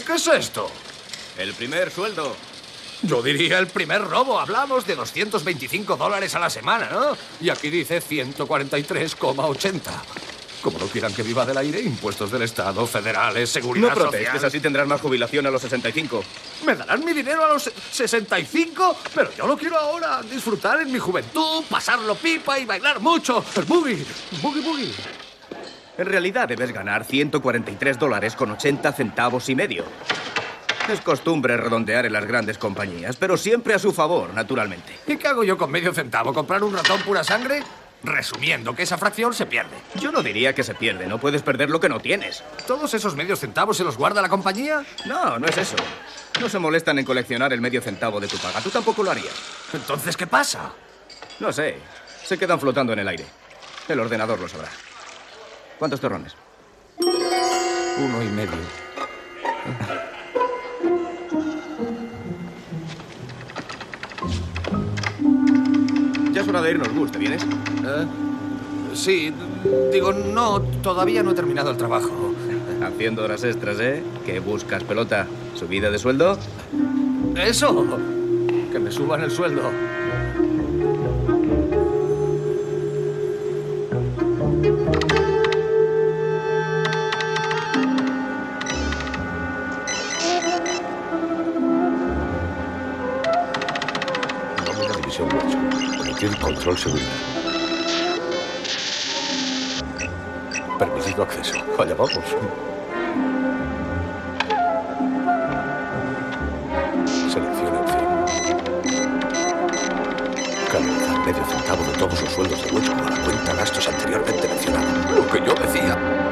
¿Qué es esto? El primer sueldo. Yo diría el primer robo. Hablamos de 225 dólares a la semana, ¿no? Y aquí dice 143,80. Como no quieran que viva del aire, impuestos del Estado, federales, seguridad No protestes, social. así tendrás más jubilación a los 65. ¿Me darán mi dinero a los 65? Pero yo lo quiero ahora. Disfrutar en mi juventud, pasarlo pipa y bailar mucho. El boogie, boogie, boogie. En realidad debes ganar 143 dólares con 80 centavos y medio. Es costumbre redondear en las grandes compañías, pero siempre a su favor, naturalmente. ¿Y qué hago yo con medio centavo? ¿Comprar un ratón pura sangre? Resumiendo, que esa fracción se pierde. Yo no diría que se pierde, no puedes perder lo que no tienes. ¿Todos esos medios centavos se los guarda la compañía? No, no es eso. No se molestan en coleccionar el medio centavo de tu paga. Tú tampoco lo harías. Entonces, ¿qué pasa? No sé. Se quedan flotando en el aire. El ordenador lo sabrá. ¿Cuántos torrones? Uno y medio. Ya es hora de irnos, Gus. ¿Te vienes? ¿Eh? Sí, digo, no, todavía no he terminado el trabajo. Haciendo horas extras, ¿eh? ¿Qué buscas, pelota? ¿Subida de sueldo? Eso, que me suban el sueldo. 8. Permitir control seguridad. Permitido acceso. Allá vamos. Seleccione opción. Canalizar medio centavo de todos los sueldos de Huesco a la cuenta gastos anteriormente mencionada. Lo que yo decía.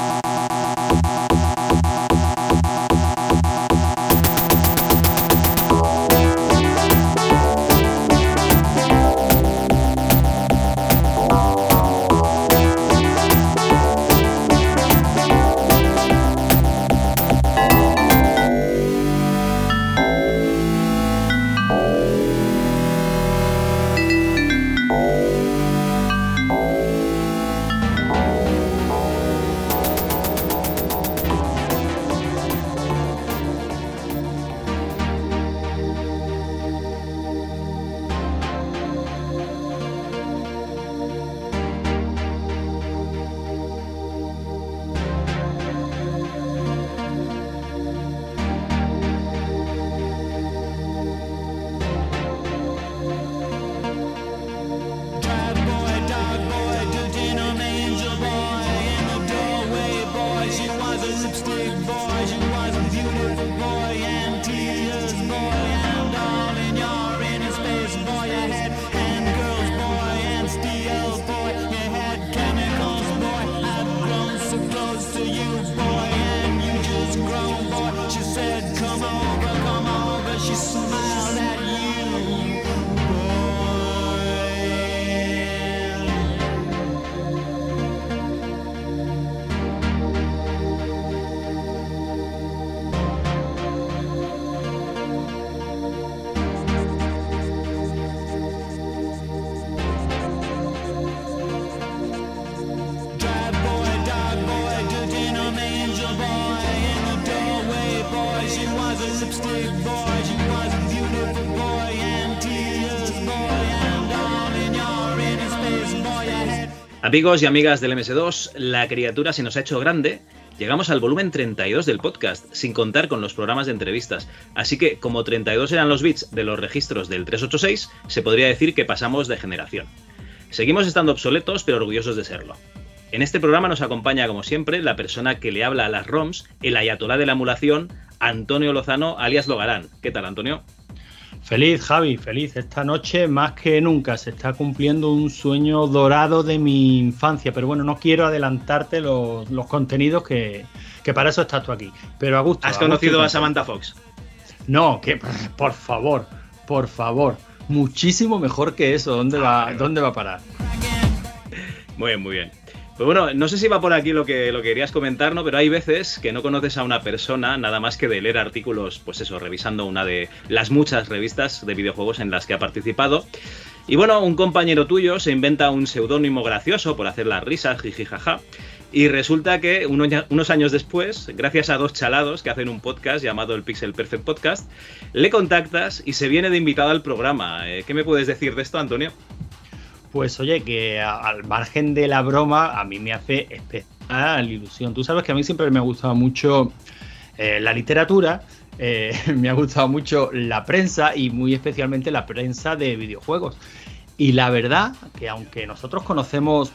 Amigos y amigas del MS2, la criatura se nos ha hecho grande. Llegamos al volumen 32 del podcast, sin contar con los programas de entrevistas. Así que, como 32 eran los bits de los registros del 386, se podría decir que pasamos de generación. Seguimos estando obsoletos, pero orgullosos de serlo. En este programa nos acompaña, como siempre, la persona que le habla a las ROMs, el ayatolá de la emulación, Antonio Lozano, alias Logarán. ¿Qué tal, Antonio? Feliz, Javi, feliz. Esta noche más que nunca se está cumpliendo un sueño dorado de mi infancia, pero bueno, no quiero adelantarte los, los contenidos que, que, para eso estás tú aquí. Pero a gusto. ¿Has conocido a Samantha Fox? No, que por favor, por favor, muchísimo mejor que eso. ¿Dónde va, ¿dónde va a parar? Muy bien, muy bien. Pues bueno, no sé si va por aquí lo que, lo querías comentar, ¿no? Pero hay veces que no conoces a una persona nada más que de leer artículos, pues eso, revisando una de las muchas revistas de videojuegos en las que ha participado. Y bueno, un compañero tuyo se inventa un seudónimo gracioso por hacer las risas, jijijaja. Y resulta que unos años después, gracias a dos chalados que hacen un podcast llamado el Pixel Perfect Podcast, le contactas y se viene de invitado al programa. Eh, ¿Qué me puedes decir de esto, Antonio? Pues oye, que al margen de la broma, a mí me hace especial ilusión. Tú sabes que a mí siempre me ha gustado mucho eh, la literatura, eh, me ha gustado mucho la prensa y muy especialmente la prensa de videojuegos. Y la verdad que aunque nosotros conocemos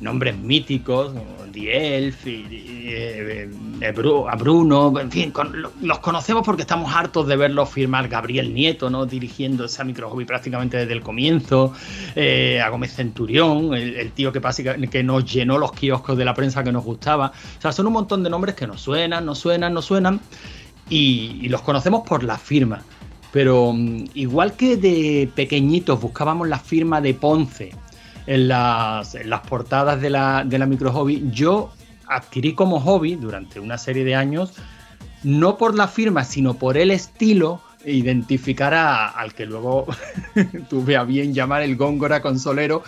nombres míticos, The Elf, y, eh, a Bruno, en fin, los conocemos porque estamos hartos de verlos firmar Gabriel Nieto, ¿no? dirigiendo esa micro prácticamente desde el comienzo, eh, a Gómez Centurión, el, tío que, que nos llenó los kioscos de la prensa que nos gustaba. O sea, son un montón de nombres que nos suenan, nos suenan, nos suenan, y, y los conocemos por la firma. Pero mm, igual que de pequeñitos buscábamos la firma de Ponce, en las, portadas de la, de la micro hobby, yo adquirí como hobby durante una serie de años, no por la firma, sino por el estilo, identificar al que luego tuve a bien llamar el Góngora Consolero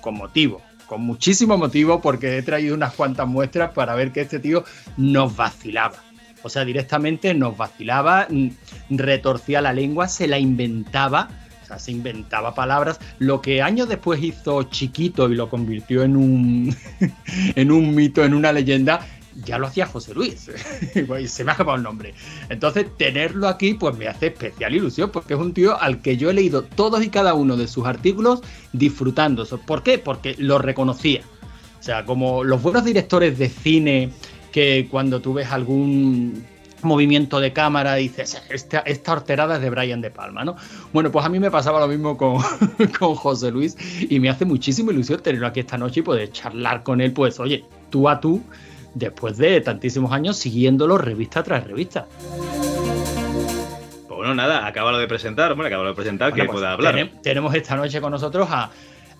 con motivo, con muchísimo motivo, porque he traído unas cuantas muestras para ver que este tío nos vacilaba. O sea, directamente nos vacilaba, retorcía la lengua, se la inventaba se inventaba palabras. Lo que años después hizo chiquito y lo convirtió en un, en un mito, en una leyenda, ya lo hacía José Luis. se me ha acabado el nombre. Entonces, tenerlo aquí, pues me hace especial ilusión, porque es un tío al que yo he leído todos y cada uno de sus artículos disfrutando. ¿Por qué? Porque lo reconocía. O sea, como los buenos directores de cine que cuando tú ves algún movimiento de cámara dices, esta, esta horterada es de Brian De Palma, ¿no? Bueno, pues a mí me pasaba lo mismo con, con José Luis y me hace muchísima ilusión tenerlo aquí esta noche y poder charlar con él, pues oye, tú a tú, después de tantísimos años siguiéndolo revista tras revista. Pues bueno, nada, acabalo de presentar, bueno, acabalo de presentar, que pues pueda hablar. Tenemos esta noche con nosotros a,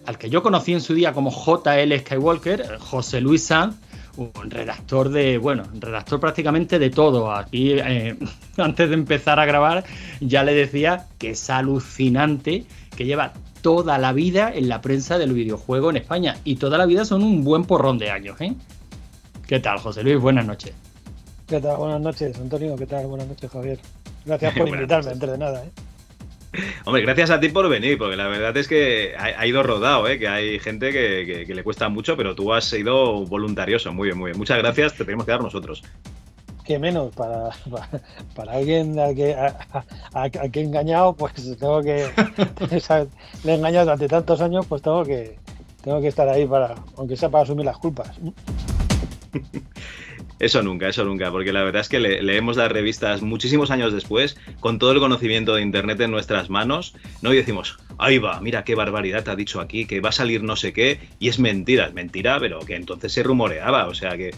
al que yo conocí en su día como JL Skywalker, José Luis Sanz, un redactor de, bueno, redactor prácticamente de todo. Aquí, eh, antes de empezar a grabar, ya le decía que es alucinante que lleva toda la vida en la prensa del videojuego en España. Y toda la vida son un buen porrón de años, ¿eh? ¿Qué tal, José Luis? Buenas noches. ¿Qué tal? Buenas noches, Antonio. ¿Qué tal? Buenas noches, Javier. Gracias por invitarme, antes de nada, ¿eh? Hombre, gracias a ti por venir, porque la verdad es que ha, ido rodado, ¿eh? que hay gente que, le cuesta mucho, pero tú has sido voluntarioso. Muy bien, muy bien. Muchas gracias, te tenemos que dar nosotros. Que menos, para, para, alguien a que, a, que he engañado, pues tengo que. le he engañado durante tantos años, pues tengo que, tengo que estar ahí para, aunque sea para asumir las culpas. Eso nunca, eso nunca, porque la verdad es que leemos las revistas muchísimos años después, con todo el conocimiento de Internet en nuestras manos, ¿no? Y decimos, ahí va, mira qué barbaridad te ha dicho aquí, que va a salir no sé qué, y es mentira, es mentira, pero que entonces se rumoreaba, o sea que,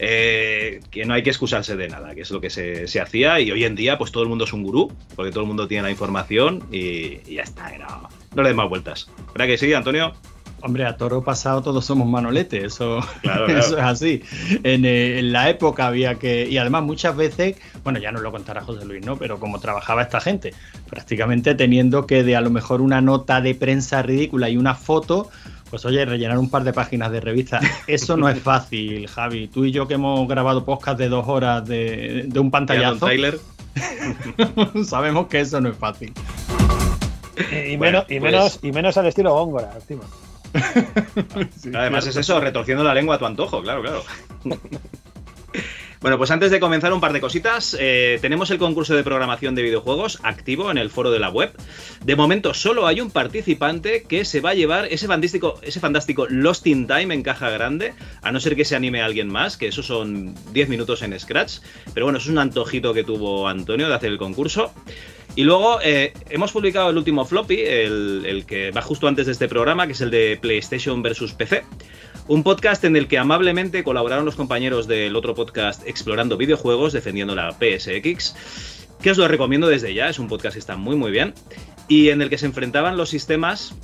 eh, que no hay que excusarse de nada, que es lo que se, hacía, y hoy en día pues todo el mundo es un gurú, porque todo el mundo tiene la información y, ya está, no, le des más vueltas. ¿Verdad que sí, Antonio? Hombre, a toro pasado todos somos manolete, eso, eso es así. Eh, en, la época había que. Y además, muchas veces, bueno, ya no lo contará José Luis, ¿no? Pero como trabajaba esta gente, prácticamente teniendo que de a lo mejor una nota de prensa ridícula y una foto, pues oye, rellenar un par de páginas de revista. Eso no es fácil, Javi. Tú y yo que hemos grabado podcast de dos horas de, un pantallazo. Tyler. sabemos que eso no es fácil. Y, menos, y, pues menos, y menos al estilo Góngora, encima. Además es eso, retorciendo la lengua a tu antojo, claro, claro. Bueno, pues antes de comenzar un par de cositas, eh, tenemos el concurso de programación de videojuegos activo en el foro de la web. De momento solo hay un participante que se va a llevar ese fantástico, ese fantástico Lost in Time en caja grande, a no ser que se anime alguien más, que eso son 10 minutos en Scratch. Pero bueno, es un antojito que tuvo Antonio de hacer el concurso. Y luego eh, hemos publicado el último floppy, el, que va justo antes de este programa, que es el de PlayStation versus PC. Un podcast en el que amablemente colaboraron los compañeros del otro podcast Explorando Videojuegos, defendiendo la PSX, que os lo recomiendo desde ya, es un podcast que está muy muy bien, y en el que se enfrentaban los sistemas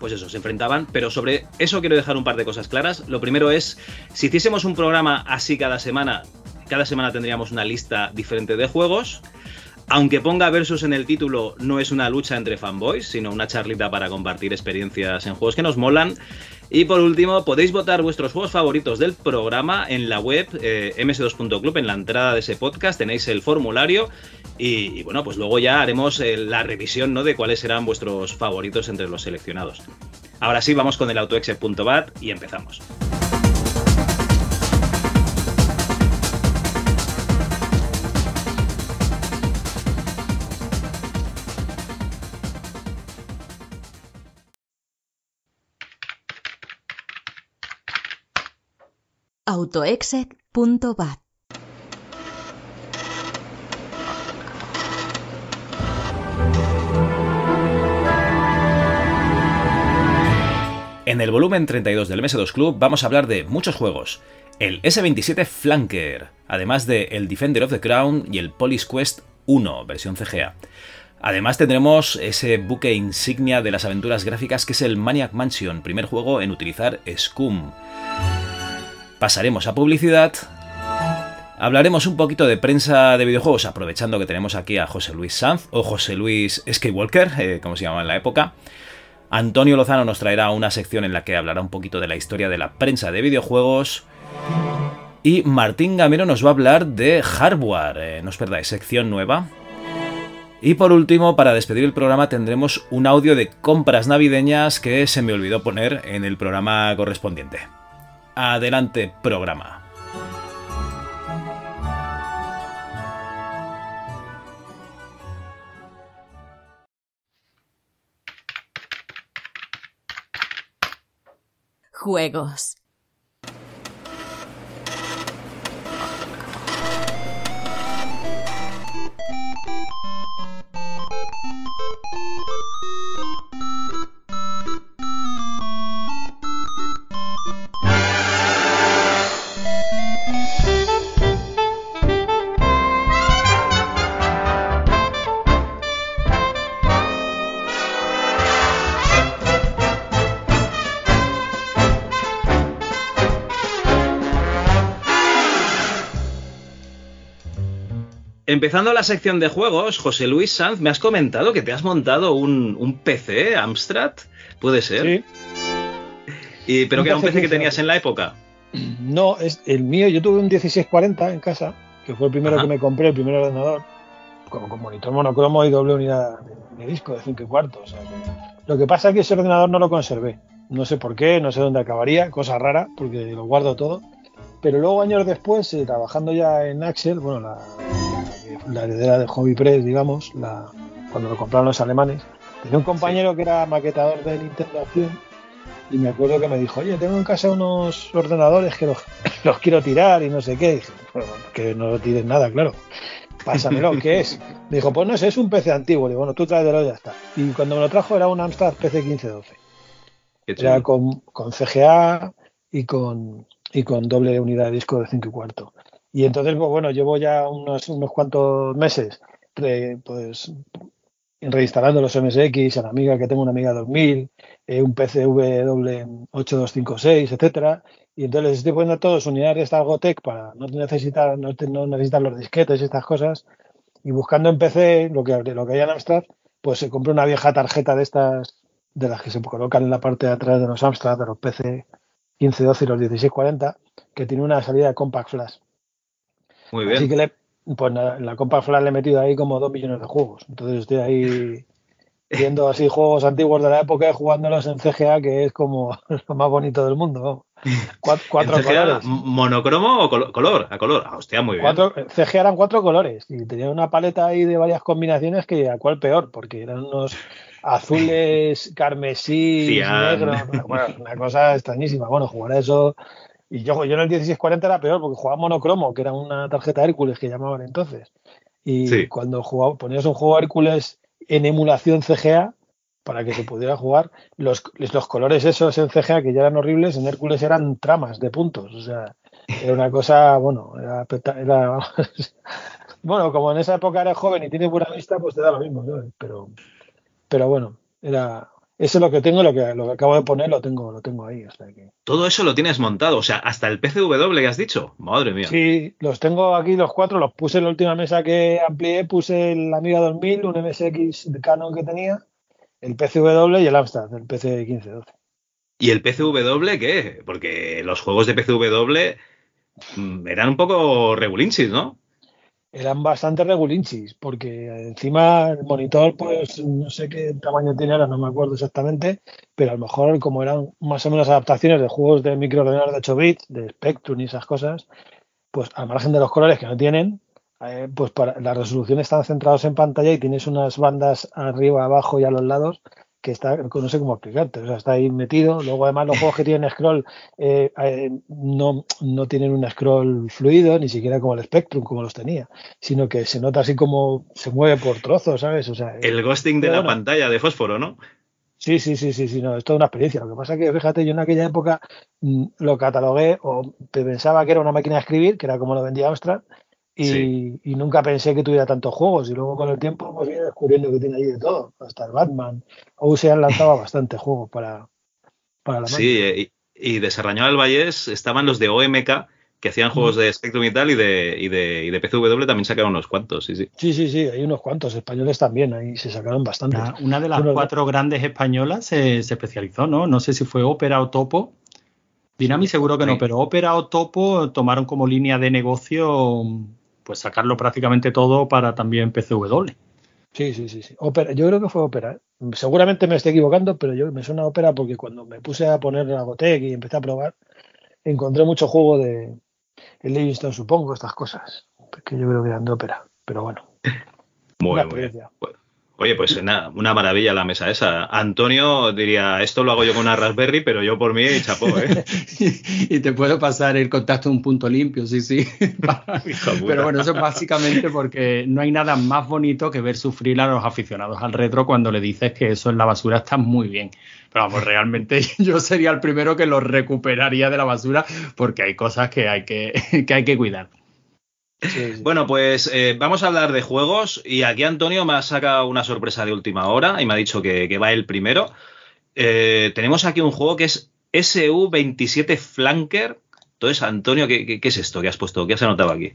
pues eso, se enfrentaban. Pero sobre eso quiero dejar un par de cosas claras. Lo primero es, si hiciésemos un programa así cada semana, cada semana tendríamos una lista diferente de juegos. Aunque ponga versus en el título, no es una lucha entre fanboys, sino una charlita para compartir experiencias en juegos que nos molan. Y por último, podéis votar vuestros juegos favoritos del programa en la web eh, ms2.club, en la entrada de ese podcast tenéis el formulario y, bueno, pues luego ya haremos eh, la revisión ¿no? de cuáles serán vuestros favoritos entre los seleccionados. Ahora sí, vamos con el autoexe.bat y empezamos. autoexec.bat En el volumen 32 del MS2 Club vamos a hablar de muchos juegos. El S27 Flanker, además de el Defender of the Crown y el Police Quest 1, versión CGA. Además tendremos ese buque insignia de las aventuras gráficas que es el Maniac Mansion, primer juego en utilizar Scum. Pasaremos a publicidad. Hablaremos un poquito de prensa de videojuegos, aprovechando que tenemos aquí a José Luis Sanz, o José Luis Skywalker, eh, como se llamaba en la época. Antonio Lozano nos traerá una sección en la que hablará un poquito de la historia de la prensa de videojuegos. Y Martín Gamero nos va a hablar de hardware, eh, no os perdáis, sección nueva. Y por último, para despedir el programa tendremos un audio de compras navideñas que se me olvidó poner en el programa correspondiente. Adelante, programa. Juegos. Empezando la sección de juegos, José Luis Sanz, me has comentado que te has montado un, PC Amstrad, ¿puede ser? Sí. Y, ¿Pero que era un PC que tenías en la época? No, es el mío, yo tuve un 1640 en casa, que fue el primero que me compré, el primer ordenador, con, con monitor monocromo y doble unidad de, disco de 5 y cuarto. lo que pasa es que ese ordenador no lo conservé. No sé por qué, no sé dónde acabaría, cosa rara, porque lo guardo todo. Pero luego, años después, eh, trabajando ya en Axel, bueno, la, la heredera de Hobby Press, digamos, la, cuando lo compraron los alemanes. Tenía un compañero que era maquetador de Nintendo Acción y me acuerdo que me dijo, oye, tengo en casa unos ordenadores que los, quiero tirar y no sé qué. dije, que no lo tires nada, claro. Pásamelo, ¿qué es? Me dijo, pues no sé, es un PC antiguo. Le digo, bueno, tú tráetelo y ya está. Y cuando me lo trajo era un Amstrad PC 1512. Era con, con CGA y con, y con doble unidad de disco de 5 y cuarto. Y entonces, pues bueno, llevo ya unos, unos cuantos meses pues reinstalando los MSX a la amiga que tengo una amiga 2000, eh, un PCV doble 8256, etcétera, y entonces estoy poniendo a todos unidades de Algotec para no necesitar, no, necesitar los disquetes y estas cosas, y buscando en PC lo que, lo que hay en Amstrad, pues se compré una vieja tarjeta de estas, de las que se colocan en la parte de atrás de los Amstrad, de los PC 1512 y los 1640, que tiene una salida de Compact Flash. Muy bien. Así que le, pues en la Compact Flash le he metido ahí como dos millones de juegos. Entonces estoy ahí viendo así juegos antiguos de la época y jugándolos en CGA, que es como lo más bonito del mundo. Cuatro, colores. ¿Monocromo o color? A color. Ah, hostia, muy bien. CGA eran cuatro colores y tenía una paleta ahí de varias combinaciones que a cuál peor, porque eran unos azules, carmesí, negros. Bueno, una cosa extrañísima. Bueno, jugar a eso y yo, yo en el 1640 era peor porque jugaba monocromo, que era una tarjeta Hércules que llamaban entonces. Y cuando jugaba, ponías un juego Hércules en emulación CGA para que se pudiera jugar, los, los colores esos en CGA que ya eran horribles, en Hércules eran tramas de puntos. O sea, era una cosa, bueno, era, bueno, como en esa época eres joven y tienes buena vista, pues te da lo mismo, Pero, pero bueno, era, Eso es lo que tengo, lo que, lo que acabo de poner lo tengo, lo tengo ahí. Hasta que... Todo eso lo tienes montado, o sea, hasta el PCW que has dicho. Madre mía. Sí, los tengo aquí los cuatro, los puse en la última mesa que amplié, puse el Amiga 2000, un MSX de Canon que tenía, el PCW y el Amstrad, el PC 1512. ¿Y el PCW qué? Porque los juegos de PCW mm, eran un poco regulinchis, ¿no? Eran bastante regulinchis, porque encima el monitor, pues no sé qué tamaño tiene ahora, no me acuerdo exactamente, pero a lo mejor como eran más o menos adaptaciones de juegos de microordenador de 8 bits, de Spectrum y esas cosas, pues al margen de los colores que no tienen, eh, pues para, las resoluciones están centrados en pantalla y tienes unas bandas arriba, abajo y a los lados que está, no sé cómo explicarte, o sea, está ahí metido. Luego, además, los juegos que tienen scroll eh, eh, no, no tienen un scroll fluido, ni siquiera como el Spectrum, como los tenía, sino que se nota así como se mueve por trozos, ¿sabes? O sea, el ghosting de la pantalla de fósforo, ¿no? Sí, sí, sí, sí, sí, no, es toda una experiencia. Lo que pasa es que, fíjate, yo en aquella época mm, lo catalogué o pensaba que era una máquina de escribir, que era como lo vendía Amstrad, y, nunca pensé que tuviera tantos juegos. Y luego con el tiempo pues viene descubriendo que tiene ahí de todo, hasta el Batman. O se han lanzado bastante juegos para, para la Sí, y, y de Serrañola del Vallés estaban los de OMK, que hacían juegos de Spectrum y tal, y de, y de, y de PCW también sacaron unos cuantos, sí, sí. Sí, sí, sí, hay unos cuantos, españoles también, ahí se sacaron bastantes. Una, de las cuatro grandes españolas se, se, especializó, ¿no? No sé si fue Ópera o Topo. Dinami seguro que no, pero Ópera o Topo tomaron como línea de negocio pues sacarlo prácticamente todo para también PCW. Sí, sí, sí, sí. Opera, yo creo que fue Opera. ¿eh? Seguramente me estoy equivocando, pero yo me suena Opera porque cuando me puse a poner la Gotec y empecé a probar, encontré mucho juego de el Livingston, supongo, estas cosas. Que yo creo que eran de Opera. Pero bueno. Muy, muy Oye, pues una, una, maravilla la mesa esa. Antonio diría, esto lo hago yo con una Raspberry, pero yo por mí chapó, ¿eh? y te puedo pasar el contacto un punto limpio, sí, sí. pero bueno, eso es básicamente porque no hay nada más bonito que ver sufrir a los aficionados al retro cuando le dices que eso en la basura está muy bien. Pero vamos, realmente yo sería el primero que lo recuperaría de la basura porque hay cosas que hay que, que, hay que cuidar. Bueno, pues eh, vamos a hablar de juegos y aquí Antonio me ha sacado una sorpresa de última hora y me ha dicho que, va el primero. Eh, tenemos aquí un juego que es SU27 Flanker. Entonces, Antonio, ¿qué, es esto que has puesto? ¿Qué has anotado aquí?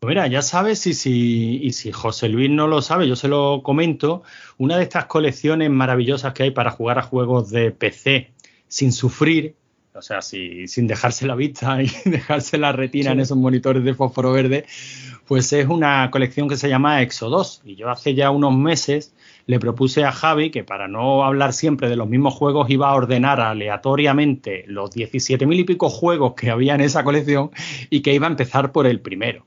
Pues mira, ya sabes, y si, y si José Luis no lo sabe, yo se lo comento, una de estas colecciones maravillosas que hay para jugar a juegos de PC sin sufrir o sea, sin dejarse la vista y dejarse la retina en esos monitores de fósforo verde, pues es una colección que se llama Exo Y yo hace ya unos meses le propuse a Javi que para no hablar siempre de los mismos juegos iba a ordenar aleatoriamente los 17.000 y pico juegos que había en esa colección y que iba a empezar por el primero.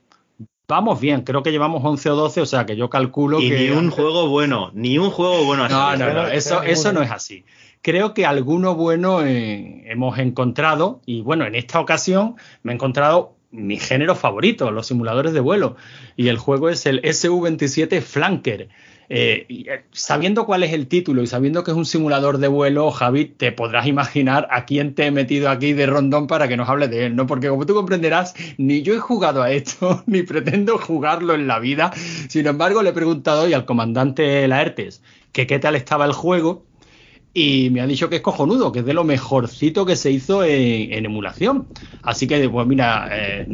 Vamos bien, creo que llevamos 11 o 12, o sea que yo calculo y que... Ni un juego bueno, ni un juego bueno. No, no, no, eso, eso no es así creo que alguno bueno eh, hemos encontrado y bueno, en esta ocasión me he encontrado mi género favorito, los simuladores de vuelo y el juego es el SV27 Flanker. Eh, eh, sabiendo cuál es el título y sabiendo que es un simulador de vuelo, Javi, te podrás imaginar a quién te he metido aquí de rondón para que nos hable de él, ¿no? Porque como tú comprenderás, ni yo he jugado a esto, ni pretendo jugarlo en la vida. Sin embargo, le he preguntado hoy al comandante Laertes que qué tal estaba el juego y me ha dicho que es cojonudo, que es de lo mejorcito que se hizo en, emulación. Así que, pues mira, eh,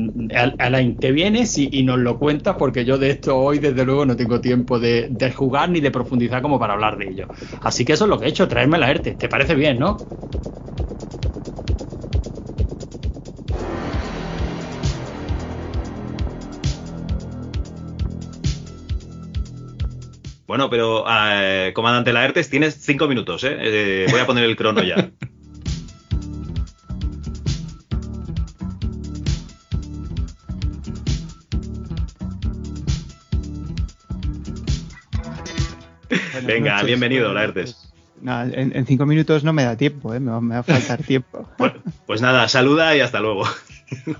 Alain, te vienes y, nos lo cuentas porque yo de esto hoy, desde luego, no tengo tiempo de, jugar ni de profundizar como para hablar de ello. Así que eso es lo que he hecho, traerme la ERTE. ¿Te parece bien, no? Bueno, pero eh, comandante Laertes, tienes cinco minutos, ¿eh? ¿eh? Voy a poner el crono ya. Venga, bienvenido, Laertes. en, cinco minutos no me da tiempo, ¿eh? me, va, a faltar tiempo. Pues, pues nada, saluda y hasta luego.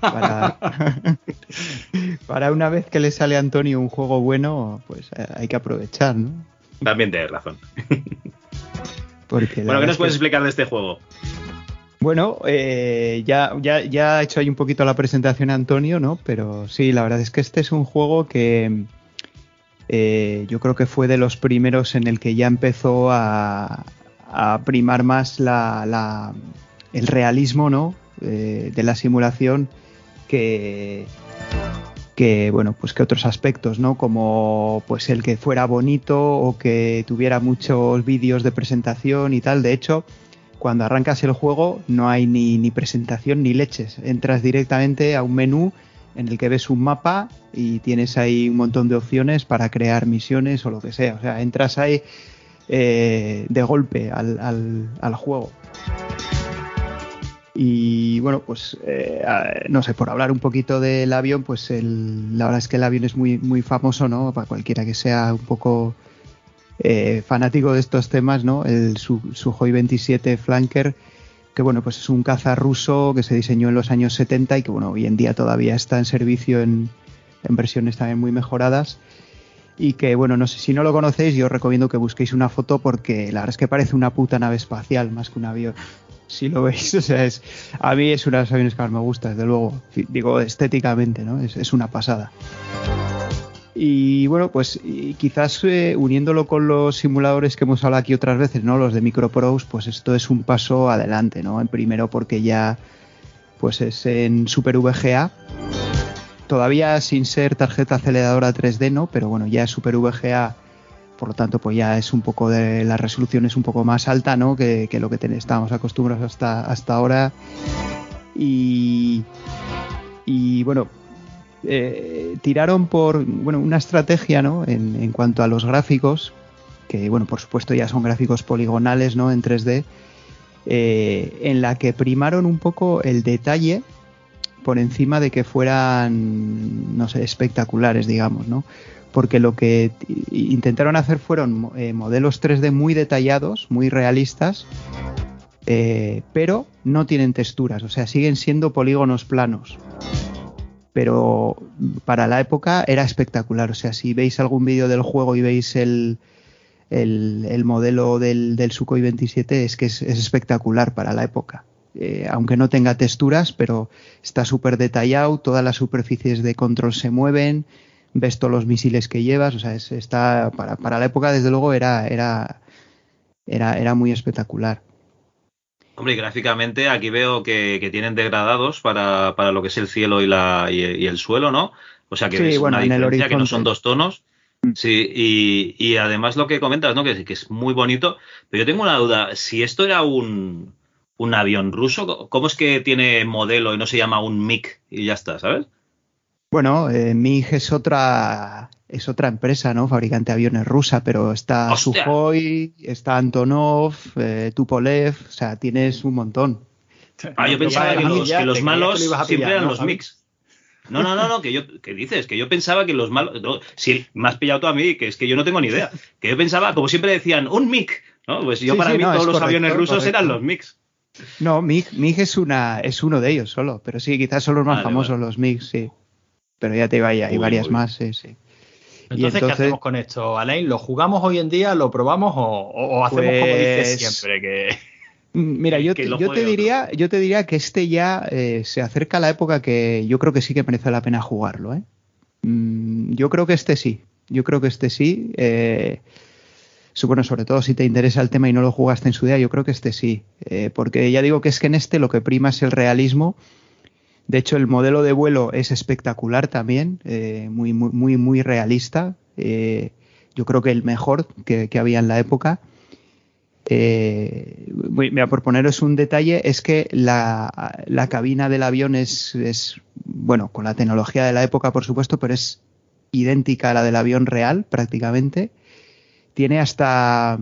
Para, una vez que le sale a Antonio un juego bueno, pues eh, hay que aprovechar, ¿no? También tienes razón. bueno, ¿qué nos puedes explicar de este juego? Bueno, eh, ya, ya, ya ha hecho ahí un poquito la presentación Antonio, ¿no? Pero sí, la verdad es que este es un juego que eh, yo creo que fue de los primeros en el que ya empezó a, a primar más la, la- el realismo, ¿no? Eh, de la simulación que que bueno pues que otros aspectos no como pues el que fuera bonito o que tuviera muchos vídeos de presentación y tal. De hecho cuando arrancas el juego no hay ni, ni presentación ni leches. Entras directamente a un menú en el que ves un mapa y tienes ahí un montón de opciones para crear misiones o lo que sea. O sea entras ahí eh, de golpe al, al- al juego y bueno, pues eh, no sé, por hablar un poquito del avión, pues el- la verdad es que el avión es muy, muy famoso, ¿no? Para cualquiera que sea un poco eh, fanático de estos temas, ¿no? El Su- Sukhoi 27 Flanker, que bueno, pues es un caza ruso que se diseñó en los años 70 y que bueno, hoy en día todavía está en servicio en, en versiones también muy mejoradas. Y que bueno, no sé si no lo conocéis, yo os recomiendo que busquéis una foto porque la verdad es que parece una puta nave espacial más que un avión si lo veis. O sea, es, a mí es uno de los aviones que más me gusta, desde luego. Digo, estéticamente, ¿no? Es, es una pasada. Y bueno, pues quizás eh, uniéndolo con los simuladores que hemos hablado aquí otras veces, ¿no? Los de MicroPros, pues esto es un paso adelante, ¿no? En primero porque ya pues es en Super VGA. Todavía sin ser tarjeta aceleradora 3D, ¿no? Pero bueno, ya es Super VGA por lo tanto pues ya es un poco de la resolución es un poco más alta no que, que lo que ten- estábamos acostumbrados hasta hasta ahora. Y y bueno eh, tiraron por bueno una estrategia no en, en cuanto a los gráficos que bueno por supuesto ya son gráficos poligonales no en 3D eh, en la que primaron un poco el detalle por encima de que fueran no sé espectaculares digamos no porque lo que intentaron hacer fueron eh, modelos 3D muy detallados, muy realistas, eh, pero no tienen texturas, o sea, siguen siendo polígonos planos. Pero para la época era espectacular, o sea, si veis algún vídeo del juego y veis el, el, el modelo del, del Sukhoi 27, es que es, es espectacular para la época. Eh, aunque no tenga texturas, pero está súper detallado, todas las superficies de control se mueven, ves todos los misiles que llevas, o sea, es- está para, para la época desde luego era era era, era muy espectacular. Hombre, y gráficamente aquí veo que, que tienen degradados para, para lo que es el cielo y, la, y, y el suelo, ¿no? O sea que Sí, es bueno, una diferencia que no son dos tonos. Mm. Sí, y, y además lo que comentas, ¿no? Que, que es muy bonito. Pero yo tengo una duda. Si esto era un, un avión ruso, ¿cómo es que tiene modelo y no se llama un MiG y ya está, ¿sabes? Bueno, eh, MiG es otra es otra empresa, ¿no? Fabricante de aviones rusa, pero está ¡Hostia! Sukhoi, está Antonov, eh, Tupolev, o sea, tienes un montón. Ah, yo pensaba que los, que los que malos siempre eran ¿no, los? MiGs. No, no, no, no, que yo, ¿qué dices? Que yo pensaba que los malos, no, si me has pillado tú a mí, que es que yo no tengo ni idea, que yo pensaba, como siempre decían, un MiG, ¿no? Pues yo Sí, para sí, mí no, todos los correcto, aviones rusos correcto. eran los MiGs. No, MiG, MiG es una es uno de ellos solo, pero sí, quizás son los más Vale, famosos vale. los MiG, sí. Pero ya te iba, hay varias más, sí, sí. Entonces, ¿qué hacemos con esto, Alain? ¿Lo jugamos hoy en día, lo probamos o, hacemos como dices Pues- siempre? Que... Mira, yo, que te, yo te otro. diría, yo te diría que este ya eh, se acerca a la época que yo creo que sí que merece la pena jugarlo, ¿eh? Mm, yo creo que este sí. Yo creo que este sí. eh, bueno, sobre todo si te interesa el tema y no lo jugaste en su día, yo creo que este sí. eh, porque ya digo que es que en este lo que prima es el realismo. De hecho, el modelo de vuelo es espectacular también, eh, muy, muy, muy, muy realista. eh, yo creo que el mejor que, había en la época. Eh, voy- mira, por poneros un detalle, es que la, la cabina del avión es, es, bueno, con la tecnología de la época, por supuesto, pero es idéntica a la del avión real, prácticamente. Tiene hasta,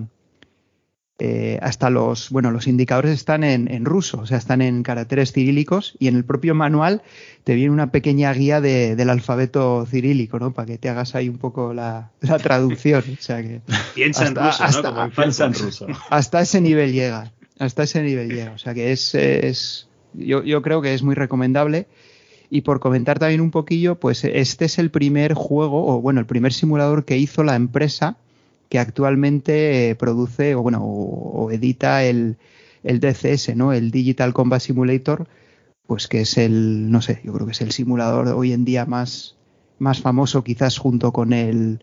eh, hasta los, bueno, los indicadores están en, en ruso, o sea, están en caracteres cirílicos y en el propio manual te viene una pequeña guía de- del alfabeto cirílico, ¿no? Para que te hagas ahí un poco la, la traducción. O sea que Piensa en ruso, hasta- ¿no? Como en Piensa en ruso. hasta ese nivel llega. Hasta ese nivel llega. O sea que es. es- yo, yo creo que es muy recomendable. Y por comentar también un poquillo, pues este es el primer juego, o bueno, el primer simulador que hizo la empresa que actualmente eh, produce, o bueno, o, edita el, el DCS, ¿no? El Digital Combat Simulator, pues que es el, no sé, yo creo que es el simulador hoy en día más, más famoso, quizás junto con el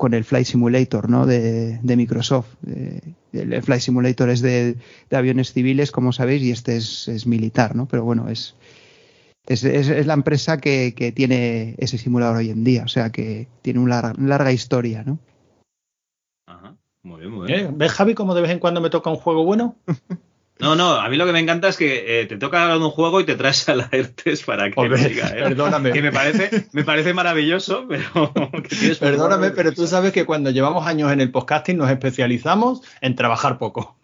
con el Flight Simulator ¿no? de, de Microsoft. Eh, el Flight Simulator es de, de, aviones civiles, como sabéis, y este es, es militar, ¿no? Pero bueno, es, es, es la empresa que, que, tiene ese simulador hoy en día, o sea que tiene una larga, larga historia, ¿no? Muy bien, muy bien. ¿Eh? ¿Ves, Javi, cómo de vez en cuando me toca un juego bueno? No, no, a mí lo que me encanta es que eh, te toca un juego y te traes a la ERTES para que Hombre, diga, ¿eh? Perdóname. Que me parece, me parece maravilloso, pero. Perdóname, pero tú sabes que cuando llevamos años en el podcasting nos especializamos en trabajar poco.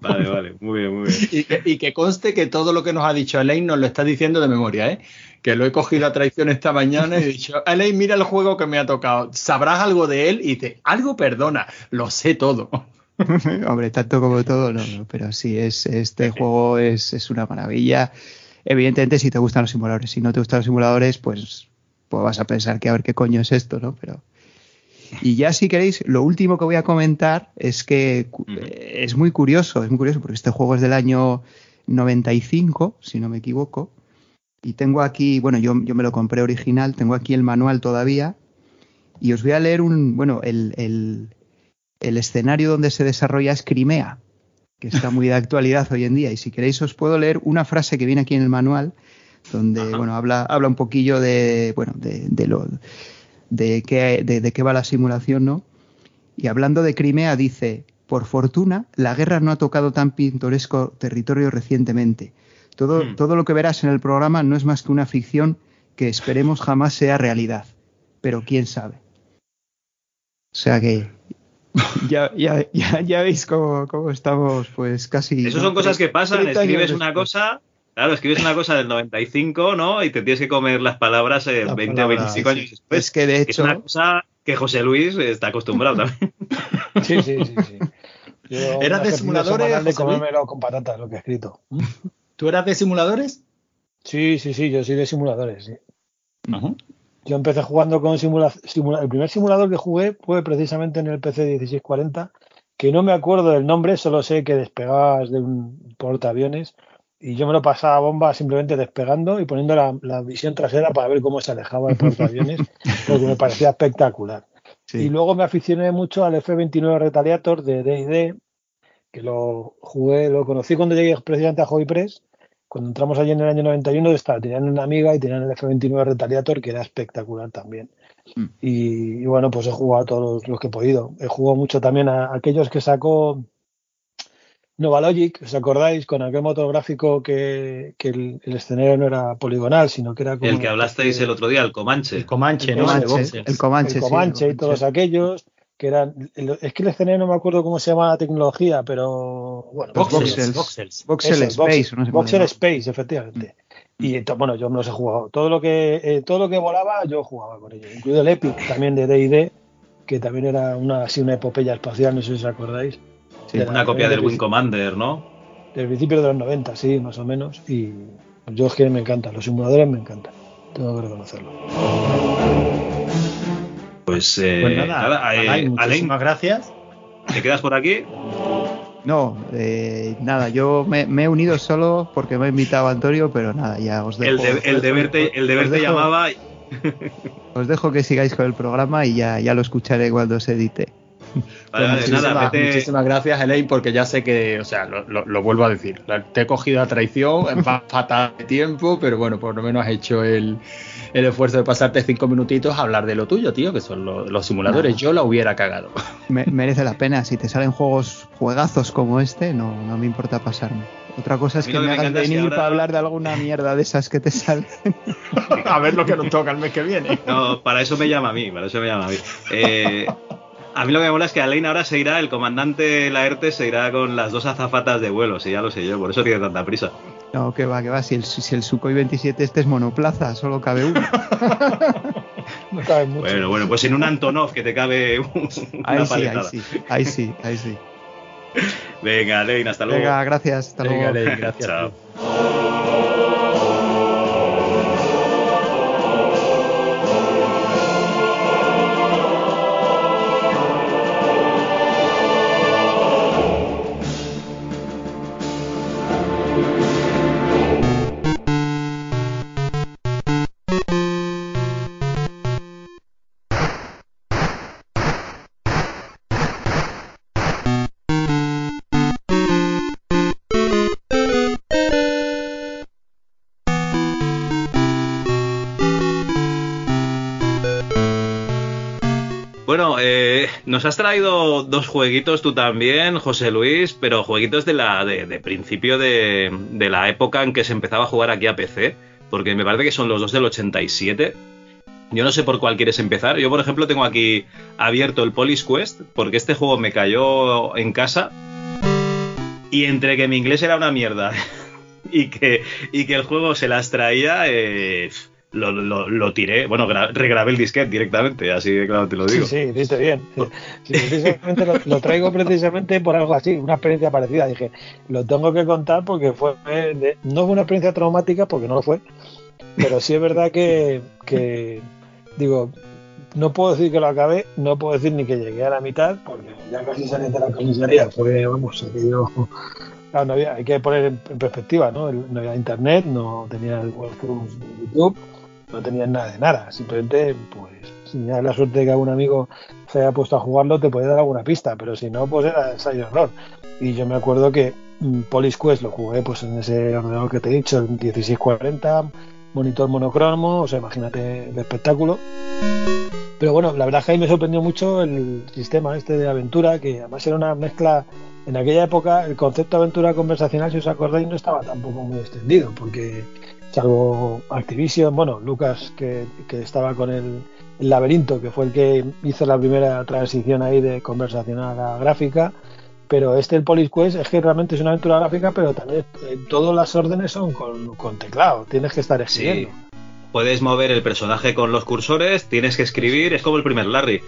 Vale, vale, muy bien, muy bien. Y que, y que, conste que todo lo que nos ha dicho Elaine nos lo está diciendo de memoria, ¿eh? Que lo he cogido a traición esta mañana y he dicho, Elaine, mira el juego que me ha tocado. ¿Sabrás algo de él? Y dice, algo perdona, lo sé todo. Hombre, tanto como todo, no, no pero sí, es, este juego es, es, una maravilla. Evidentemente, si te gustan los simuladores, si no te gustan los simuladores, pues, pues vas a pensar que a ver qué coño es esto, ¿no? Pero. Y ya si queréis, lo último que voy a comentar es que es muy curioso, es muy curioso, porque este juego es del año 95, si no me equivoco. Y tengo aquí, bueno, yo, yo me lo compré original, tengo aquí el manual todavía. Y os voy a leer un, bueno, el, el el escenario donde se desarrolla es Crimea, que está muy de actualidad hoy en día. Y si queréis os puedo leer una frase que viene aquí en el manual, donde Ajá. bueno habla, habla un poquillo de bueno de, de lo de qué, de, de qué va la simulación, ¿no? Y hablando de Crimea dice, por fortuna, la guerra no ha tocado tan pintoresco territorio recientemente. Todo, hmm. todo lo que verás en el programa no es más que una ficción que esperemos jamás sea realidad. Pero quién sabe. O sea que ya, ya, ya, ya, veis cómo, cómo, estamos, pues casi. Eso son cosas que pasan. Escribes una cosa, claro, escribes una cosa del 95, ¿no? Y te tienes que comer las palabras eh, la 20 palabra, o 25 años después. Es que de hecho. Es una cosa que José Luis está acostumbrado también. Sí, sí, sí. sí. ¿Eras de simuladores? De comérmelo con patatas, lo que he escrito. ¿Tú eras de simuladores? Sí, sí, sí, yo soy de simuladores, sí. Uh -huh. Yo empecé jugando con simula, simula, el primer simulador que jugué fue precisamente en el PC 1640, que no me acuerdo del nombre, solo sé que despegabas de un portaaviones y yo me lo pasaba a bomba simplemente despegando y poniendo la, la visión trasera para ver cómo se alejaba el portaaviones, porque me parecía espectacular. Sí. Y luego me aficioné mucho al F-29 Retaliator de D&D, que lo jugué, lo conocí cuando llegué precisamente a Hobby Press cuando entramos allí en el año 91, estaba, tenían una amiga y tenían el F-29 Retaliator, que era espectacular también. Mm. Y, y, bueno, pues he jugado a todos los, los, que he podido. He jugado mucho también a, a aquellos que sacó Novalogic, ¿os acordáis? Con aquel motográfico que, que el, el, escenario no era poligonal, sino que era como... El que hablasteis el otro día, el Comanche. El Comanche, el ¿no? Comanche, el Comanche, el Comanche sí, y todos aquellos que eran es que el escenario no me acuerdo cómo se llama la tecnología pero bueno voxels. Voxels. Voxel space no voxel space efectivamente. Mm. y bueno yo me los he jugado. Todo lo que eh, todo lo que volaba yo jugaba con ellos incluido el Epic también de D&D que también era una así una epopeya espacial no sé si os acordáis. Sí, una copia del Wing Commander no del principio de los 90 sí más o menos. Y yo es que me encantan los simuladores me encantan tengo que reconocerlo pues, eh, pues nada, nada eh, Alain, muchísimas Alain, gracias. ¿Te quedas por aquí? No, eh, nada, yo me, me, he unido solo porque me ha invitado Antonio, pero nada, ya os dejo. El, de, el deber te, el deber te dejo, llamaba. Os dejo que sigáis con el programa y ya, ya lo escucharé cuando se edite. Vale, pues muchísimas, nada, vete... muchísimas, gracias, Elaine, porque ya sé que, o sea, lo, lo, lo, vuelvo a decir, te he cogido a traición, va fatal de tiempo, pero bueno, por lo menos has hecho el, el esfuerzo de pasarte cinco minutitos a hablar de lo tuyo, tío, que son lo, los simuladores. No. Yo la hubiera cagado. Me, merece la pena. Si te salen juegos juegazos como este, no, no me importa pasarme. Otra cosa es que me, me hagas venir ahora... para hablar de alguna mierda de esas que te salen. a ver lo que nos toca el mes que viene. No, para eso me llama a mí, para eso me llama a mí. Eh, a mí lo que me mola es que Alain ahora se irá, el comandante Laerte se irá con las dos azafatas de vuelo, si ya lo sé yo, por eso tiene tanta prisa. No, que va, que va, si el, si el Sukhoi 27 este es monoplaza, solo cabe uno. no cabe mucho. Bueno, bueno, pues en un Antonov que te cabe un, ahí una sí, paletada. Ahí sí, ahí sí, ahí sí. Venga, Alain, hasta luego. Venga, gracias, hasta Venga, luego. Alain, gracias. Chao. Nos has traído dos jueguitos tú también, José Luis, pero jueguitos de la de, principio de, de, la época en que se empezaba a jugar aquí a PC, porque me parece que son los dos del 87. Yo no sé por cuál quieres empezar. Yo, por ejemplo, tengo aquí abierto el Police Quest, porque este juego me cayó en casa. Y entre que mi inglés era una mierda y que, y que el juego se las traía, eh, lo, lo, lo, tiré, bueno, regrabé el disquete directamente, así de claro te lo digo. Sí, sí, viste bien. Sí, precisamente lo, lo, traigo precisamente por algo así, una experiencia parecida. Dije, lo tengo que contar porque fue, de, no fue una experiencia traumática, porque no lo fue, pero sí es verdad que, que, digo, no puedo decir que lo acabé, no puedo decir ni que llegué a la mitad, porque ya casi salí de la comisaría, fue, vamos, aquello... Claro, no había, hay que poner en, perspectiva, ¿no? No había internet, no tenía el de YouTube, no tenías nada de nada, simplemente pues si tenías la suerte de que algún amigo se haya puesto a jugarlo te podía dar alguna pista, pero si no pues era ensayo error. Y yo me acuerdo que mm, Police Quest lo jugué pues en ese ordenador que te he dicho, el 1640, monitor monocromo, o sea, imagínate el espectáculo. Pero bueno, la verdad que ahí me sorprendió mucho el sistema este de aventura, que además era una mezcla en aquella época el concepto de aventura conversacional, si os acordáis, no estaba tampoco muy extendido, porque salvo Activision, bueno, Lucas que, que estaba con el, el, laberinto, que fue el que hizo la primera transición ahí de conversacional a gráfica, pero este el Police Quest es que realmente es una aventura gráfica, pero también eh, todas las órdenes son con, con, teclado, tienes que estar escribiendo. Sí. Puedes mover el personaje con los cursores, tienes que escribir, es como el primer Larry.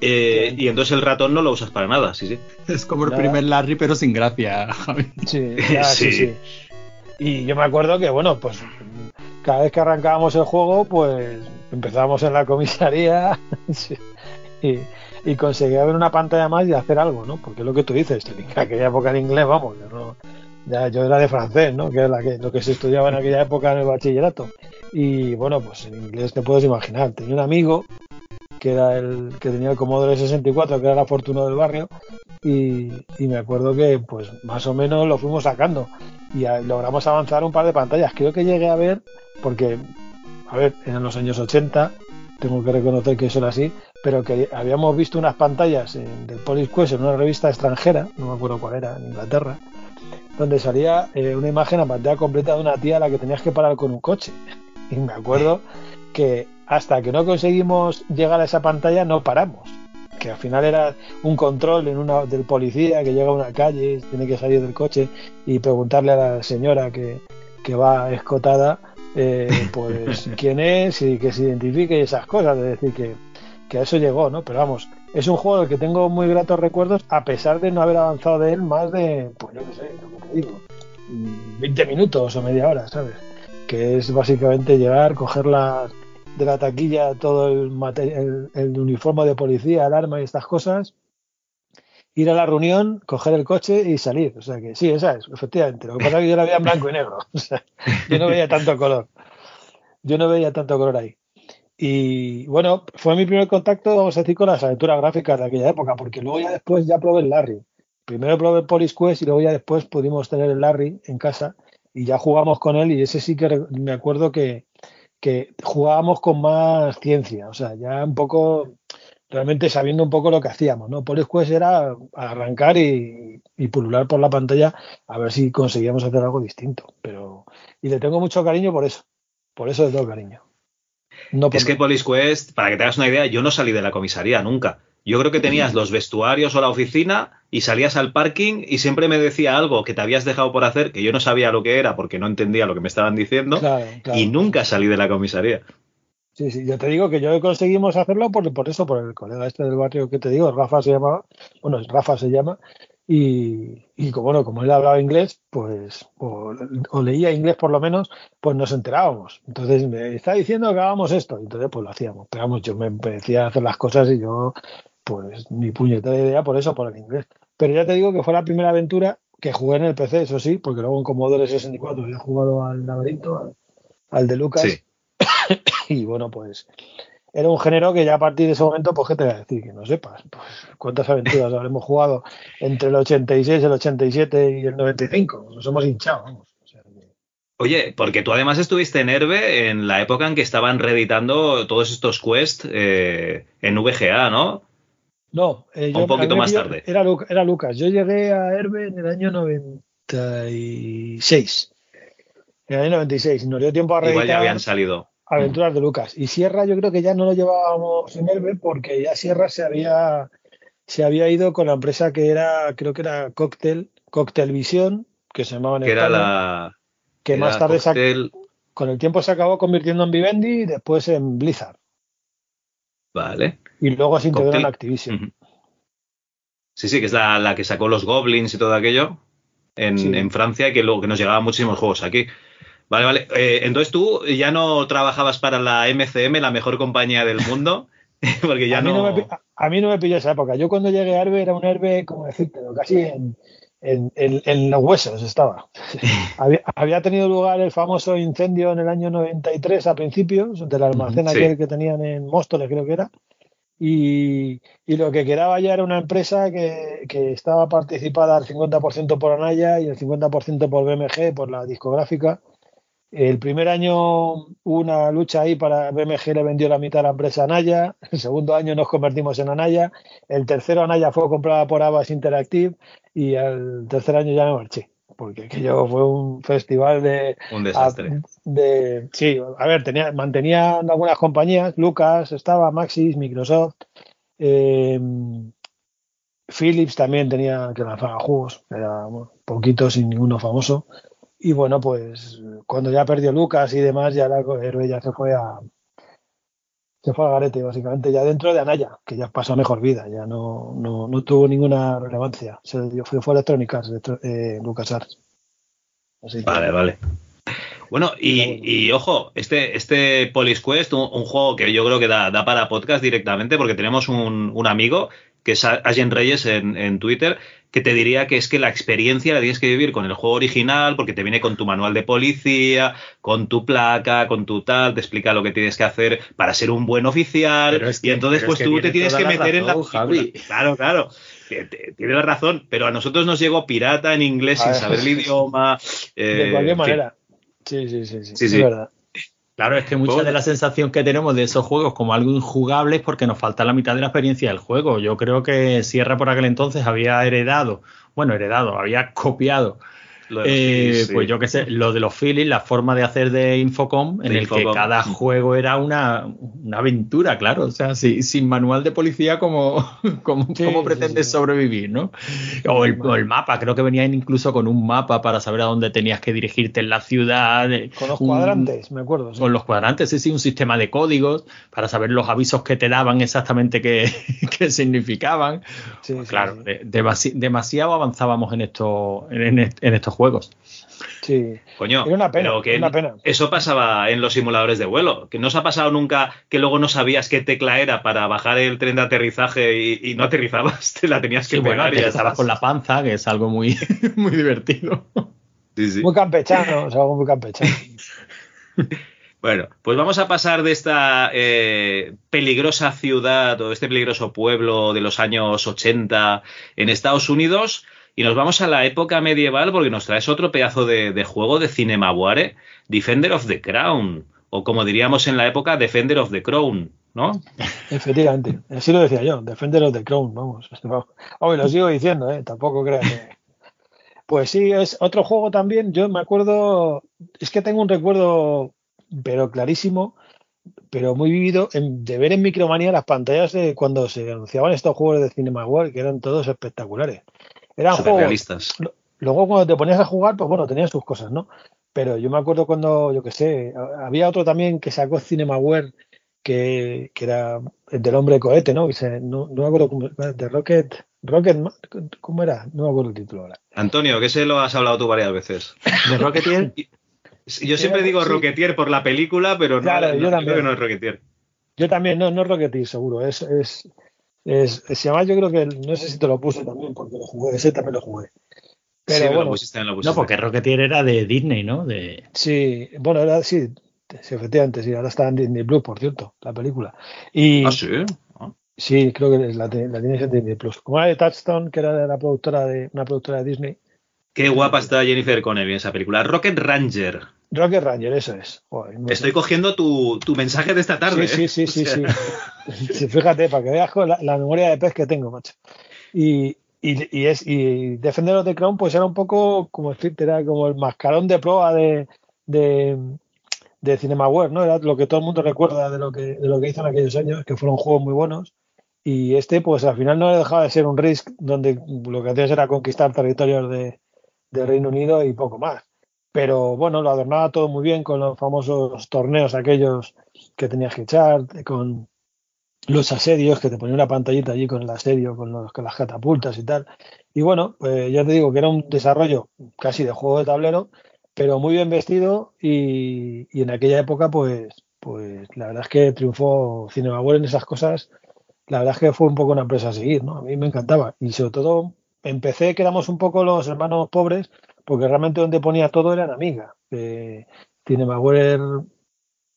Eh, y entonces el ratón no lo usas para nada, sí, sí. Es como el primer Larry, pero sin gracia, Javi. Sí, ya, sí. sí, sí. Y yo me acuerdo que, bueno, pues cada vez que arrancábamos el juego, pues empezábamos en la comisaría y, conseguía ver una pantalla más y hacer algo, ¿no? Porque es lo que tú dices, en aquella época en inglés, vamos, yo, no, ya, yo era de francés, ¿no? Que es la que, lo que se estudiaba en aquella época en el bachillerato. Y bueno, pues en inglés te puedes imaginar. Tenía un amigo que era el que tenía el Commodore 64, que era la fortuna del barrio, y, y, me acuerdo que pues más o menos lo fuimos sacando y logramos avanzar un par de pantallas. Creo que llegué a ver, porque, a ver, en los años 80, tengo que reconocer que eso era así, pero que habíamos visto unas pantallas en, del Police Quest en una revista extranjera, no me acuerdo cuál era, en Inglaterra, donde salía eh, una imagen a pantalla completa de una tía a la que tenías que parar con un coche. Y me acuerdo que hasta que no conseguimos llegar a esa pantalla no paramos que al final era un control en una del policía que llega a una calle, tiene que salir del coche y preguntarle a la señora que, que va escotada, eh, pues quién es y que se identifique y esas cosas, es decir, que, que a eso llegó, ¿no? Pero vamos, es un juego del que tengo muy gratos recuerdos a pesar de no haber avanzado de él más de, pues yo qué sé, lo que te digo, 20 minutos o media hora, ¿sabes? Que es básicamente llegar, coger las de la taquilla todo el, uniforme de policía, el arma y estas cosas, ir a la reunión, coger el coche y salir. O sea que sí, esa es, efectivamente. Lo que pasa es que yo la veía en blanco y negro. Yo no veía tanto color. Yo no veía tanto color ahí. Y bueno, fue mi primer contacto, vamos a decir, con las aventuras gráficas de aquella época, porque luego ya después ya probé el Larry. Primero probé el Police Quest y luego ya después pudimos tener el Larry en casa y ya jugamos con él y ese sí que me acuerdo que, que jugábamos con más ciencia, o sea, ya un poco, realmente sabiendo un poco lo que hacíamos, ¿no? Police Quest era arrancar y, y, pulular por la pantalla a ver si conseguíamos hacer algo distinto, pero, y le tengo mucho cariño por eso, por eso le tengo cariño. No es que Police Quest, para que te hagas una idea, yo no salí de la comisaría nunca. Yo creo que tenías los vestuarios o la oficina y salías al parking y siempre me decía algo que te habías dejado por hacer, que yo no sabía lo que era porque no entendía lo que me estaban diciendo claro, claro. y nunca salí de la comisaría. Sí, sí, yo te digo que yo conseguimos hacerlo por, por eso, por el colega este del barrio que te digo, Rafa se llamaba, bueno, Rafa se llama, y, y como, bueno, como él hablaba inglés, pues, o, o, leía inglés por lo menos, pues nos enterábamos. Entonces me está diciendo que hagamos esto, entonces pues lo hacíamos. Pero vamos, yo me empecé a hacer las cosas y yo pues ni puñetera idea por eso, por el inglés. Pero ya te digo que fue la primera aventura que jugué en el PC, eso sí, porque luego en Commodore 64 había jugado al laberinto, al, al de Lucas. Sí. y bueno, pues era un género que ya a partir de ese momento, pues qué te voy a decir, que no sepas, pues cuántas aventuras habremos jugado entre el 86, el 87 y el 95, nos hemos hinchado, vamos. O sea, que... Oye, porque tú además estuviste en Herbe en la época en que estaban reeditando todos estos quests eh, en VGA, ¿no? No, eh, yo, Un poquito más yo- tarde. Era, Lu- era Lucas. Yo llegué a Herbe en el año 96. En el año 96. Nos dio tiempo a Igual ya reeditar habían salido. Aventuras de Lucas. Y Sierra yo creo que ya no lo llevábamos en Herbe porque ya Sierra se había, se había ido con la empresa que era, creo que era Cocktail, Cocktail Vision, que se llamaba en Que era la. que era más tarde Cocktail- con el tiempo se acabó convirtiendo en Vivendi y después en Blizzard. Vale. Y luego se integró en. Activision. Sí, sí, que es la, la que sacó los Goblins y todo aquello en, Sí. en Francia y que luego que nos llegaban muchísimos juegos aquí. Vale, vale. Eh, entonces tú ya no trabajabas para la MCM, la mejor compañía del mundo, porque ya a, mí no. no me, a- a mí no me pilló esa época. Yo cuando llegué a Herbe era un Herbe, como decirte, casi en, en- en- en los huesos estaba. había, había tenido lugar el famoso incendio en el año 93 a principios, del almacén sí. aquel que tenían en Móstoles, creo que era. Y, lo que quedaba ya era una empresa que, que estaba participada al 50% por Anaya y el 50% por BMG, por la discográfica. El primer año hubo una lucha ahí para BMG le vendió la mitad a la empresa Anaya. El segundo año nos convertimos en Anaya. El tercero Anaya fue comprada por Abbas Interactive y al tercer año ya me marché. Porque aquello fue un festival de, Un desastre. de sí, a ver, tenía, mantenían algunas compañías, Lucas estaba, Maxis, Microsoft, eh, Philips también tenía que lanzar juegos, era bueno, poquitos y ninguno famoso. Y bueno, pues cuando ya perdió Lucas y demás, ya la héroe ya se fue a se fue al garete, básicamente, ya dentro de Anaya, que ya pasó a mejor vida, ya no, no, no tuvo ninguna relevancia. Se dio- fue, fue Electronic Arts, eh, LucasArts. Así que- Vale, vale. Bueno, y, y ojo, este, este Police Quest, un, un juego que yo creo que da, da para podcast directamente, porque tenemos un, un amigo que es Agent Reyes en, en Twitter, que te diría que es que la experiencia la tienes que vivir con el juego original, porque te viene con tu manual de policía, con tu placa, con tu tal, te explica lo que tienes que hacer para ser un buen oficial, es que- y entonces es pues que tú tiene te tienes que meter en la. Javi. Claro, claro. T- t- Tienes la razón, pero a nosotros nos llegó pirata en inglés sin saber el idioma. eh, de cualquier fin. manera. Sí, sí, sí, sí, Sí, es sí. verdad. Claro, es que mucha de la sensación que tenemos de esos juegos como algo injugable es porque nos falta la mitad de la experiencia del juego. Yo creo que Sierra por aquel entonces había heredado, bueno, heredado, había copiado, eh, Phillies, sí. pues yo qué sé, lo de los feelings, la forma de hacer de Infocom, en De el que cada Mm. juego era una, una aventura, claro. O sea, si- sin manual de policía, ¿cómo, cómo, Sí, cómo pretendes sí. sobrevivir, no? O el, o el mapa, creo que venían incluso con un mapa para saber a dónde tenías que dirigirte en la ciudad. eh, Con los un- cuadrantes, me acuerdo. sí. con los cuadrantes, sí, sí, un sistema de códigos para saber los avisos que te daban exactamente qué, qué significaban. Sí, Pues sí, claro, sí. de- demasi- demasiado avanzábamos en, esto, en, en estos juegos. Sí. Coño, Era una pena, pero que era una pena. eso pasaba en los simuladores de vuelo. Que no os ha pasado nunca que luego no sabías qué tecla era para bajar el tren de aterrizaje y, y no aterrizabas, te la tenías que Sí, bueno, pegar y te ya estabas con la panza, que es algo muy, muy divertido. Sí, sí. Muy campechano, o sea, algo muy campechano. Bueno, pues vamos a pasar de esta eh, peligrosa ciudad o este peligroso pueblo de los años 80 en Estados Unidos y nos vamos a la época medieval porque nos traes otro pedazo de, juego de Cinemaware, Defender of the Crown, o como diríamos en la época, Defender of the Crown, ¿no? Efectivamente, así lo decía yo, Defender of the Crown, vamos. Hoy lo sigo diciendo, ¿eh? tampoco que... Pues sí, es otro juego también, yo me acuerdo, es que tengo un recuerdo, pero clarísimo, pero muy vivido, de ver en Micromanía las pantallas de cuando se anunciaban estos juegos de Cinema World, que eran todos espectaculares. Eran Súper juegos realistas. Luego cuando te ponías a jugar, pues bueno, tenías sus cosas, ¿no? Pero yo me acuerdo cuando, yo qué sé, había otro también que sacó Cinemaware, que, que era el del hombre cohete, ¿no? Y se- no, no me acuerdo cómo, de Rocket, Rocket, ¿cómo era? No me acuerdo el título ahora. Antonio, que se lo has hablado tú varias veces. De Rocketeer, Yo siempre digo sí. Rocketeer por la película, pero no, Claro, no, yo también. creo que no es Rocketeer. Yo también, no, no es Rocketeer, seguro, es, es, es, se llama, yo creo que, no sé si te lo puse también, porque lo jugué, ese también lo jugué. Pero sí, me lo bueno, pusiste, me lo pusiste. no, porque Rocketeer era de Disney, ¿no? De, sí, bueno, era, sí, sí, efectivamente, sí, ahora está en Disney Plus, por cierto, la película. Y, Ah, sí. Ah. Sí, creo que es la, la tienes en Disney Plus. Como era de Touchstone, que era de la productora de una productora de Disney. Qué guapa está Jennifer Connelly en esa película. Rocket Ranger. Rocket Ranger, eso es. Joder, no Estoy sé. cogiendo tu, tu mensaje de esta tarde. Sí, ¿eh? sí, sí, sí, sí. fíjate, para que veas la, la, memoria de pez que tengo, macho. Y, y, y, es, y Defender of the Crown, pues era un poco como era como el mascarón de prueba de, de, de CinemaWare, ¿no? Era lo que todo el mundo recuerda de lo que, de lo que hizo en aquellos años, que fueron juegos muy buenos. Y este, pues al final no dejaba de ser un Risk donde lo que hacías era conquistar territorios de, de Reino Unido y poco más. Pero bueno, lo adornaba todo muy bien con los famosos torneos aquellos que tenías que echar, con los asedios, que te ponía una pantallita allí con el asedio, con, los, las catapultas y tal. Y bueno, pues ya te digo que era un desarrollo casi de juego de tablero, pero muy bien vestido y, y en aquella época pues, pues la verdad es que triunfó CinemaWare en esas cosas. La verdad es que fue un poco una empresa a seguir, ¿no? A mí me encantaba. Y sobre todo empecé que éramos un poco los hermanos pobres, porque realmente donde ponía todo era en Amiga. Eh,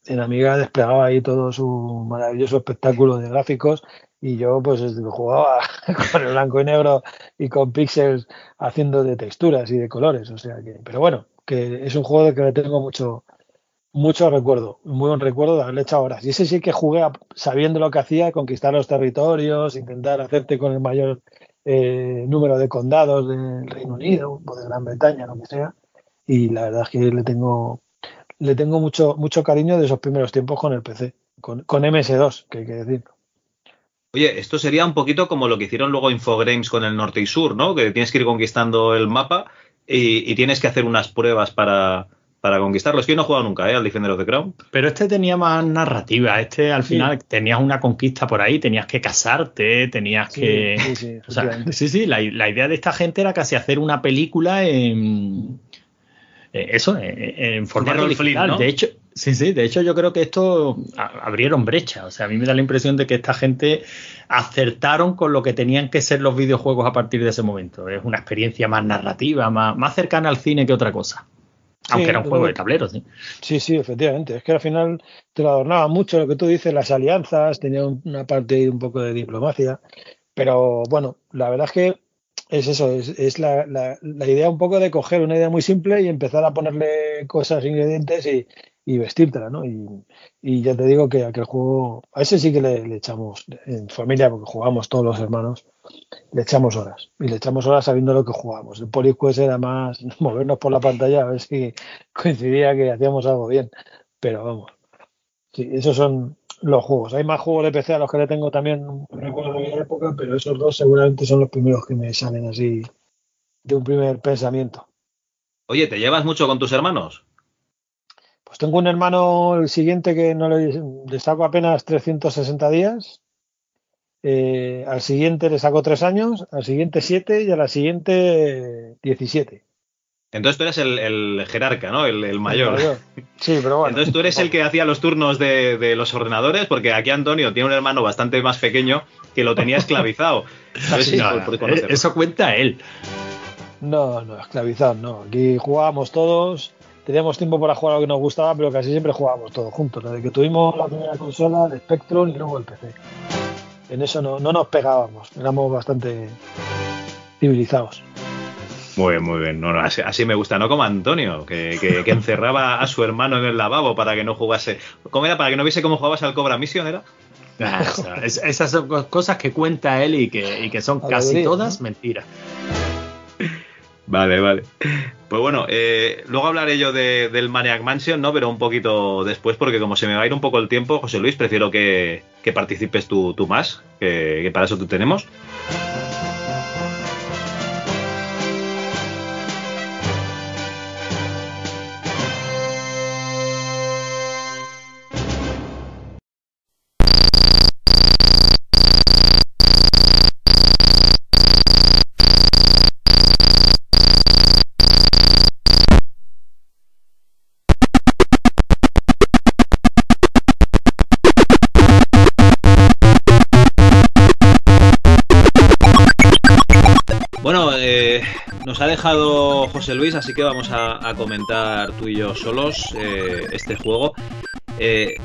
en Amiga desplegaba ahí todo su maravilloso espectáculo de gráficos y yo pues jugaba con el blanco y negro y con píxeles haciendo de texturas y de colores, o sea que, pero bueno, que es un juego de que le tengo mucho mucho recuerdo, muy buen recuerdo de haberle echado horas. Y ese sí que jugué sabiendo lo que hacía, conquistar los territorios, intentar hacerte con el mayor eh, número de condados del Reino Unido o de Gran Bretaña, lo que sea. Y la verdad es que le tengo le tengo mucho, mucho cariño de esos primeros tiempos con el PC, con, con MS2, que hay que decir. Oye, esto sería un poquito como lo que hicieron luego Infogrames con el norte y sur, ¿no? Que tienes que ir conquistando el mapa y, y tienes que hacer unas pruebas para, para conquistarlo. Es que yo no he jugado nunca, ¿eh? Al Defender of the Crown. Pero este tenía más narrativa. Este al final tenías una conquista por ahí, tenías que casarte, tenías Sí, que. sí, sí, o sea, sí, sí, la, la idea de esta gente era casi hacer una película en. eh, Eso, en, en formato digital. ¿no? De hecho, sí, sí, de hecho yo creo que esto abrieron brecha. O sea, a mí me da la impresión de que esta gente acertaron con lo que tenían que ser los videojuegos a partir de ese momento. Es una experiencia más narrativa, más, más cercana al cine que otra cosa. Aunque Sí, era un juego de tablero, sí. Sí, sí, efectivamente. Es que al final te lo adornaba mucho lo que tú dices, las alianzas, tenía un- una parte un poco de diplomacia. Pero bueno, la verdad es que es eso, es, es la, la- la idea un poco de coger una idea muy simple y empezar a ponerle cosas, ingredientes y, y vestírtela, ¿no? Y, y ya te digo que aquel juego, a ese sí que le, le echamos en familia, porque jugamos todos los hermanos, le echamos horas. Y le echamos horas sabiendo lo que jugamos. El Poliquest era más movernos por la pantalla a ver si coincidía que hacíamos algo bien. Pero vamos, sí, esos son los juegos. Hay más juegos de PC a los que le tengo también recuerdo de aquella época, pero esos dos seguramente son los primeros que me salen así de un primer pensamiento. Oye, ¿te llevas mucho con tus hermanos? Pues tengo un hermano, el siguiente, que no le, le saco apenas 360 días. Eh, al siguiente le saco 3 años, al siguiente 7 y a la siguiente 17. Entonces tú eres el, el jerarca, ¿no? El, el mayor. Sí, pero bueno. Entonces tú eres el que hacía los turnos de, de los ordenadores, porque aquí Antonio tiene un hermano bastante más pequeño que lo tenía esclavizado. Entonces, Sí, sí, no, por- por no, conocerlo. eso cuenta él. No, no, esclavizado, no. Aquí jugábamos todos, teníamos tiempo para jugar a lo que nos gustaba, pero casi siempre jugábamos todos juntos. Desde que tuvimos la primera consola, el Spectrum y luego el PC. En eso no, no nos pegábamos, éramos bastante civilizados. Muy bien, muy bien. No, no, así, así me gusta, no como Antonio, que, que- que encerraba a su hermano en el lavabo para que no jugase. ¿Cómo era? Para que no viese cómo jugabas al Cobra Mission, ¿era? Ah, es- esas son co- cosas que cuenta él y que, y que son casi todas ¿no? mentiras. Vale, vale. Pues bueno, eh, luego hablaré yo de- del Maniac Mansion, ¿no? Pero un poquito después, porque como se me va a ir un poco el tiempo, José Luis, prefiero que, que participes tú, tú más, que, que para eso tú tenemos. Ha dejado José Luis, así que vamos a, a comentar tú y yo solos eh, este juego. Eh,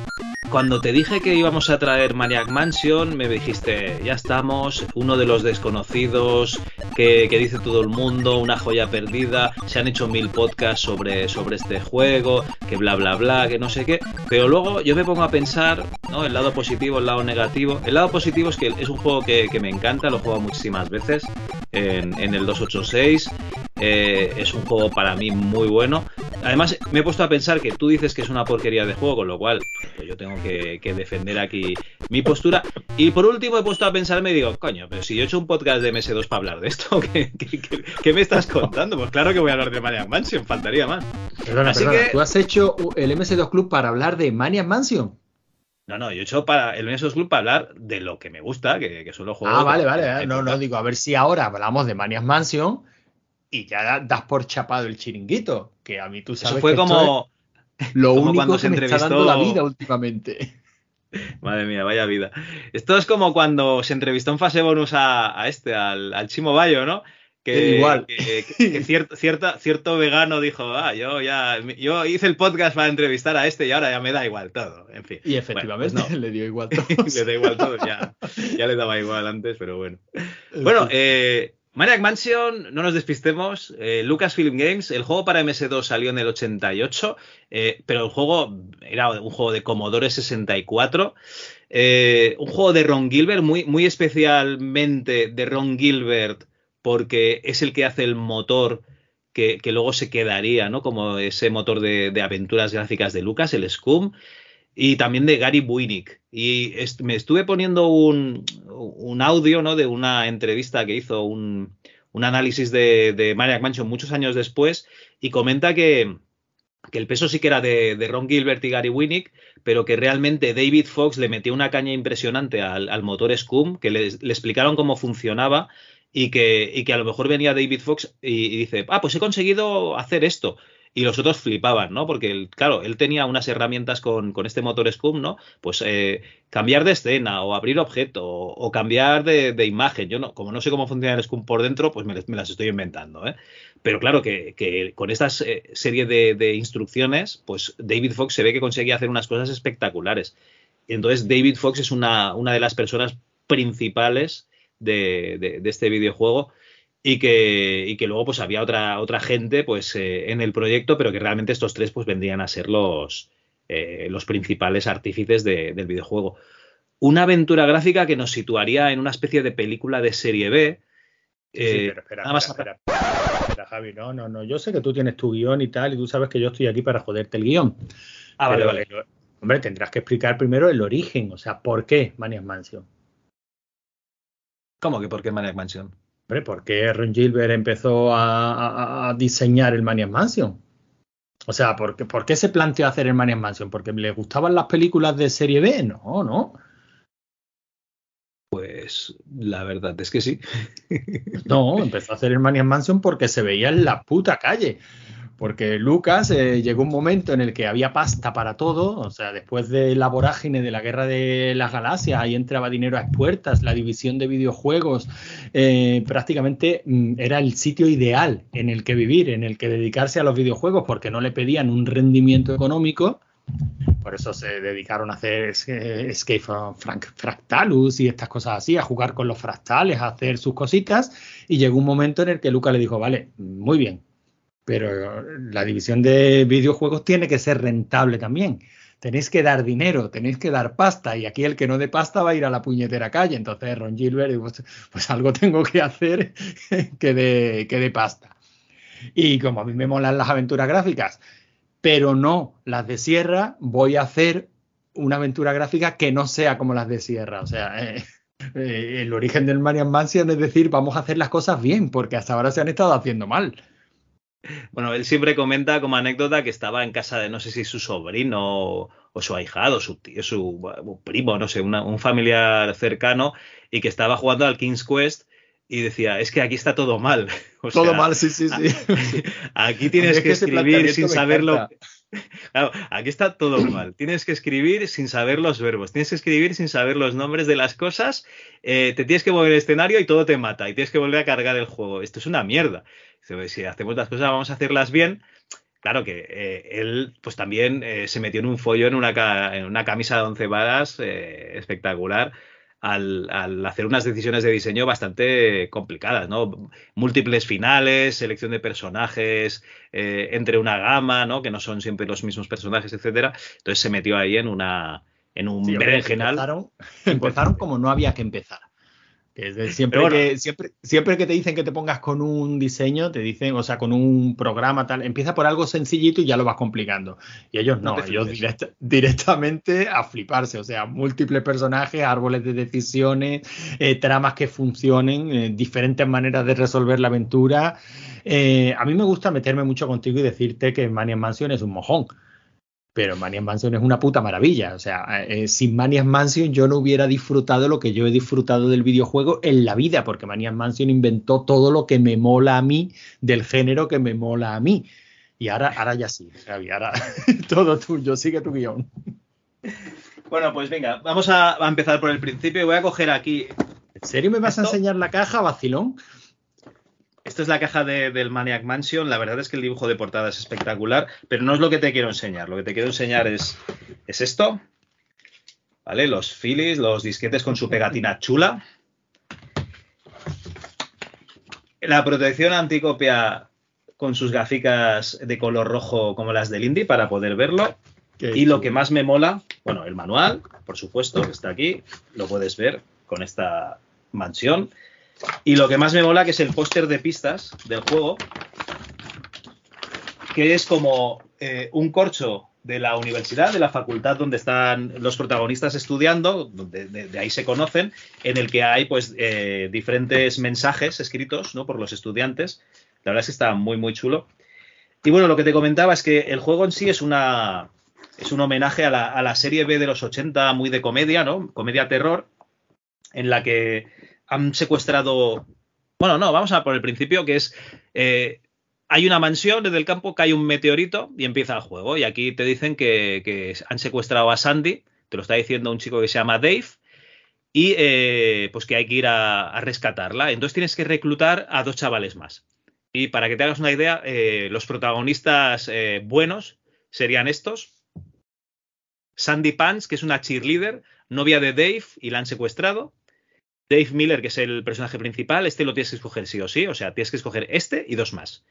cuando te dije que íbamos a traer Maniac Mansion, me dijiste, ya estamos, uno de los desconocidos que, dice todo el mundo, una joya perdida, se han hecho mil podcasts sobre, sobre este juego, que bla bla bla, que no sé qué. Pero luego yo me pongo a pensar, ¿no? El lado positivo, el lado negativo. El lado positivo es que es un juego que, me encanta, lo juego muchísimas veces en, en el 286. Eh, es un juego para mí muy bueno. Además, me he puesto a pensar que tú dices que es una porquería de juego, con lo cual pues yo tengo que, defender aquí mi postura. Y por último, he puesto a pensar, me digo, coño, pero si yo he hecho un podcast de MS2 para hablar de esto, ¿qué, me estás contando? Pues claro que voy a hablar de Maniac Mansion, faltaría más. Perdona, Así que... ¿tú has hecho el MS2 Club para hablar de Maniac Mansion? No, no, yo he hecho para el MS2 Club para hablar de lo que me gusta, que, que son los juegos. Ah, vale, vale. No, no, digo, a ver si ahora hablamos de Maniac Mansion y ya das por chapado el chiringuito, que a mí tú sabes Eso fue como lo único cuando se entrevistó... está dando la vida últimamente. Madre mía, vaya vida. Esto es como cuando se entrevistó en fase bonus a, este, al, al, Chimo Bayo, ¿no? Que, Igual. Que, cierto, cierto vegano dijo, ah, yo ya, yo hice el podcast para entrevistar a este y ahora ya me da igual todo. En fin. Y efectivamente pues no. le dio igual todo. le da igual todo, ya, ya le daba igual antes, pero bueno. Bueno, eh, Maniac Mansion, no nos despistemos. Eh, Lucasfilm Games, el juego para MS2 salió en el 88, eh, pero el juego era un juego de Commodore 64. Eh, un juego de Ron Gilbert, muy, muy especialmente de Ron Gilbert, porque es el que hace el motor que, luego se quedaría, ¿no? Como ese motor de, aventuras gráficas de Lucas, el Scum y también de Gary Buinick. Y me estuve poniendo un, audio ¿no? de una entrevista que hizo un, análisis de, de Maniac muchos años después y comenta que, el peso sí que era de, Ron Gilbert y Gary Winnick, pero que realmente David Fox le metió una caña impresionante al, motor Scum, que le, explicaron cómo funcionaba y que, y que, a lo mejor venía David Fox y, y, dice, ah, pues he conseguido hacer esto y los otros flipaban, ¿no? Porque, claro, él tenía unas herramientas con, este motor Scum, ¿no? Pues eh, cambiar de escena o abrir objeto o, cambiar de, imagen. Yo no, como no sé cómo funciona el Scum por dentro, pues me, las estoy inventando, ¿eh? Pero claro que, con esta serie de, instrucciones, pues David Fox se ve que conseguía hacer unas cosas espectaculares. Entonces David Fox es una, una de las personas principales de, de este videojuego y que, y que luego pues había otra, otra gente pues eh, en el proyecto, pero que realmente estos tres pues vendrían a ser los, eh, los principales artífices del videojuego. Una aventura gráfica que nos situaría en una especie de película de serie B. Sí, eh, pero espera, nada espera, espera, Javi, no, no, no. Yo sé que tú tienes tu guion y tal, y tú sabes que yo estoy aquí para joderte el guion. Ah, vale, vale. Hombre, tendrás que explicar primero el origen, o sea, ¿por qué Maniac Mansion? ¿Cómo que por qué Maniac Mansion? Hombre, ¿por qué Ron Gilbert empezó a, diseñar el Maniac Mansion? O sea, ¿por qué, se planteó hacer el Maniac Mansion? ¿Porque le gustaban las películas de serie B? No, no. Pues la verdad es que sí. no, empezó a hacer el Maniac Mansion porque se veía en la puta calle porque Lucas eh, llegó un momento en el que había pasta para todo, o sea, después de la vorágine de la guerra de las galaxias, ahí entraba dinero a expuertas, la división de videojuegos eh, prácticamente mm, era el sitio ideal en el que vivir, en el que dedicarse a los videojuegos, porque no le pedían un rendimiento económico. Por eso se dedicaron a hacer Escape from Fractalus y estas cosas así, a jugar con los fractales, a hacer sus cositas. Y llegó un momento en el que Lucas le dijo, vale, muy bien, pero la división de videojuegos tiene que ser rentable también. Tenéis que dar dinero, tenéis que dar pasta, y aquí el que no dé pasta va a ir a la puñetera calle. Entonces Ron Gilbert, pues, pues algo tengo que hacer que dé que de pasta. Y como a mí me molan las aventuras gráficas, pero no las de Sierra, voy a hacer una aventura gráfica que no sea como las de Sierra. O sea, eh, eh, el origen del Marian Mansion es decir, vamos a hacer las cosas bien, porque hasta ahora se han estado haciendo mal. Bueno, él siempre comenta como anécdota que estaba en casa de no sé si su sobrino o, su ahijado, su tío, su primo, no sé, un familiar cercano, y que estaba jugando al King's Quest y decía, es que aquí está todo mal. todo mal, sí, sí, sí. Aquí tienes que, escribir sin saberlo. Claro, aquí está todo mal. Tienes que escribir sin saber los verbos, tienes que escribir sin saber los nombres de las cosas, eh, te tienes que mover el escenario y todo te mata y tienes que volver a cargar el juego. Esto es una mierda. Si hacemos las cosas, vamos a hacerlas bien. claro que eh, él pues también eh, se metió en un follo en una, en una camisa de once varas espectacular al, al, hacer unas decisiones de diseño bastante complicadas, ¿no? Múltiples finales, selección de personajes entre una gama, ¿no? Que no son siempre los mismos personajes, etcétera. Entonces se metió ahí en una en un sí, berenjenal. Empezaron, empezaron como no había que empezar. Siempre, bueno, que, siempre, siempre que te dicen que te pongas con un diseño, te dicen, o sea, con un programa tal, empieza por algo sencillito y ya lo vas complicando. Y ellos no, no ellos direct, directamente a fliparse, o sea, múltiples personajes, árboles de decisiones, eh, tramas que funcionen, eh, diferentes maneras de resolver la aventura. Eh, a mí me gusta meterme mucho contigo y decirte que Maniac Mansion es un mojón. Pero Maniac Mansion es una puta maravilla. O sea, eh, sin Maniac Mansion yo no hubiera disfrutado lo que yo he disfrutado del videojuego en la vida, porque Maniac Mansion inventó todo lo que me mola a mí del género que me mola a mí. Y ahora, ahora ya sí, Javi, ahora todo tuyo, sigue tu guion. Bueno, pues venga, vamos a, a empezar por el principio. Voy a coger aquí. ¿En serio me vas ¿Esto? a enseñar la caja, vacilón? Esta es la caja de, del Maniac Mansion. La verdad es que el dibujo de portada es espectacular, pero no es lo que te quiero enseñar. Lo que te quiero enseñar es, es esto. ¿Vale? Los filis, los disquetes con su pegatina chula. La protección anticopia con sus gaficas de color rojo como las del Indie para poder verlo. Qué y lo que más me mola, bueno, el manual, por supuesto, que está aquí. Lo puedes ver con esta mansión. Y lo que más me mola que es el póster de pistas del juego, que es como eh, un corcho de la universidad, de la facultad donde están los protagonistas estudiando, de, de, ahí se conocen, en el que hay pues eh, diferentes mensajes escritos ¿no? por los estudiantes. La verdad es que está muy, muy chulo. Y bueno, lo que te comentaba es que el juego en sí es una. Es un homenaje a la, a la serie B de los 80, muy de comedia, ¿no? Comedia terror, en la que han secuestrado. Bueno, no, vamos a por el principio, que es. Eh, hay una mansión desde el campo, cae un meteorito y empieza el juego. Y aquí te dicen que, que han secuestrado a Sandy, te lo está diciendo un chico que se llama Dave, y eh, pues que hay que ir a, rescatarla. Entonces tienes que reclutar a dos chavales más. Y para que te hagas una idea, eh, los protagonistas buenos serían estos. Sandy Pants, que es una cheerleader, novia de Dave, y la han secuestrado. Dave Miller, que es el personaje principal, este lo tienes que escoger sí o sí, o sea, tienes que escoger este y dos más.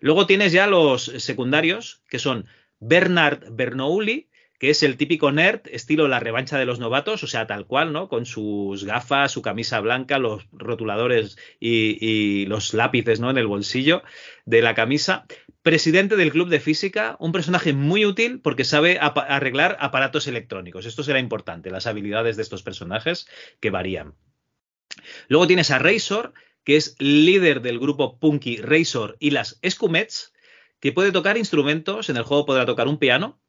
Luego tienes ya los secundarios, que son Bernard Bernoulli, que es el típico nerd, estilo la revancha de los novatos, o sea, tal cual, ¿no? Con sus gafas, su camisa blanca, los rotuladores y, los lápices, ¿no? En el bolsillo de la camisa. Presidente del club de física, un personaje muy útil porque sabe arreglar aparatos electrónicos. Esto será importante, las habilidades de estos personajes que varían. Luego tienes a Razor, que es líder del grupo Punky Razor y las Scumets, que puede tocar instrumentos, en el juego podrá tocar un piano.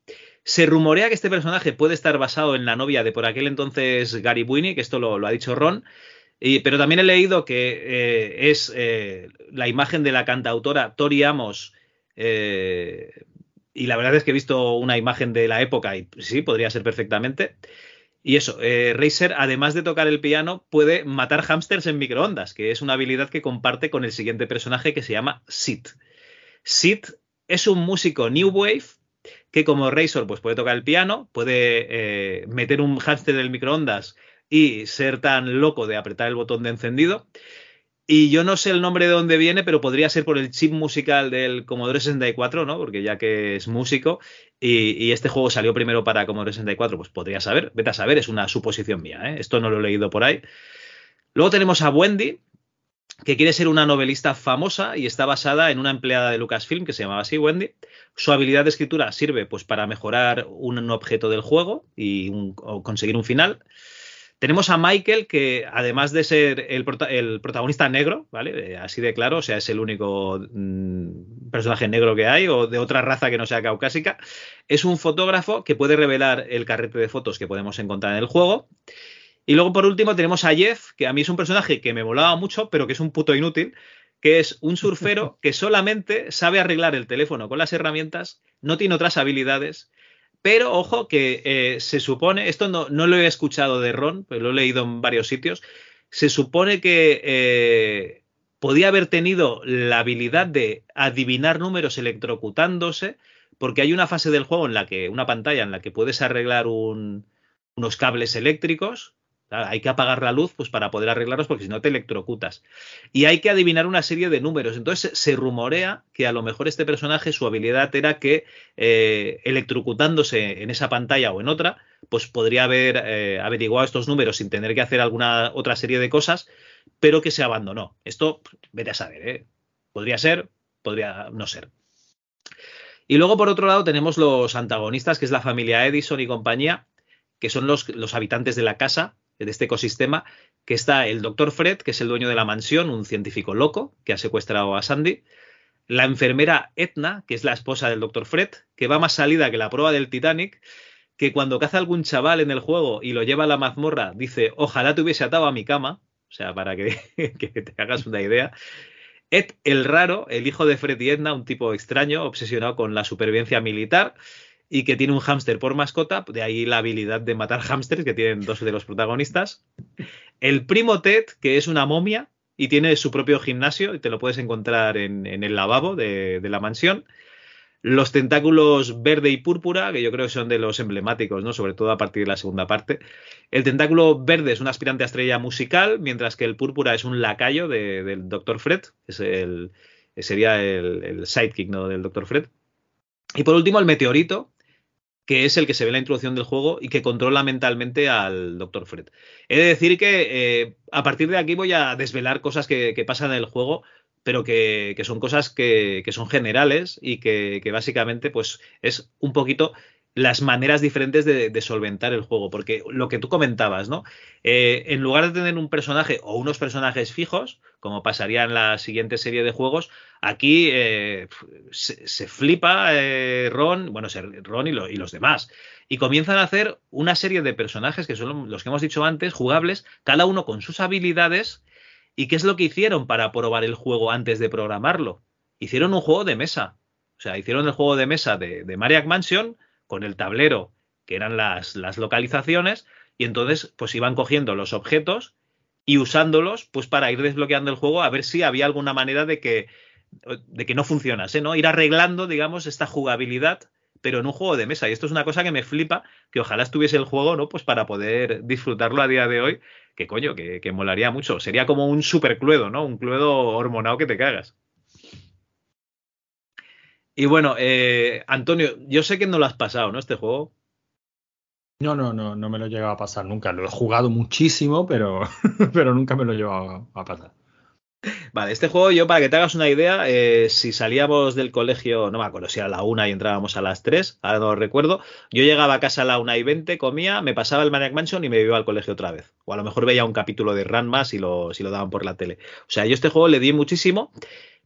Se rumorea que este personaje puede estar basado en la novia de por aquel entonces Gary Buini, que esto lo, ha dicho Ron, pero también he leído que eh, es eh, la imagen de la cantautora Tori Amos, eh, y la verdad es que he visto una imagen de la época y sí, podría ser perfectamente. Y eso, eh, Razer, además de tocar el piano, puede matar hámsters en microondas, que es una habilidad que comparte con el siguiente personaje que se llama Sid. Sid es un músico New Wave que como Razor pues puede tocar el piano, puede eh, meter un hámster en el microondas y ser tan loco de apretar el botón de encendido. Y yo no sé el nombre de dónde viene, pero podría ser por el chip musical del Commodore 64, ¿no? Porque ya que es músico y, este juego salió primero para Commodore 64, pues podría saber, vete a saber, es una suposición mía, ¿eh? Esto no lo he leído por ahí. Luego tenemos a Wendy, que quiere ser una novelista famosa y está basada en una empleada de Lucasfilm que se llamaba así, Wendy. Su habilidad de escritura sirve pues para mejorar un objeto del juego y conseguir un final. Tenemos a Michael, que además de ser el, prota el protagonista negro, ¿vale? Eh, así de claro, o sea, es el único mm, personaje negro que hay, o de otra raza que no sea caucásica, es un fotógrafo que puede revelar el carrete de fotos que podemos encontrar en el juego. Y luego, por último, tenemos a Jeff, que a mí es un personaje que me molaba mucho, pero que es un puto inútil, que es un surfero que solamente sabe arreglar el teléfono con las herramientas, no tiene otras habilidades pero ojo que eh, se supone, esto no, no, lo he escuchado de Ron, pero lo he leído en varios sitios, se supone que eh, podía haber tenido la habilidad de adivinar números electrocutándose, porque hay una fase del juego en la que, una pantalla en la que puedes arreglar unos cables eléctricos hay que apagar la luz pues, para poder arreglarlos porque si no te electrocutas. Y hay que adivinar una serie de números. Entonces se rumorea que a lo mejor este personaje, su habilidad era que eh, electrocutándose en esa pantalla o en otra, pues podría haber eh, averiguado estos números sin tener que hacer alguna otra serie de cosas, pero que se abandonó. Esto, vete a saber, ¿eh? Podría ser, podría no ser. Y luego, por otro lado, tenemos los antagonistas, que es la familia Edison y compañía, que son los, los habitantes de la casa, de este ecosistema, que está el doctor Fred, que es el dueño de la mansión, un científico loco que ha secuestrado a Sandy, la enfermera Etna, que es la esposa del doctor Fred, que va más salida que la prueba del Titanic, que cuando caza algún chaval en el juego y lo lleva a la mazmorra, dice, ojalá te hubiese atado a mi cama, o sea, para que, que te hagas una idea. Ed el raro, el hijo de Fred y Etna, un tipo extraño, obsesionado con la supervivencia militar, y que tiene un hámster por mascota, de ahí la habilidad de matar hámsters que tienen dos de los protagonistas. El primo Ted, que es una momia y tiene su propio gimnasio, y te lo puedes encontrar en, el lavabo de, la mansión. Los tentáculos verde y púrpura, que yo creo que son de los emblemáticos, ¿no? Sobre todo a partir de la segunda parte. El tentáculo verde es un aspirante a estrella musical, mientras que el púrpura es un lacayo del Dr. Fred, es el, sería el, sidekick ¿no? del Dr. Fred. Y por último, el meteorito, que es el que se ve en la introducción del juego y que controla mentalmente al Dr. Fred. He de decir que eh, a partir de aquí voy a desvelar cosas que, pasan en el juego, pero que, son cosas que, son generales y que, básicamente pues es un poquito las maneras diferentes de, solventar el juego, porque lo que tú comentabas, ¿no? Eh, en lugar de tener un personaje o unos personajes fijos, como pasaría en la siguiente serie de juegos, aquí eh, se, flipa eh, Ron, bueno, Ron y, los demás, y comienzan a hacer una serie de personajes que son los que hemos dicho antes, jugables, cada uno con sus habilidades, y qué es lo que hicieron para probar el juego antes de programarlo. Hicieron un juego de mesa, o sea, hicieron el juego de mesa de, de Mariac Mansion, con el tablero, que eran las, las localizaciones, y entonces pues iban cogiendo los objetos y usándolos pues para ir desbloqueando el juego a ver si había alguna manera de que, de que no funcionase, ¿no? Ir arreglando, digamos, esta jugabilidad, pero en un juego de mesa. Y esto es una cosa que me flipa, que ojalá estuviese el juego, ¿no? Pues para poder disfrutarlo a día de hoy, que coño, que, que molaría mucho. Sería como un super cluedo, ¿no? Un cluedo hormonado que te cagas. Y bueno, eh, Antonio, yo sé que no lo has pasado, ¿no? Este juego. No, no, no, no me lo he llegado a pasar nunca. Lo he jugado muchísimo, pero, pero nunca me lo he llegado a pasar. Vale, este juego, yo para que te hagas una idea, eh, si salíamos del colegio, no me acuerdo si era a la una y entrábamos a las tres, ahora no lo recuerdo, yo llegaba a casa a la una y veinte, comía, me pasaba el Maniac Mansion y me iba al colegio otra vez. O a lo mejor veía un capítulo de Ranma si lo, si lo daban por la tele. O sea, yo este juego le di muchísimo,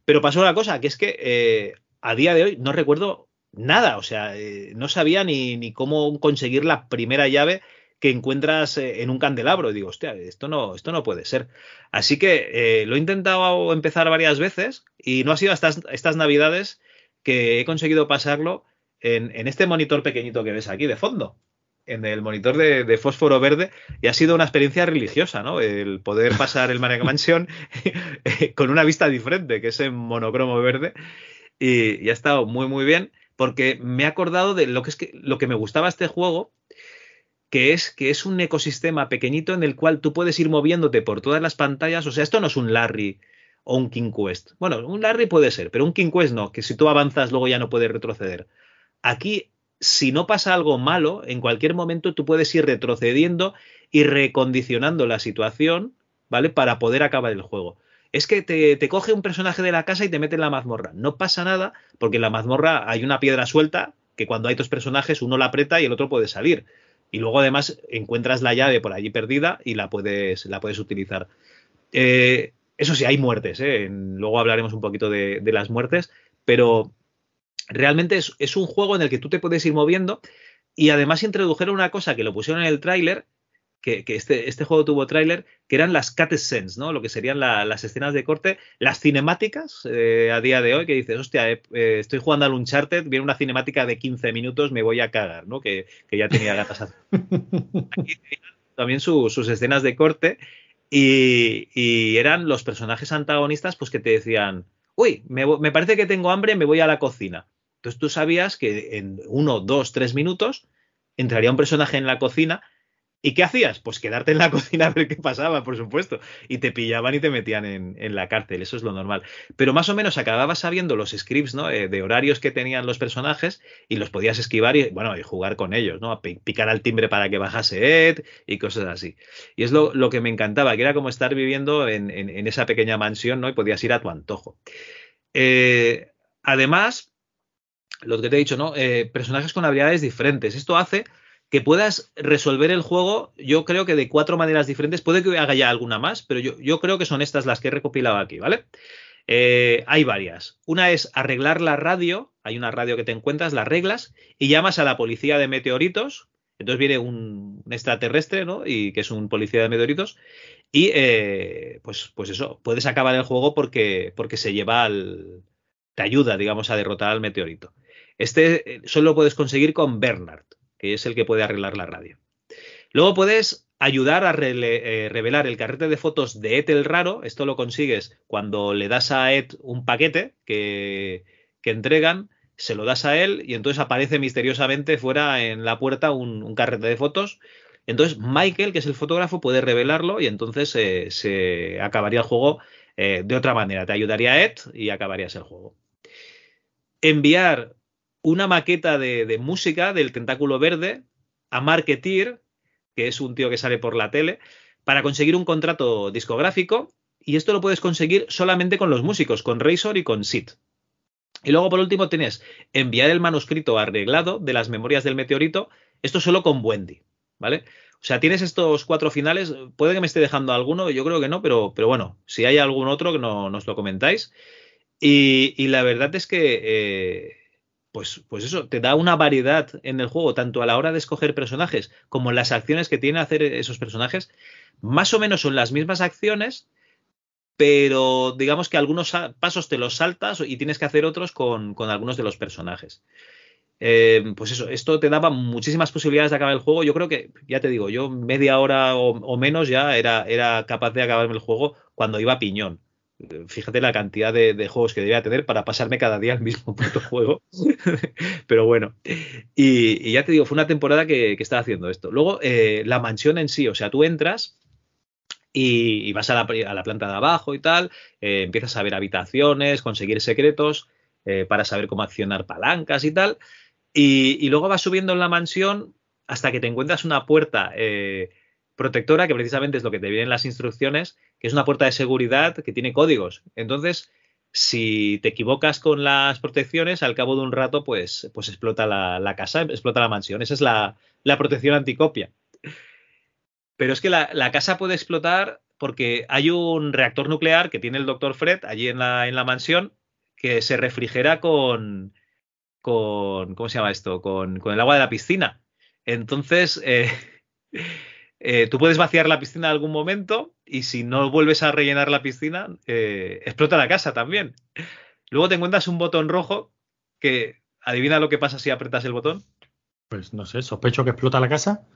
pero pasó una cosa, que es que eh, a día de hoy no recuerdo nada, o sea, eh, no sabía ni, ni, cómo conseguir la primera llave que encuentras eh, en un candelabro. Y digo, hostia, esto no, esto no puede ser. Así que eh, lo he intentado empezar varias veces y no ha sido hasta estas navidades que he conseguido pasarlo en, en, este monitor pequeñito que ves aquí de fondo. En el monitor de, de, fósforo verde, y ha sido una experiencia religiosa, ¿no? El poder pasar el Maniac Mansion con una vista diferente, que es en monocromo verde, y, ha estado muy, muy bien porque me he acordado de lo que, es que, lo que me gustaba este juego, que es que es un ecosistema pequeñito en el cual tú puedes ir moviéndote por todas las pantallas. O sea, esto no es un Larry o un King Quest. Bueno, un Larry puede ser, pero un King Quest no, que si tú avanzas luego ya no puedes retroceder. Aquí, si no pasa algo malo, en cualquier momento tú puedes ir retrocediendo y recondicionando la situación, ¿vale? Para poder acabar el juego es que te, coge un personaje de la casa y te mete en la mazmorra. No pasa nada, porque en la mazmorra hay una piedra suelta que cuando hay dos personajes, uno la aprieta y el otro puede salir. Y luego además encuentras la llave por allí perdida y la puedes, la puedes utilizar. Eh, eso sí, hay muertes. ¿eh? Luego hablaremos un poquito de, las muertes, pero realmente es, es, un juego en el que tú te puedes ir moviendo y además introdujeron una cosa que lo pusieron en el tráiler que, este, este, juego tuvo tráiler, que eran las cut scenes, ¿no? Lo que serían las escenas de corte, las cinemáticas eh, a día de hoy, que dices, hostia, eh, eh, estoy jugando al Uncharted, viene una cinemática de 15 minutos, me voy a cagar, ¿no? Que, ya tenía ganas. Aquí también sus escenas de corte. Y, eran los personajes antagonistas pues que te decían, uy, me, me, parece que tengo hambre, me voy a la cocina. Entonces tú sabías que en uno, dos, tres minutos entraría un personaje en la cocina ¿Y qué hacías? Pues quedarte en la cocina a ver qué pasaba, por supuesto. Y te pillaban y te metían en, la cárcel, eso es lo normal. Pero más o menos acababas sabiendo los scripts, ¿no? Eh, de horarios que tenían los personajes y los podías esquivar y, bueno, y jugar con ellos, ¿no? picar al timbre para que bajase Ed y cosas así. Y es lo, que me encantaba, que era como estar viviendo en, esa pequeña mansión, ¿no? Y podías ir a tu antojo. Eh, además, lo que te he dicho, ¿no? Eh, personajes con habilidades diferentes. Esto hace que puedas resolver el juego, yo creo que de cuatro maneras diferentes. Puede que haga ya alguna más, pero yo, creo que son estas las que he recopilado aquí, ¿vale? Eh, hay varias. Una es arreglar la radio. Hay una radio que te encuentras, las reglas, y llamas a la policía de meteoritos. Entonces viene un, extraterrestre, ¿no? Y que es un policía de meteoritos. Y eh, pues, pues eso, puedes acabar el juego porque, porque se lleva al. te ayuda, digamos, a derrotar al meteorito. Este eh, solo puedes conseguir con Bernard que es el que puede arreglar la radio. Luego puedes ayudar a eh, revelar el carrete de fotos de Ed el raro. Esto lo consigues cuando le das a Ed un paquete que, entregan, se lo das a él y entonces aparece misteriosamente fuera en la puerta un, carrete de fotos. Entonces Michael, que es el fotógrafo, puede revelarlo y entonces eh, se acabaría el juego eh, de otra manera. Te ayudaría Ed y acabarías el juego. Enviar una maqueta de, música del Tentáculo Verde a Marketeer, que es un tío que sale por la tele, para conseguir un contrato discográfico. Y esto lo puedes conseguir solamente con los músicos, con Razor y con Sid. Y luego, por último, tienes enviar el manuscrito arreglado de las memorias del meteorito. Esto solo con Wendy, ¿vale? O sea, tienes estos cuatro finales. Puede que me esté dejando alguno, yo creo que no, pero, pero bueno, si hay algún otro, que no, nos lo comentáis. Y, la verdad es que eh, pues, pues eso, te da una variedad en el juego, tanto a la hora de escoger personajes como en las acciones que tienen hacer esos personajes. Más o menos son las mismas acciones, pero digamos que algunos pasos te los saltas y tienes que hacer otros con, algunos de los personajes. Eh, pues eso, esto te daba muchísimas posibilidades de acabar el juego. Yo creo que, ya te digo, yo media hora o, o menos ya era, era capaz de acabarme el juego cuando iba a piñón fíjate la cantidad de, juegos que debía tener para pasarme cada día el mismo puto juego. Pero bueno, y, ya te digo, fue una temporada que, estaba haciendo esto. Luego, eh, la mansión en sí, o sea, tú entras y, vas a la, planta de abajo y tal, eh, empiezas a ver habitaciones, conseguir secretos eh, para saber cómo accionar palancas y tal. Y, y, luego vas subiendo en la mansión hasta que te encuentras una puerta protectora, que precisamente es lo que te vienen las instrucciones, que es una puerta de seguridad que tiene códigos. Entonces, si te equivocas con las protecciones, al cabo de un rato, pues, pues explota la, casa, explota la mansión. Esa es la, protección anticopia. Pero es que la, casa puede explotar porque hay un reactor nuclear que tiene el doctor Fred allí en la, en la mansión que se refrigera con, con. ¿Cómo se llama esto? Con, con el agua de la piscina. Entonces. Eh, Eh, tú puedes vaciar la piscina en algún momento y si no vuelves a rellenar la piscina, eh, explota la casa también. Luego te encuentras un botón rojo que adivina lo que pasa si apretas el botón. Pues no sé, sospecho que explota la casa.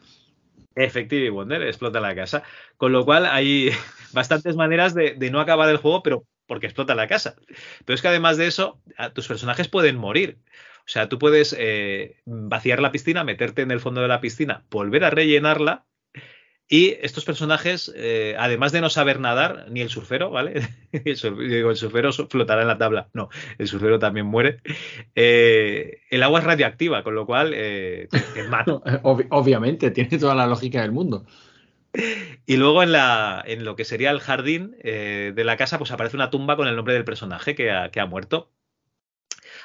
Efectivamente, Wonder, explota la casa. Con lo cual hay bastantes maneras de, no acabar el juego, pero porque explota la casa. Pero es que además de eso, tus personajes pueden morir. O sea, tú puedes eh, vaciar la piscina, meterte en el fondo de la piscina, volver a rellenarla y estos personajes, eh, además de no saber nadar, ni el surfero, ¿vale? el, surfero flotará en la tabla. No, el surfero también muere. Eh, el agua es radioactiva, con lo cual eh, te, mata. obviamente, tiene toda la lógica del mundo. Y luego en, la, en lo que sería el jardín de la casa, pues aparece una tumba con el nombre del personaje que ha, que ha muerto.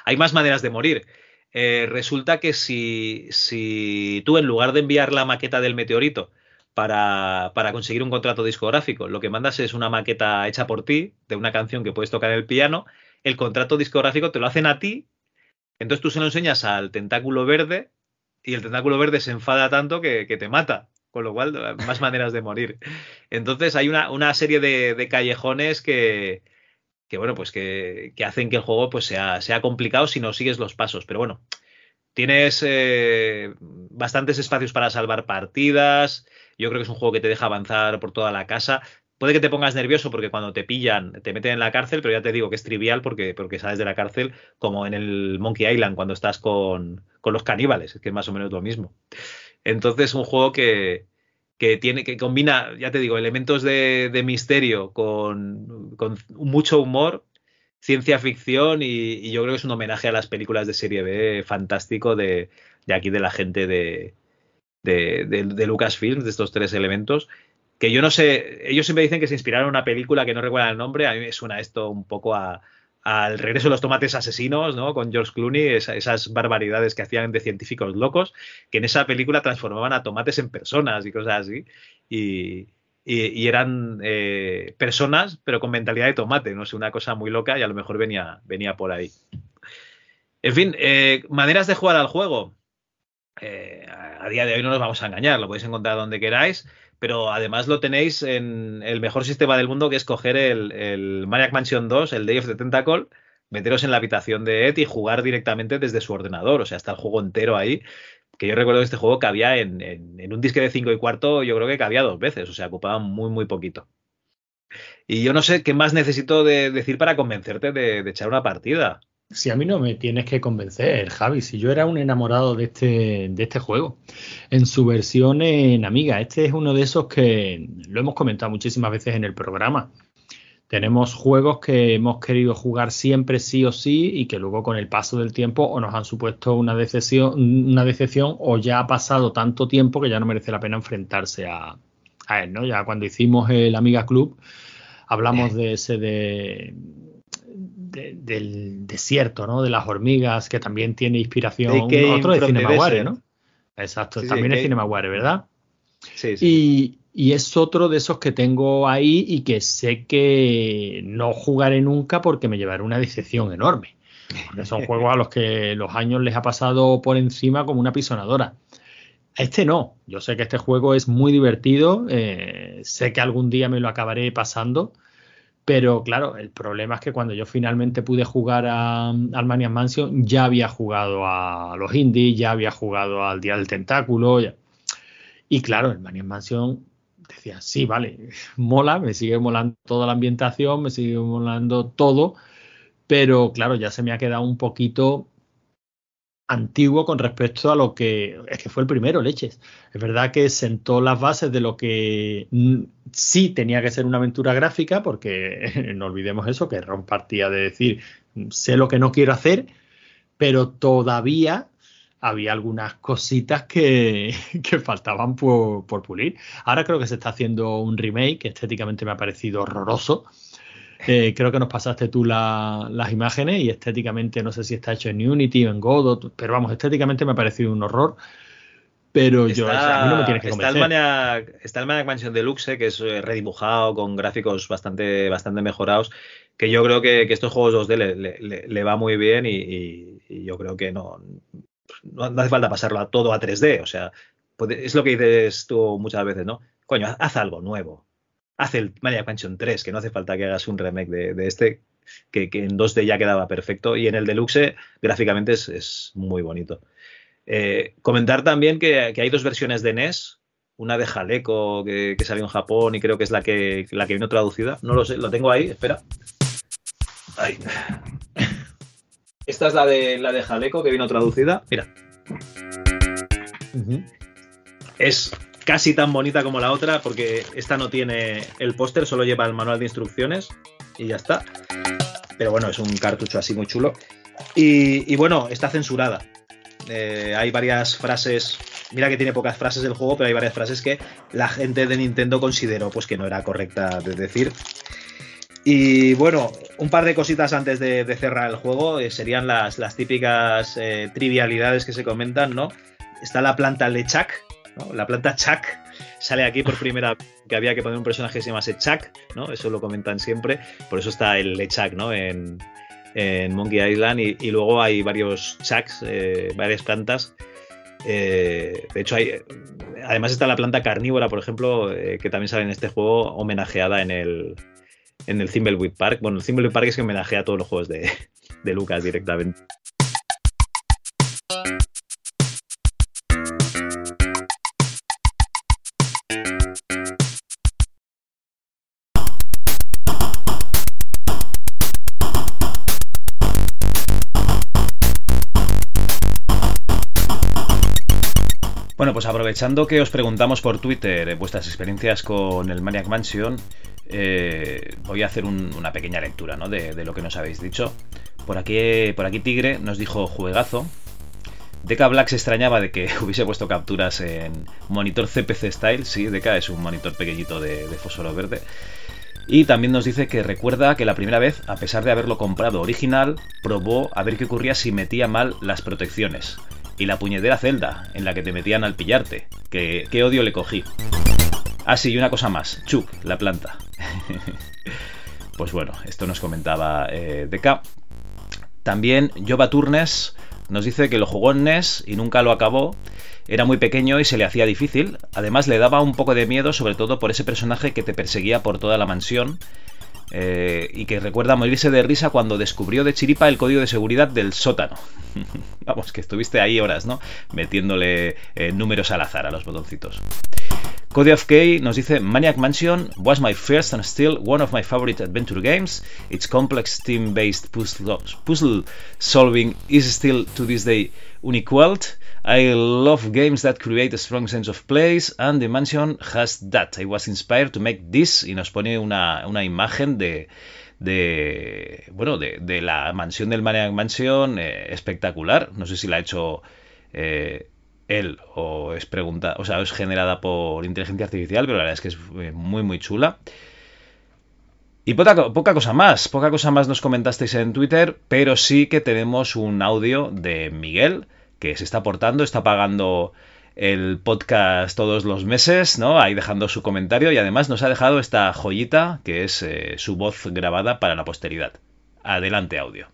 Hay más maneras de morir. resulta que si, si tú, en lugar de enviar la maqueta del meteorito, para, conseguir un contrato discográfico. Lo que mandas es una maqueta hecha por ti de una canción que puedes tocar en el piano. El contrato discográfico te lo hacen a ti. Entonces tú se lo enseñas al tentáculo verde y el tentáculo verde se enfada tanto que, te mata. Con lo cual, más maneras de morir. Entonces hay una, serie de, callejones que, bueno, pues que, hacen que el juego pues sea, sea complicado si no sigues los pasos. Pero bueno, tienes eh, bastantes espacios para salvar partidas. Yo creo que es un juego que te deja avanzar por toda la casa, puede que te pongas nervioso porque cuando te pillan te meten en la cárcel, pero ya te digo que es trivial porque, porque sales de la cárcel como en el Monkey Island cuando estás con, con los caníbales, que es más o menos lo mismo. Entonces, un juego que, que tiene que combina, ya te digo, elementos de, de misterio con, con, mucho humor, ciencia ficción y, y, yo creo que es un homenaje a las películas de serie B fantástico de, aquí de la gente de, de, de, de Lucasfilm, de estos tres elementos. Que yo no sé, ellos siempre dicen que se inspiraron en una película que no recuerda el nombre, a mí me suena esto un poco a, al regreso de los tomates asesinos, ¿no? Con George Clooney, esa, esas barbaridades que hacían de científicos locos, que en esa película transformaban a tomates en personas y cosas así. Y, y, eran eh, personas, pero con mentalidad de tomate, no sé, una cosa muy loca y a lo mejor venía, venía por ahí. En fin, eh, maneras de jugar al juego. Eh, a día de hoy no nos vamos a engañar, lo podéis encontrar donde queráis pero además lo tenéis en el mejor sistema del mundo, que es coger el, el Maniac Mansion 2, el Day of the Tentacle, meteros en la habitación de Ed y jugar directamente desde su ordenador. O sea, está el juego entero ahí. Que yo recuerdo que este juego cabía en, en, en un disque de 5 y cuarto, yo creo que cabía dos veces, o sea, ocupaba muy, muy poquito. Y yo no sé qué más necesito de decir para convencerte de, de echar una partida. Si a mí no me tienes que convencer, Javi, si yo era un enamorado de este, de este juego, en su versión en Amiga, este es uno de esos que lo hemos comentado muchísimas veces en el programa. Tenemos juegos que hemos querido jugar siempre sí o sí y que luego con el paso del tiempo o nos han supuesto una decepción, una decepción o ya ha pasado tanto tiempo que ya no merece la pena enfrentarse a, a él, ¿no? Ya cuando hicimos el Amiga Club hablamos de ese de de, del desierto, ¿no? De las hormigas, que también tiene inspiración. Otro de Cinemaware, ¿no? Exacto, sí, también sí, es Cinemaware, ¿verdad? Sí, sí. Y, y, es otro de esos que tengo ahí y que sé que no jugaré nunca porque me llevará una decepción enorme. Porque son juegos a los que los años les ha pasado por encima como una pisonadora. Este no. Yo sé que este juego es muy divertido. Eh, sé que algún día me lo acabaré pasando pero claro, el problema es que cuando yo finalmente pude jugar a, al Maniac Mansion, ya había jugado a los indies, ya había jugado al Día del Tentáculo. Ya. Y claro, el Maniac Mansion decía, sí, vale, mola, me sigue molando toda la ambientación, me sigue molando todo, pero claro, ya se me ha quedado un poquito antiguo con respecto a lo que es que fue el primero, leches. Es verdad que sentó las bases de lo que sí tenía que ser una aventura gráfica, porque no olvidemos eso, que Ron partía de decir, sé lo que no quiero hacer, pero todavía había algunas cositas que, que faltaban por, por, pulir. Ahora creo que se está haciendo un remake, que estéticamente me ha parecido horroroso. Eh, creo que nos pasaste tú la, las imágenes y estéticamente no sé si está hecho en Unity o en Godot, pero vamos, estéticamente me ha parecido un horror. Pero está, yo, a mí no me tienes que está convencer. El Maniac, está el Maniac Mansion Deluxe, que es redibujado con gráficos bastante, bastante mejorados, que yo creo que, que estos juegos 2D le, le, le, va muy bien y, y, y, yo creo que no, no hace falta pasarlo a todo a 3D. O sea, es lo que dices tú muchas veces, ¿no? Coño, haz algo nuevo haz el Maniac Mansion 3, que no hace falta que hagas un remake de, este, que, en 2D ya quedaba perfecto. Y en el Deluxe, gráficamente es, muy bonito. Eh, comentar también que, hay dos versiones de NES. Una de Jaleco que, que, salió en Japón y creo que es la que, la que vino traducida. No lo sé, lo tengo ahí, espera. Ahí. Esta es la de, la de Jaleco que vino traducida. Mira. Uh -huh. Es casi tan bonita como la otra, porque esta no tiene el póster, solo lleva el manual de instrucciones y ya está. Pero bueno, es un cartucho así muy chulo. Y, y bueno, está censurada. Eh, hay varias frases, mira que tiene pocas frases del juego, pero hay varias frases que la gente de Nintendo consideró pues que no era correcta de decir. Y bueno, un par de cositas antes de, cerrar el juego eh, serían las, típicas eh, trivialidades que se comentan, ¿no? Está la planta Lechak, ¿no? La planta Chuck sale aquí por primera vez que había que poner un personaje que se llamase Chuck, ¿no? Eso lo comentan siempre, por eso está el Lechak, ¿no? En, Monkey Island y, luego hay varios Chucks, eh, varias plantas. De hecho, hay, además está la planta carnívora, por ejemplo, que también sale en este juego, homenajeada en el, en el Thimbleweed Park. Bueno, el Thimbleweed Park es que homenajea a todos los juegos de, de Lucas directamente. Bueno, pues aprovechando que os preguntamos por Twitter vuestras experiencias con el Maniac Mansion, eh, voy a hacer una pequeña lectura ¿no? de, lo que nos habéis dicho. Por aquí, por aquí Tigre nos dijo juegazo. Deca Black se extrañaba de que hubiese puesto capturas en monitor CPC Style. Sí, Deca es un monitor pequeñito de, de fósforo verde. Y también nos dice que recuerda que la primera vez, a pesar de haberlo comprado original, probó a ver qué ocurría si metía mal las protecciones. Y la puñetera celda en la que te metían al pillarte. Que, qué odio le cogí. Ah, sí, y una cosa más. Chuck, la planta. pues bueno, esto nos comentaba eh. También Jova Turnes nos dice que lo jugó en NES y nunca lo acabó. Era muy pequeño y se le hacía difícil. Además le daba un poco de miedo, sobre todo por ese personaje que te perseguía por toda la mansión. Eh, y que recuerda morirse de risa cuando descubrió de chiripa el código de seguridad del sótano. Vamos, que estuviste ahí horas, ¿no? Metiéndole eh, números al azar a los botoncitos. Cody of K nos dice Maniac Mansion was my first and still one of my favorite adventure games. Its complex team-based puzzle, puzzle solving is still to this day unequaled. I love games that create a strong sense of place and the mansion has that. I was inspired to make this y nos pone una, una imagen de, de bueno de, de, la mansión del Maniac Mansion eh, espectacular. No sé si la ha hecho eh, él o es pregunta, o sea, es generada por inteligencia artificial, pero la verdad es que es eh, muy muy chula. Y poca, cosa más, poca cosa más nos comentasteis en Twitter, pero sí que tenemos un audio de Miguel que se está aportando, está pagando el podcast todos los meses, ¿no? Ahí dejando su comentario y además nos ha dejado esta joyita que es eh, su voz grabada para la posteridad. Adelante audio.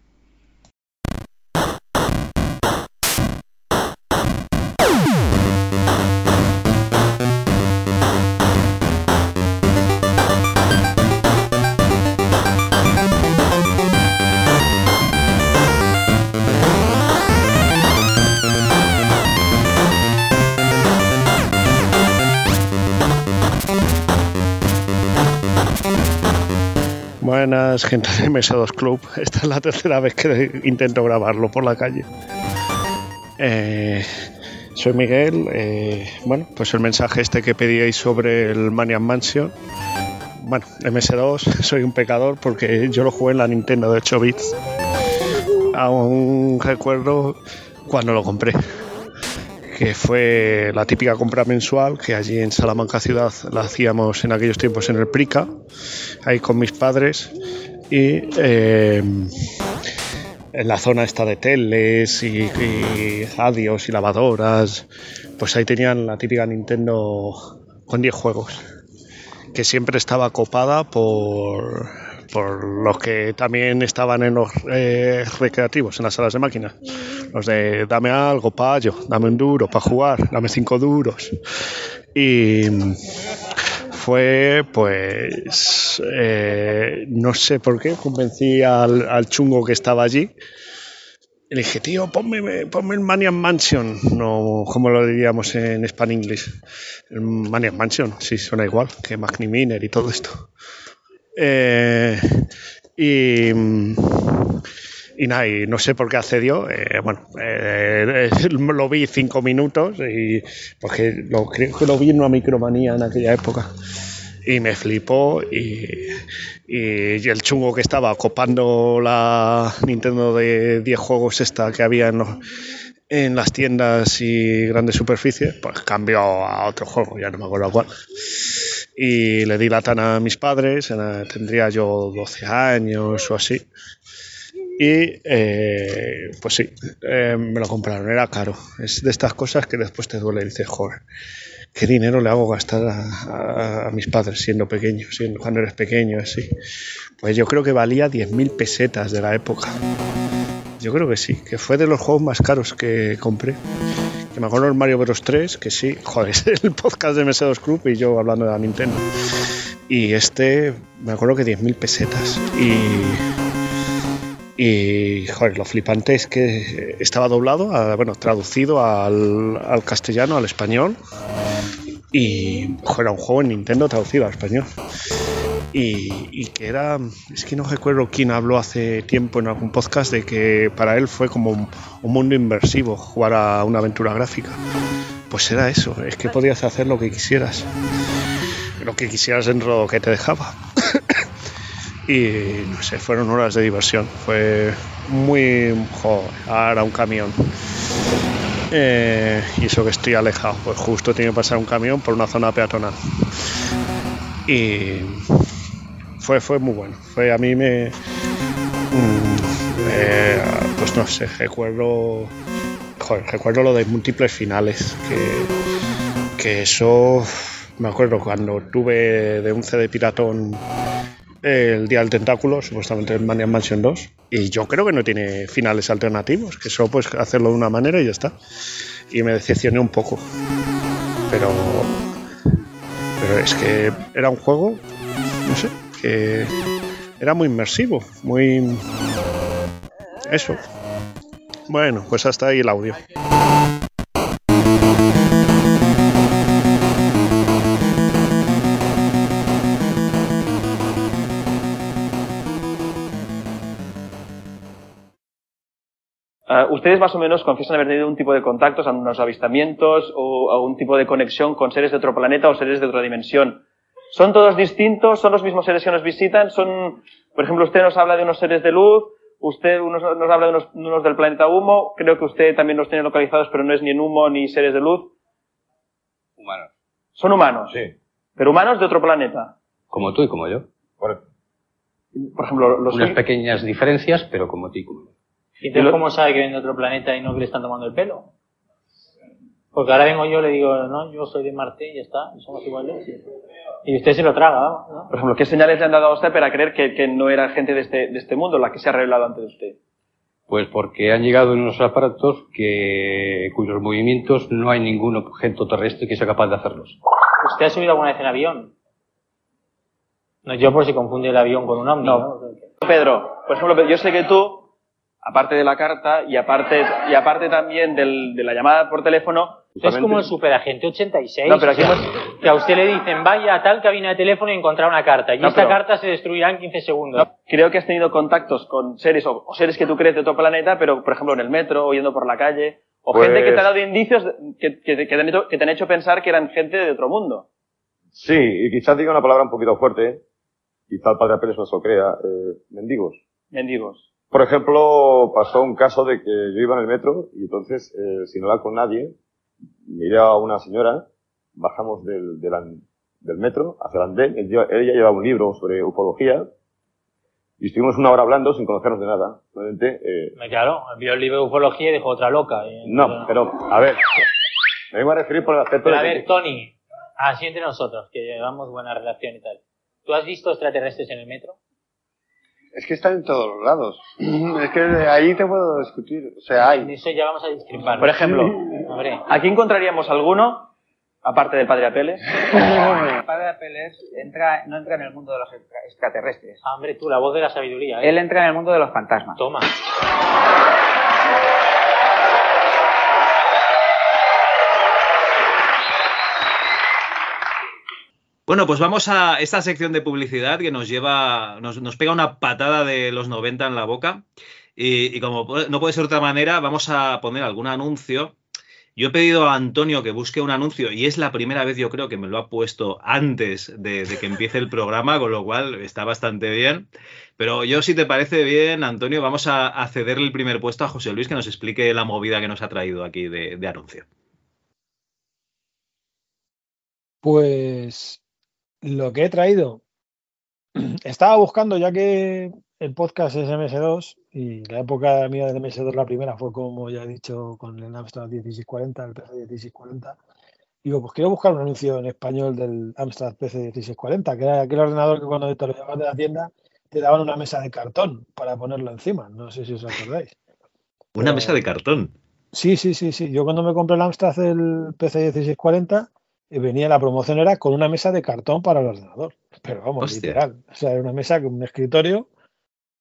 Buenas, gente de MS2 Club. Esta es la tercera vez que intento grabarlo por la calle. Eh, soy Miguel. Eh, bueno, pues el mensaje este que pedíais sobre el Maniac Mansion. Bueno, MS2, soy un pecador porque yo lo jugué en la Nintendo de 8 bits. Aún recuerdo cuando lo compré que fue la típica compra mensual que allí en Salamanca ciudad la hacíamos en aquellos tiempos en el Prica, ahí con mis padres y eh, en la zona esta de teles y, y radios y lavadoras, pues ahí tenían la típica Nintendo con 10 juegos, que siempre estaba copada por por los que también estaban en los eh, recreativos, en las salas de máquinas. Los de dame algo, payo, dame un duro para jugar, dame cinco duros. Y fue, pues, eh, no sé por qué, convencí al, chungo que estaba allí. Y le dije, tío, ponme, ponme el Maniac Mansion, no como lo diríamos en Span English. El Maniac Mansion, sí, suena igual que Magni Miner y todo esto. Eh, y, y nada, y no sé por qué accedió. Eh, bueno, eh, lo vi cinco minutos y porque creo que lo vi en una micromanía en aquella época. Y me flipó y, y, el chungo que estaba copando la Nintendo de 10 juegos esta que había en, en las tiendas y grandes superficies, pues cambió a otro juego, ya no me acuerdo cuál y le di la tana a mis padres, tendría yo 12 años o así. Y eh, pues sí, eh, me lo compraron, era caro. Es de estas cosas que después te duele y dices, joder, ¿qué dinero le hago gastar a, mis padres siendo pequeño, siendo, cuando eres pequeño, así? Pues yo creo que valía 10.000 pesetas de la época. Yo creo que sí, que fue de los juegos más caros que compré me acuerdo el Mario Bros 3, que sí, joder, es el podcast de MS2 Club y yo hablando de la Nintendo. Y este, me acuerdo que 10.000 pesetas. Y, y, joder, lo flipante es que estaba doblado, bueno, traducido al, castellano, al español. Y, era un juego en Nintendo traducido al español. Y, que era, es que no recuerdo quién habló hace tiempo en algún podcast de que para él fue como un, mundo inversivo jugar a una aventura gráfica. pues era eso, es que podías hacer lo que quisieras. Lo que quisieras dentro de lo que te dejaba. y no sé, fueron horas de diversión. Fue muy. Joder, ahora un camión. Eh, y eso que estoy alejado, pues justo tiene que pasar un camión por una zona peatonal. Y fue, fue muy bueno. Fue a mí me. mm, eh, pues no sé, recuerdo. Joder, recuerdo lo de múltiples finales. Que, que eso. Me acuerdo cuando tuve de un CD piratón el Día del Tentáculo, supuestamente en Mania Mansion 2. Y yo creo que no tiene finales alternativos, que solo puedes hacerlo de una manera y ya está. Y me decepcioné un poco. Pero. Pero es que era un juego, no sé, que era muy inmersivo, muy. Eso. Bueno, pues hasta ahí el audio. Ah, ¿Ustedes más o menos confiesan haber tenido un tipo de contactos, unos avistamientos o algún tipo de conexión con seres de otro planeta o seres de otra dimensión? ¿Son todos distintos? ¿Son los mismos seres que nos visitan? ¿Son, por ejemplo, usted nos habla de unos seres de luz, usted unos- nos habla de unos, unos del planeta humo, creo que usted también los tiene localizados, pero no es ni en humo ni seres de luz. Humanos. Son humanos, Sí. pero humanos de otro planeta. Como tú y como yo. Por ejemplo, los Unas pequeñas diferencias, pero como tú y como yo. ¿Y entonces cómo sabe que viene de otro planeta y no que le están tomando el pelo? Porque ahora vengo yo y le digo, no, yo soy de Marte y ya está, y somos iguales. Y, usted se lo traga, ¿no? Por ejemplo, ¿qué señales le han dado a usted para creer que, que no era gente de este, de este mundo la que se ha revelado ante usted? Pues porque han llegado unos aparatos que, cuyos movimientos no hay ningún objeto terrestre que sea capaz de hacerlos. ¿Usted ha subido alguna vez en avión? No, yo por si confunde el avión con un ovni, ¿no? Pedro, por ejemplo, yo sé que tú, aparte de la carta y aparte, y aparte también del- de la llamada por teléfono, Es como el superagente 86. No, pero aquí o sea, hemos- que a usted le dicen, vaya a tal cabina de teléfono y encontrar una carta. Y No, esta pero- carta se destruirá en 15 segundos. creo que has tenido contactos con seres o, o seres que tú crees de otro planeta, pero por ejemplo en el metro o yendo por la calle, o Pues- gente que te ha dado indicios que, que- que te han hecho, que te han hecho pensar que eran gente de otro mundo. Sí, y quizás diga una palabra un poquito fuerte, quizá el padre no se lo crea, eh, mendigos. Mendigos. Por ejemplo, pasó un caso de que yo iba en el metro y entonces, eh, sin hablar con nadie, miré a una señora, bajamos del, del, del metro hacia el andén, ella llevaba un libro sobre ufología y estuvimos una hora hablando sin conocernos de nada. Realmente, eh, Claro, vio el libro de ufología y dijo otra loca. Y- no, pero, a ver, me vengo a referir por el aspecto Pero de a que- ver, Tony, así entre nosotros, que llevamos buena relación y tal. ¿Tú has visto extraterrestres en el metro? Es que están en todos los lados. Es que de ahí te puedo discutir. O sea, hay. En eso ya vamos a discrepar. Por ejemplo, aquí encontraríamos alguno, aparte del padre Apeles. El padre Apeles entra, no entra en el mundo de los extra- extraterrestres. Ah, hombre, tú, la voz de la sabiduría. ¿eh? Él entra en el mundo de los fantasmas. Toma. Bueno, pues vamos a esta sección de publicidad que nos lleva, nos, nos pega una patada de los 90 en la boca. Y, como no puede ser otra manera, vamos a poner algún anuncio. Yo he pedido a Antonio que busque un anuncio y es la primera vez yo creo que me lo ha puesto antes de, que empiece el programa, con lo cual está bastante bien. Pero yo, si te parece bien, Antonio, vamos a, a cederle el primer puesto a José Luis que nos explique la movida que nos ha traído aquí de anuncio. Pues lo que he traído, estaba buscando ya que el podcast es MS2 y la época mía del MS2 la primera fue como ya he dicho con el Amstrad 1640, el PC 1640. Digo, pues quiero buscar un anuncio en español del Amstrad PC 1640, que era aquel ordenador que cuando te lo llevabas de la tienda te daban una mesa de cartón para ponerlo encima. No sé si os acordáis. Una mesa de cartón. Sí, sí, sí, sí. Yo cuando me compré el Amstrad el PC 1640 eh, venía la promoción era con una mesa de cartón para el ordenador. Pero vamos, Hostia. literal. O sea, era una mesa con un escritorio,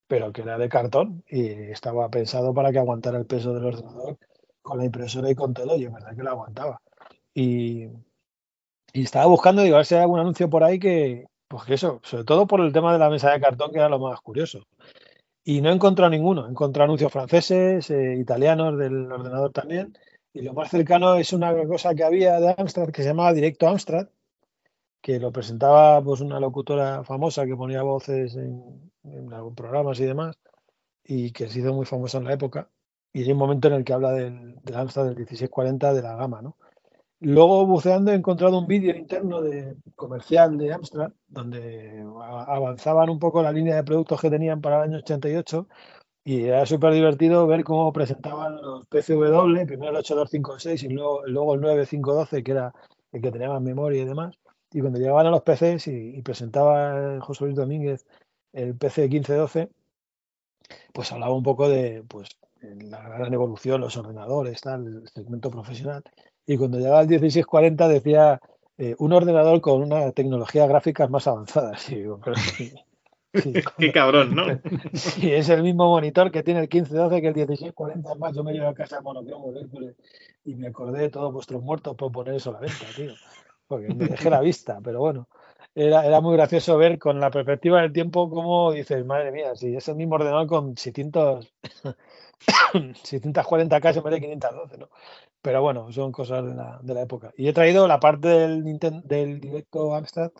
pero que era de cartón y estaba pensado para que aguantara el peso del ordenador con la impresora y con todo, y verdad que lo aguantaba. Y, y estaba buscando, digo, a ver si hay algún anuncio por ahí que, pues que eso, sobre todo por el tema de la mesa de cartón, que era lo más curioso. Y no he encontrado ninguno. He encontrado anuncios franceses, eh, italianos del ordenador también, Y lo más cercano es una cosa que había de Amstrad que se llamaba Directo Amstrad, que lo presentaba pues una locutora famosa que ponía voces en, en programas y demás, y que se hizo muy famosa en la época. Y hay un momento en el que habla del, del Amstrad del 1640 de la gama, ¿no? Luego, buceando, he encontrado un vídeo interno de comercial de Amstrad, donde avanzaban un poco la línea de productos que tenían para el año 88 y era súper divertido ver cómo presentaban los PCW, primero el 8256 y luego, luego el 9512, que era el que tenía más memoria y demás. Y cuando llegaban a los PCs y, presentaba José Luis Domínguez el PC 1512, pues hablaba un poco de pues, la gran evolución, los ordenadores, tal, el segmento profesional. Y cuando llegaba al 1640 decía eh, un ordenador con una tecnología gráficas más avanzadas. Y digo, sí, Qué cabrón, ¿no? Sí, es el mismo monitor que tiene el 1512 que el 1640. Es más, yo me llevé a casa monocromo Hércules y me acordé de todos vuestros muertos por poner eso a la venta, tío. Porque me dejé la vista, pero bueno. Era, era muy gracioso ver con la perspectiva del tiempo cómo dices, madre mía, si es el mismo ordenador con 600, 640K en vez de 512, ¿no? Pero bueno, son cosas de la, de la época. Y he traído la parte del, del directo Amstrad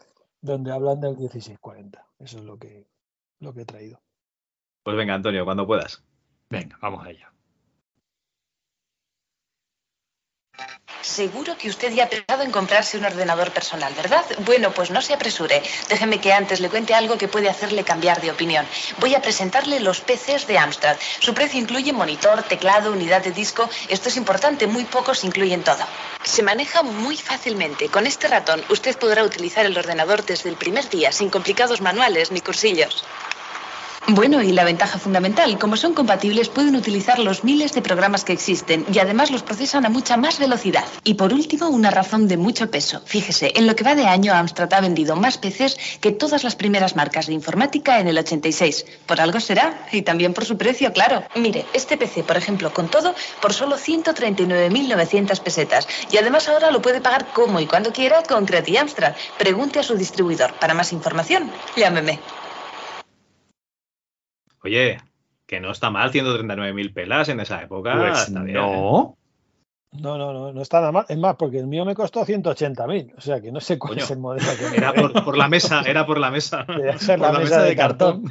donde hablan del 1640. Eso es lo que, lo que he traído. Pues venga, Antonio, cuando puedas. Venga, vamos allá. Seguro que usted ya ha pensado en comprarse un ordenador personal, ¿verdad? Bueno, pues no se apresure. Déjeme que antes le cuente algo que puede hacerle cambiar de opinión. Voy a presentarle los PCs de Amstrad. Su precio incluye monitor, teclado, unidad de disco. Esto es importante, muy pocos incluyen todo. Se maneja muy fácilmente. Con este ratón usted podrá utilizar el ordenador desde el primer día, sin complicados manuales ni cursillos. Bueno, y la ventaja fundamental, como son compatibles, pueden utilizar los miles de programas que existen y además los procesan a mucha más velocidad. Y por último, una razón de mucho peso. Fíjese, en lo que va de año, Amstrad ha vendido más PCs que todas las primeras marcas de informática en el 86. Por algo será, y también por su precio, claro. Mire, este PC, por ejemplo, con todo, por solo 139.900 pesetas. Y además ahora lo puede pagar como y cuando quiera con Creti Amstrad. Pregunte a su distribuidor. Para más información, llámeme. Oye, que no está mal 139.000 pelas en esa época. Pues está bien, no. No, no, no, no está nada mal. Es más, porque el mío me costó 180.000. O sea que no sé cuál Coño, es el modelo que me Era por, por la mesa, era por la mesa. Debe ser Por la, mesa, de cartón.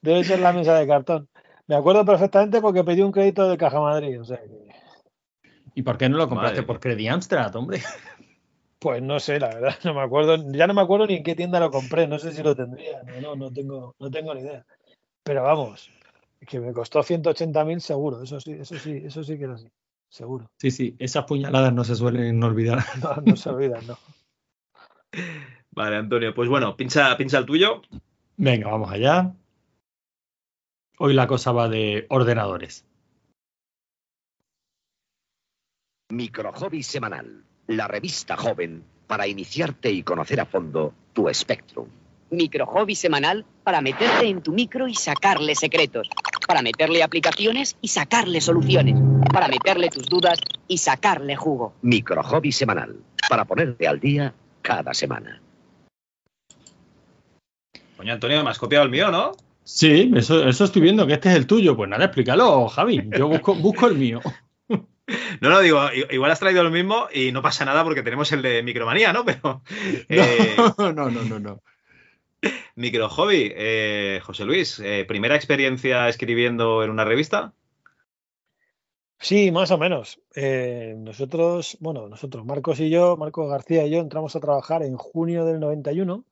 Debe ser la mesa de cartón. Me acuerdo perfectamente porque pedí un crédito de Caja Madrid. O sea que, ¿Y por qué no lo compraste Madre por Credit Amstrad, hombre? pues no sé, la verdad, no me acuerdo. Ya no me acuerdo ni en qué tienda lo compré. No sé si lo tendría. No, no, no tengo, no tengo ni idea. Pero vamos, que me costó 180.000 seguro. Eso sí, eso sí, eso sí que era así. Seguro. Sí, sí, esas puñaladas no se suelen olvidar. No, no se olvidan, no. Vale, Antonio, pues bueno, pincha, pincha el tuyo. Venga, vamos allá. Hoy la cosa va de ordenadores. Microhobby Semanal, la revista joven para iniciarte y conocer a fondo tu Spectrum. Microhobby semanal para meterte en tu micro y sacarle secretos. Para meterle aplicaciones y sacarle soluciones. Para meterle tus dudas y sacarle jugo. Microhobby Semanal, para ponerte al día cada semana. Coño, Antonio, me has copiado el mío, ¿no? Sí, eso, eso estoy viendo, que este es el tuyo. Pues nada, explícalo, Javi. Yo busco, busco el mío. No, no, digo, igual has traído lo mismo y no pasa nada porque tenemos el de Micromanía, ¿no? Pero. eh, No, no, no, no, no. micro hobby, eh, José Luis, eh, ¿primera experiencia escribiendo en una revista? Sí, más o menos. Eh, nosotros, bueno, nosotros, Marcos y yo, Marcos García y yo, entramos a trabajar en junio del 91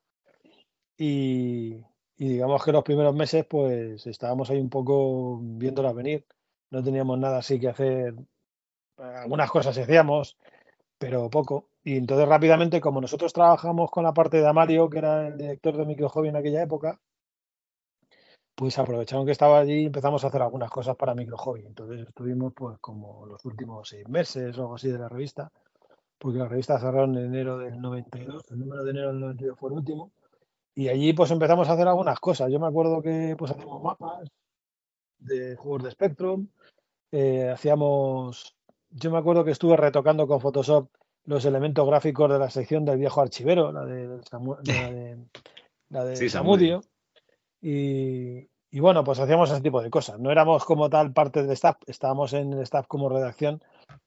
y, y digamos que los primeros meses pues estábamos ahí un poco viéndolas venir. No teníamos nada así que hacer. Algunas cosas hacíamos, pero poco. Y entonces rápidamente, como nosotros trabajamos con la parte de Amario, que era el director de Micro Hobby en aquella época, pues aprovecharon que estaba allí y empezamos a hacer algunas cosas para Micro Hobby. Entonces estuvimos pues como los últimos seis meses o algo así de la revista, porque la revista cerraron en enero del 92, el número de enero del 92 fue el último, y allí pues empezamos a hacer algunas cosas. Yo me acuerdo que pues hacíamos mapas de juegos de Spectrum, eh, hacíamos, yo me acuerdo que estuve retocando con Photoshop los elementos gráficos de la sección del viejo archivero, la de, la de, la de Sí, Samudio. Y, y bueno, pues hacíamos ese tipo de cosas. No éramos como tal parte del staff, estábamos en el staff como redacción,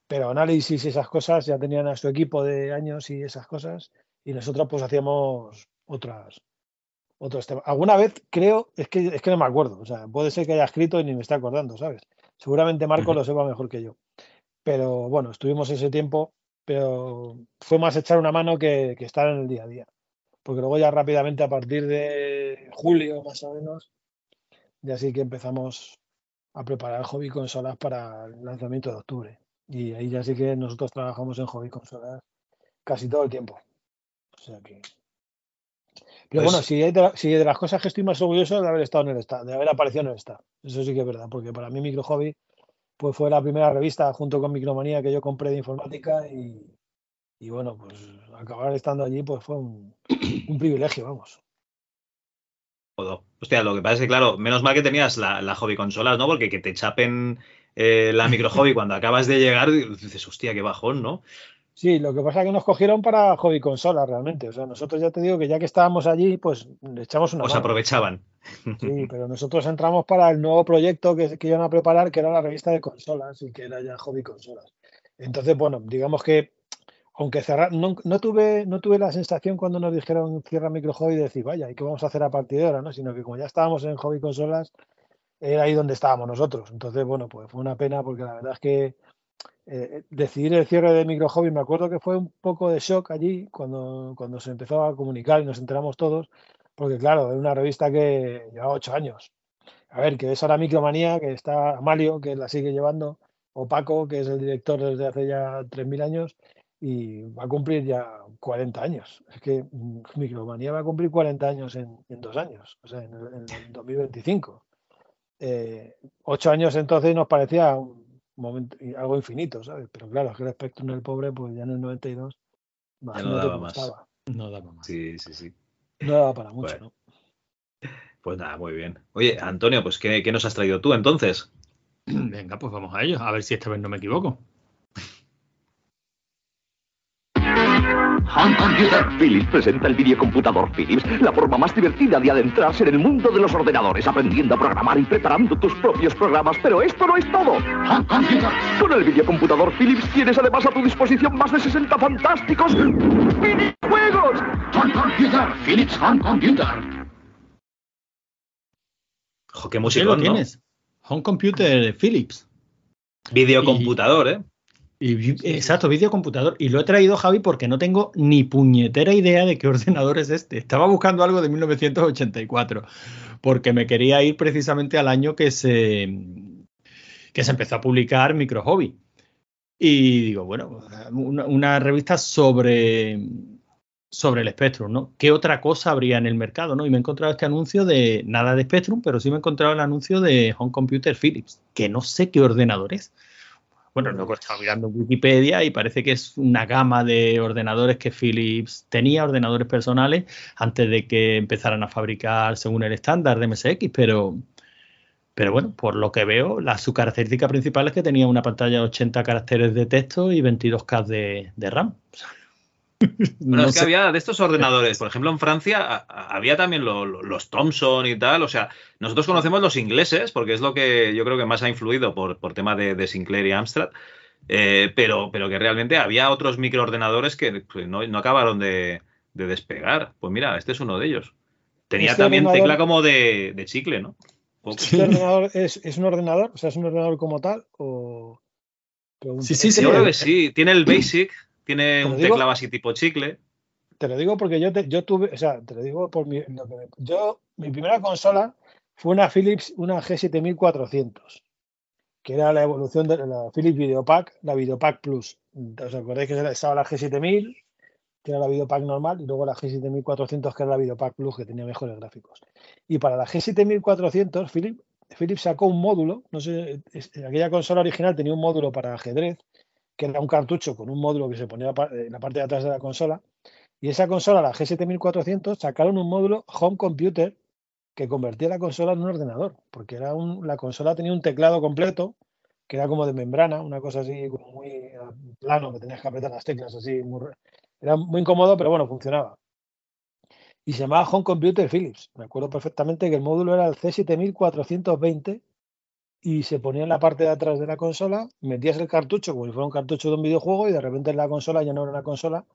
pero análisis y esas cosas ya tenían a su equipo de años y esas cosas, y nosotros pues hacíamos otras otros temas. Alguna vez creo, es que, es que no me acuerdo, o sea, puede ser que haya escrito y ni me está acordando, ¿sabes? Seguramente Marco lo sepa mejor que yo. Pero bueno, estuvimos ese tiempo, pero fue más echar una mano que, que estar en el día a día. Porque luego ya rápidamente a partir de julio más o menos, ya sí que empezamos a preparar hobby consolas para el lanzamiento de octubre. Y ahí ya sí que nosotros trabajamos en hobby consolas casi todo el tiempo. O sea que. Pero Pues- bueno, si, hay de la- si de las cosas que estoy más orgulloso de haber estado en el staff, de haber aparecido en el staff. Eso sí que es verdad, porque para mí Micro Hobby pues fue la primera revista junto con Micromanía que yo compré de informática y, y bueno, pues acabar estando allí pues fue un, un privilegio, vamos. Todo. Hostia, lo que pasa es que, claro, menos mal que tenías la, la hobby consolas, ¿no? Porque que te chapen eh, la micro hobby cuando acabas de llegar, dices, hostia, qué bajón, ¿no? Sí, lo que pasa es que nos cogieron para hobby consolas realmente. O sea, nosotros ya te digo que ya que estábamos allí, pues le echamos una Os mano. aprovechaban. Sí, pero nosotros entramos para el nuevo proyecto que, que iban a preparar, que era la revista de consolas y que era ya hobby consolas. Entonces, bueno, digamos que aunque cerrar, no, no tuve, no tuve la sensación cuando nos dijeron cierra micro hobby de decir, vaya, ¿y qué vamos a hacer a partir de ahora? ¿no? Sino que como ya estábamos en hobby consolas, era ahí donde estábamos nosotros. Entonces, bueno, pues fue una pena porque la verdad es que eh, decidir el cierre de micro hobby, me acuerdo que fue un poco de shock allí cuando, se empezó a comunicar y nos enteramos todos, porque claro, era una revista que llevaba ocho años. A ver, que es ahora Micromanía, que está Amalio, que la sigue llevando, o Paco, que es el director desde hace ya 3.000 años, y va a cumplir ya 40 años. Es que mm, Micromanía va a cumplir 40 años en, dos años, o sea, en el, en el 2025. Eh, ocho años entonces nos parecía un momento, y algo infinito, ¿sabes? Pero claro, es que el Spectrum del pobre, pues ya en el 92, Ya no daba más. estaba. No daba más. Sí, sí, sí. No daba para mucho, Bueno. ¿no? Pues nada, muy bien. Oye, Antonio, pues ¿qué, qué nos has traído tú entonces? Venga, pues vamos a ello. A ver si esta vez no me equivoco. Home Computer. Philips presenta el videocomputador Philips, la forma más divertida de adentrarse en el mundo de los ordenadores, aprendiendo a programar y preparando tus propios programas. Pero esto no es todo. Home Computer. Con el videocomputador Philips tienes además a tu disposición más de 60 fantásticos videojuegos. Home Computer. Philips Home Computer. Jo, qué ¿Qué música, tienes? Home Computer Philips. Videocomputador, ¿eh? Y, exacto, videocomputador. Y lo he traído, Javi, porque no tengo ni puñetera idea de qué ordenador es este. Estaba buscando algo de 1984, porque me quería ir precisamente al año que se, que se empezó a publicar Micro Hobby. Y digo, bueno, una, una revista sobre, sobre el Spectrum, ¿no? ¿Qué otra cosa habría en el mercado, no? Y me he encontrado este anuncio de nada de Spectrum, pero sí me he encontrado el anuncio de Home Computer Philips, que no sé qué ordenador es. Bueno, luego he estado mirando Wikipedia y parece que es una gama de ordenadores que Philips tenía, ordenadores personales, antes de que empezaran a fabricar según el estándar de MSX, pero, pero bueno, por lo que veo, la, su característica principal es que tenía una pantalla de 80 caracteres de texto y 22K de, de RAM. Bueno, No es que había de estos ordenadores, por ejemplo, en Francia a- a- había también lo- lo- los Thomson y tal. O sea, nosotros conocemos los ingleses porque es lo que yo creo que más ha influido por, por tema de, de Sinclair y Amstrad. eh, pero, pero que realmente había otros microordenadores que pues, no, no acabaron de, de despegar. Pues mira, este es uno de ellos. Tenía Este también ordenador- tecla como de, de chicle, ¿no? Poco. ¿Este ordenador es, es un ordenador? O sea, ¿es un ordenador como tal? O... Sí, Es que Yo creo que sí. Tiene el Basic, tiene un digo- teclado así tipo chicle. Te lo digo porque yo, te- yo tuve, o sea, te lo digo por mi, yo, mi primera consola fue una Philips, una G7400, que era la evolución de la Philips Videopack, la Videopack Plus. ¿Os acordáis que estaba la G7000, que era la Videopack normal, y luego la G7400, que era la Videopack Plus, que tenía mejores gráficos? Y para la G7400, Philips, Philips sacó un módulo, no sé, aquella consola original tenía un módulo para ajedrez, que era un cartucho con un módulo que se ponía en la parte de atrás de la consola, y esa consola, la G7400, sacaron un módulo Home Computer que convertía la consola en un ordenador, porque era la consola tenía un teclado completo, que era como de membrana, una cosa así como muy plano, que tenías que apretar las teclas así. muy era muy incómodo, pero bueno, funcionaba. y se llamaba Home Computer Philips. Me acuerdo perfectamente que el módulo era el C7420 y se ponía en la parte de atrás de la consola, metías el cartucho como si fuera un cartucho de un videojuego y de repente en la consola ya no era una consola,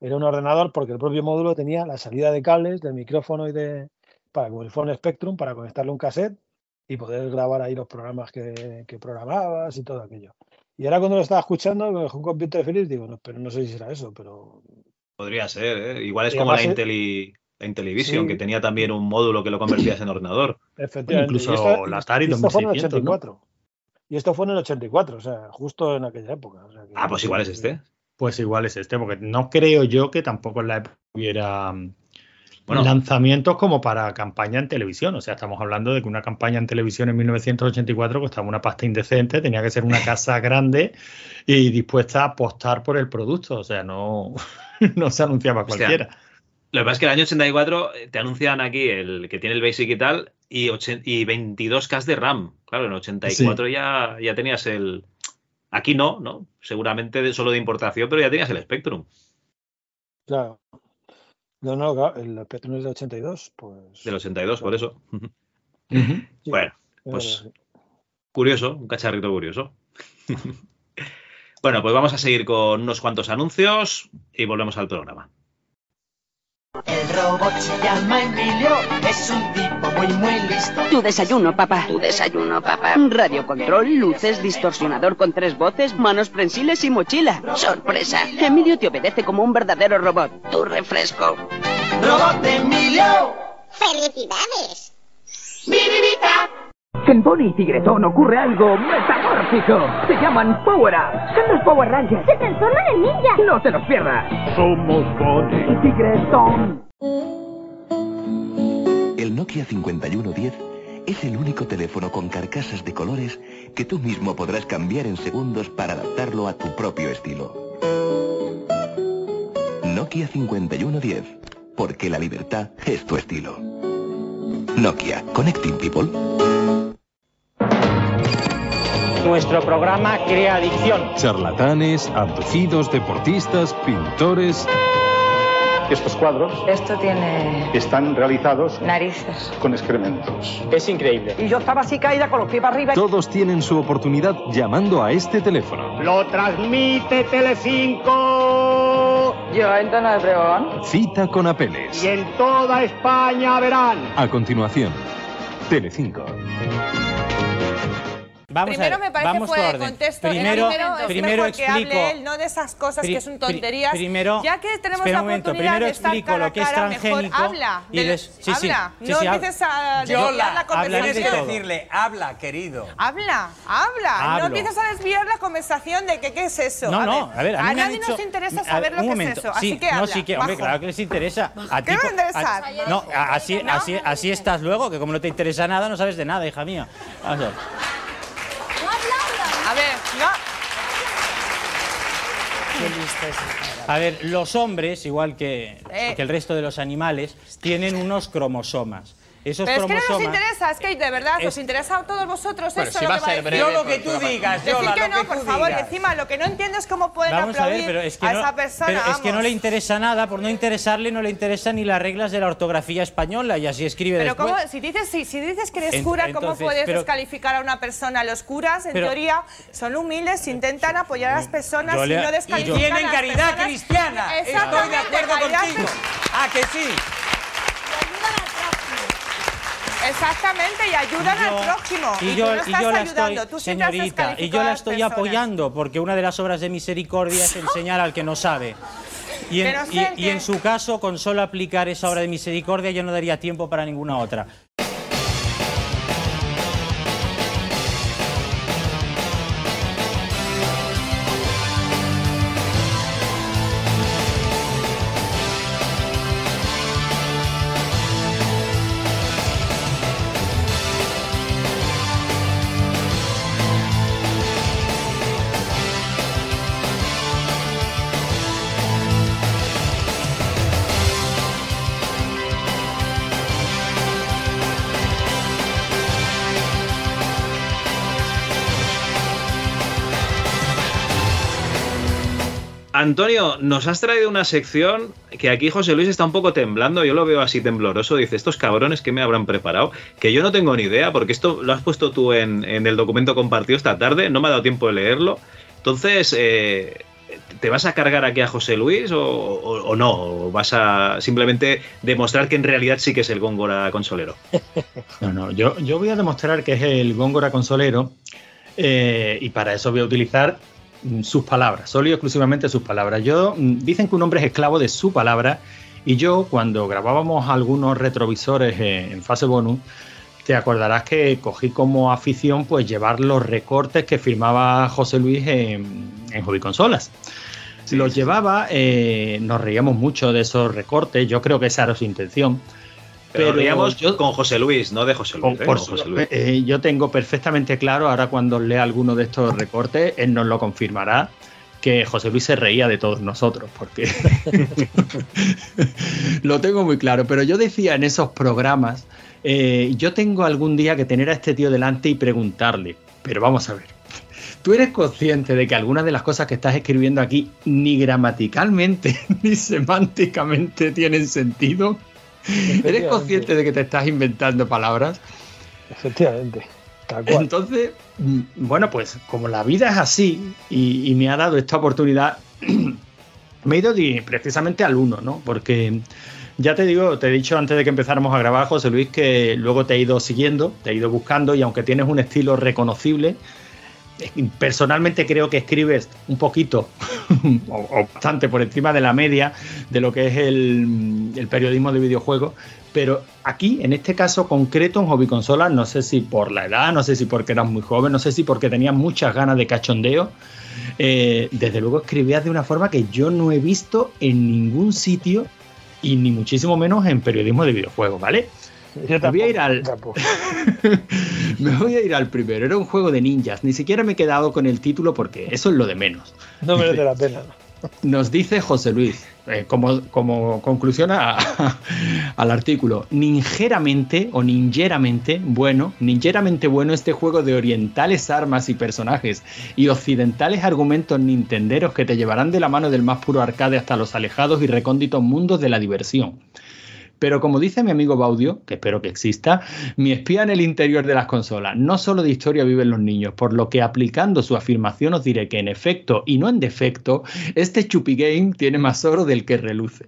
era un ordenador porque el propio módulo tenía la salida de cables del micrófono y de para como si fuera un Spectrum para conectarle un cassette y poder grabar ahí los programas que, que programabas y todo aquello. Y ahora cuando lo estaba escuchando, con un computer Philips, digo, no, pero no sé si será eso, pero Podría ser, ¿eh? Igual es Y como la, además es- Intellivision, Sí. que tenía también un módulo que lo convertías en ordenador. efectivamente. incluso la Atari y esto fue en el 2600, ¿no? 84. Y esto fue en el 84, o sea, justo en aquella época. o sea que- Ah, pues igual es este. Pues igual es este, porque no creo yo que tampoco en la época hubiera mm, Bueno. lanzamientos como para campaña en televisión. O sea, estamos hablando de que una campaña en televisión en 1984 costaba una pasta indecente, tenía que ser una casa grande y dispuesta a apostar por el producto. O sea, no, no se anunciaba cualquiera. Lo que pasa es que el año 84 eh, te anuncian aquí el que tiene el Basic y tal y, y 22K de RAM. Claro, en 84 ya, ya tenías el... Aquí no, ¿no? Seguramente de- solo de importación, pero ya tenías el Spectrum. Claro. No, no, claro, el Spectrum es de 82, pues. Del 82, por eso. Sí, Bueno, es pues verdad, curioso, un cacharrito curioso. bueno, pues vamos a seguir con unos cuantos anuncios y volvemos al programa. El robot se llama Emilio, es un tipo muy muy listo. Tu desayuno, papá. Tu desayuno, papá. Radio control, luces, distorsionador con tres voces, manos prensiles y mochila. Sorpresa. Emilio te obedece como un verdadero robot. Tu refresco. ¡Robot Emilio! ¡Felicidades! En Bonnie y Tigretón ocurre algo metamórfico. Se llaman Power Ups. Son los Power Rangers. ¡Se transforman en ninjas! No te los pierdas. Somos Bonnie y Tigretón. El Nokia 5110 es el único teléfono con carcasas de colores que tú mismo podrás cambiar en segundos para adaptarlo a tu propio estilo. Nokia 5110, porque la libertad es tu estilo. Nokia, Connecting People. Nuestro programa crea adicción. Charlatanes, abducidos, deportistas, pintores. Estos cuadros Esto tiene están realizados narices. con excrementos. Es increíble. Y yo estaba así caída con los pies para arriba. Todos tienen su oportunidad llamando a este teléfono. Lo transmite Telecinco. Yo en tono de pregón. Cita con Apeles. Y en toda España verán. A continuación, Telecinco. Vamos primero a ver, me parece vamos fuera por de orden. contexto. Primero, primero, es primero mejor que explico. hable él, no de esas cosas Pri- que son pri- tonterías. primero- ya que tenemos la momento, oportunidad primero de estar explico cara lo a que es cara, mejor habla. y de- des- sí, sí, habla, sí, no empieces a Yo desviar la- conversación. de Tienes que todo. decirle, habla, querido. Habla, habla. Hablo. No empieces a desviar la conversación de que qué es eso. No, a no, ver, a ver, a mí me han nadie dicho- nos interesa a- saber lo que momento, es eso. sí, así que no, habla. sí que, hombre, claro que les interesa. A ¿Qué ti a a- no, a- así, así, así estás luego, que como no te interesa nada, no sabes de nada, hija mía. Vamos a ver. A ver, no. A ver, los hombres, igual que, Eh. que el resto de los animales, tienen unos cromosomas. Esos Pero es que no nos interesa, es que de verdad Es- os interesa a todos vosotros Bueno, eso si lo va que a va a ser breve Yo lo que tú digas, Decir Yola, que no, por favor, digas. encima lo que no entiendo es cómo pueden Vamos a aplaudir ver, pero es que, a no, esa persona. pero es que no le interesa nada, por no interesarle no le interesan ni las reglas de la ortografía española y así escribe Pero después. cómo, si dices, si, si dices que eres Ent- cura, ¿cómo entonces, puedes pero- descalificar a una persona? Los curas, en Pero- teoría, son humildes, intentan apoyar a las personas Yo y no descalifican Y tienen a las caridad personas. cristiana. Estoy de acuerdo contigo. Ah, que sí. Exactamente, y ayudan al prójimo. Y Y, yo, tú no y estás yo la ayudando, estoy, tú señorita, y yo la estoy personas. apoyando porque una de las obras de misericordia es enseñar al que no sabe. Y en, y- en su caso, con solo aplicar esa obra de misericordia, yo no daría tiempo para ninguna otra. Antonio, nos has traído una sección que aquí José Luis está un poco temblando, yo lo veo así tembloroso, dice, estos cabrones que me habrán preparado, que yo no tengo ni idea, porque esto lo has puesto tú en, el documento compartido esta tarde, no me ha dado tiempo de leerlo. Entonces, eh, ¿te vas a cargar aquí a José Luis o, no? ¿O vas a simplemente demostrar que en realidad sí que es el Góngora consolero? No, no, yo, voy a demostrar que es el Góngora consolero eh, y para eso voy a utilizar sus palabras, solo y exclusivamente sus palabras. Yo mm, dicen que un hombre es esclavo de su palabra y yo cuando grabábamos algunos retrovisores eh, en fase bonus, te acordarás que cogí como afición pues llevar los recortes que firmaba José Luis en, en Hobby Consolas. los llevaba, eh, nos reíamos mucho de esos recortes, yo creo que esa era su intención. Pero, yo- con José Luis, no de José Luis. con- ¿eh? por Con José Luis. eh, yo tengo perfectamente claro, ahora cuando lea alguno de estos recortes, él nos lo confirmará, que José Luis se reía de todos nosotros, porque lo tengo muy claro. Pero yo decía en esos programas, eh, yo tengo algún día que tener a este tío delante y preguntarle, pero vamos a ver. ¿Tú eres consciente de que algunas de las cosas que estás escribiendo aquí ni gramaticalmente ni semánticamente tienen sentido? ¿Eres consciente de que te estás inventando palabras? Efectivamente. Tal cual. Entonces, mm, bueno, pues como la vida es así y, y me ha dado esta oportunidad, me he ido precisamente al uno, ¿no? Porque ya te digo, te he dicho antes de que empezáramos a grabar, José Luis, que luego te he ido siguiendo, te he ido buscando y aunque tienes un estilo reconocible, personalmente creo que escribes un poquito o, bastante por encima de la media de lo que es el, periodismo de videojuegos. Pero aquí, en este caso concreto, en hobby consolas, no sé si por la edad, no sé si porque eras muy joven, no sé si porque tenías muchas ganas de cachondeo, eh, desde luego escribías de una forma que yo no he visto en ningún sitio y ni muchísimo menos en periodismo de videojuegos, ¿vale? Yo Me voy a ir al, me voy a ir al primero. Era un juego de ninjas. Ni siquiera me he quedado con el título porque eso es lo de menos. No merece la pena. Nos dice José Luis, eh, como, como conclusión a- al artículo, ninjeramente o ninjeramente bueno, ninjeramente bueno este juego de orientales armas y personajes y occidentales argumentos nintenderos que te llevarán de la mano del más puro arcade hasta los alejados y recónditos mundos de la diversión. Pero como dice mi amigo Baudio, que espero que exista, mi espía en el interior de las consolas, no solo de historia viven los niños, por lo que aplicando su afirmación os diré que en efecto y no en defecto, este Chupi Game tiene más oro del que reluce.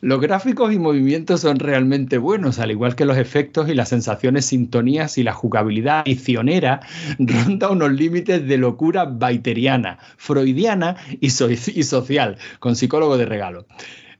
Los gráficos y movimientos son realmente buenos, al igual que los efectos y las sensaciones, sintonías y la jugabilidad adicionera ronda unos límites de locura baiteriana, freudiana y, so- y social, con psicólogo de regalo.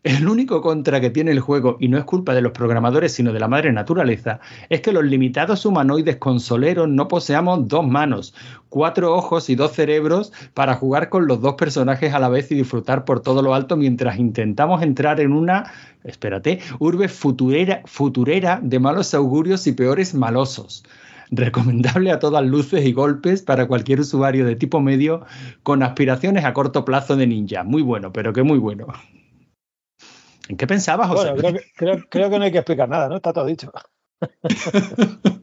El único contra que tiene el juego, y no es culpa de los programadores, sino de la madre naturaleza, es que los limitados humanoides consoleros no poseamos dos manos, cuatro ojos y dos cerebros para jugar con los dos personajes a la vez y disfrutar por todo lo alto mientras intentamos entrar en una, espérate, urbe futurera, futurera de malos augurios y peores malosos. Recomendable a todas luces y golpes para cualquier usuario de tipo medio con aspiraciones a corto plazo de ninja. Muy bueno, pero que muy bueno. ¿En qué pensabas, José? Bueno, creo que, creo, creo que no hay que explicar nada, ¿no? Está todo dicho.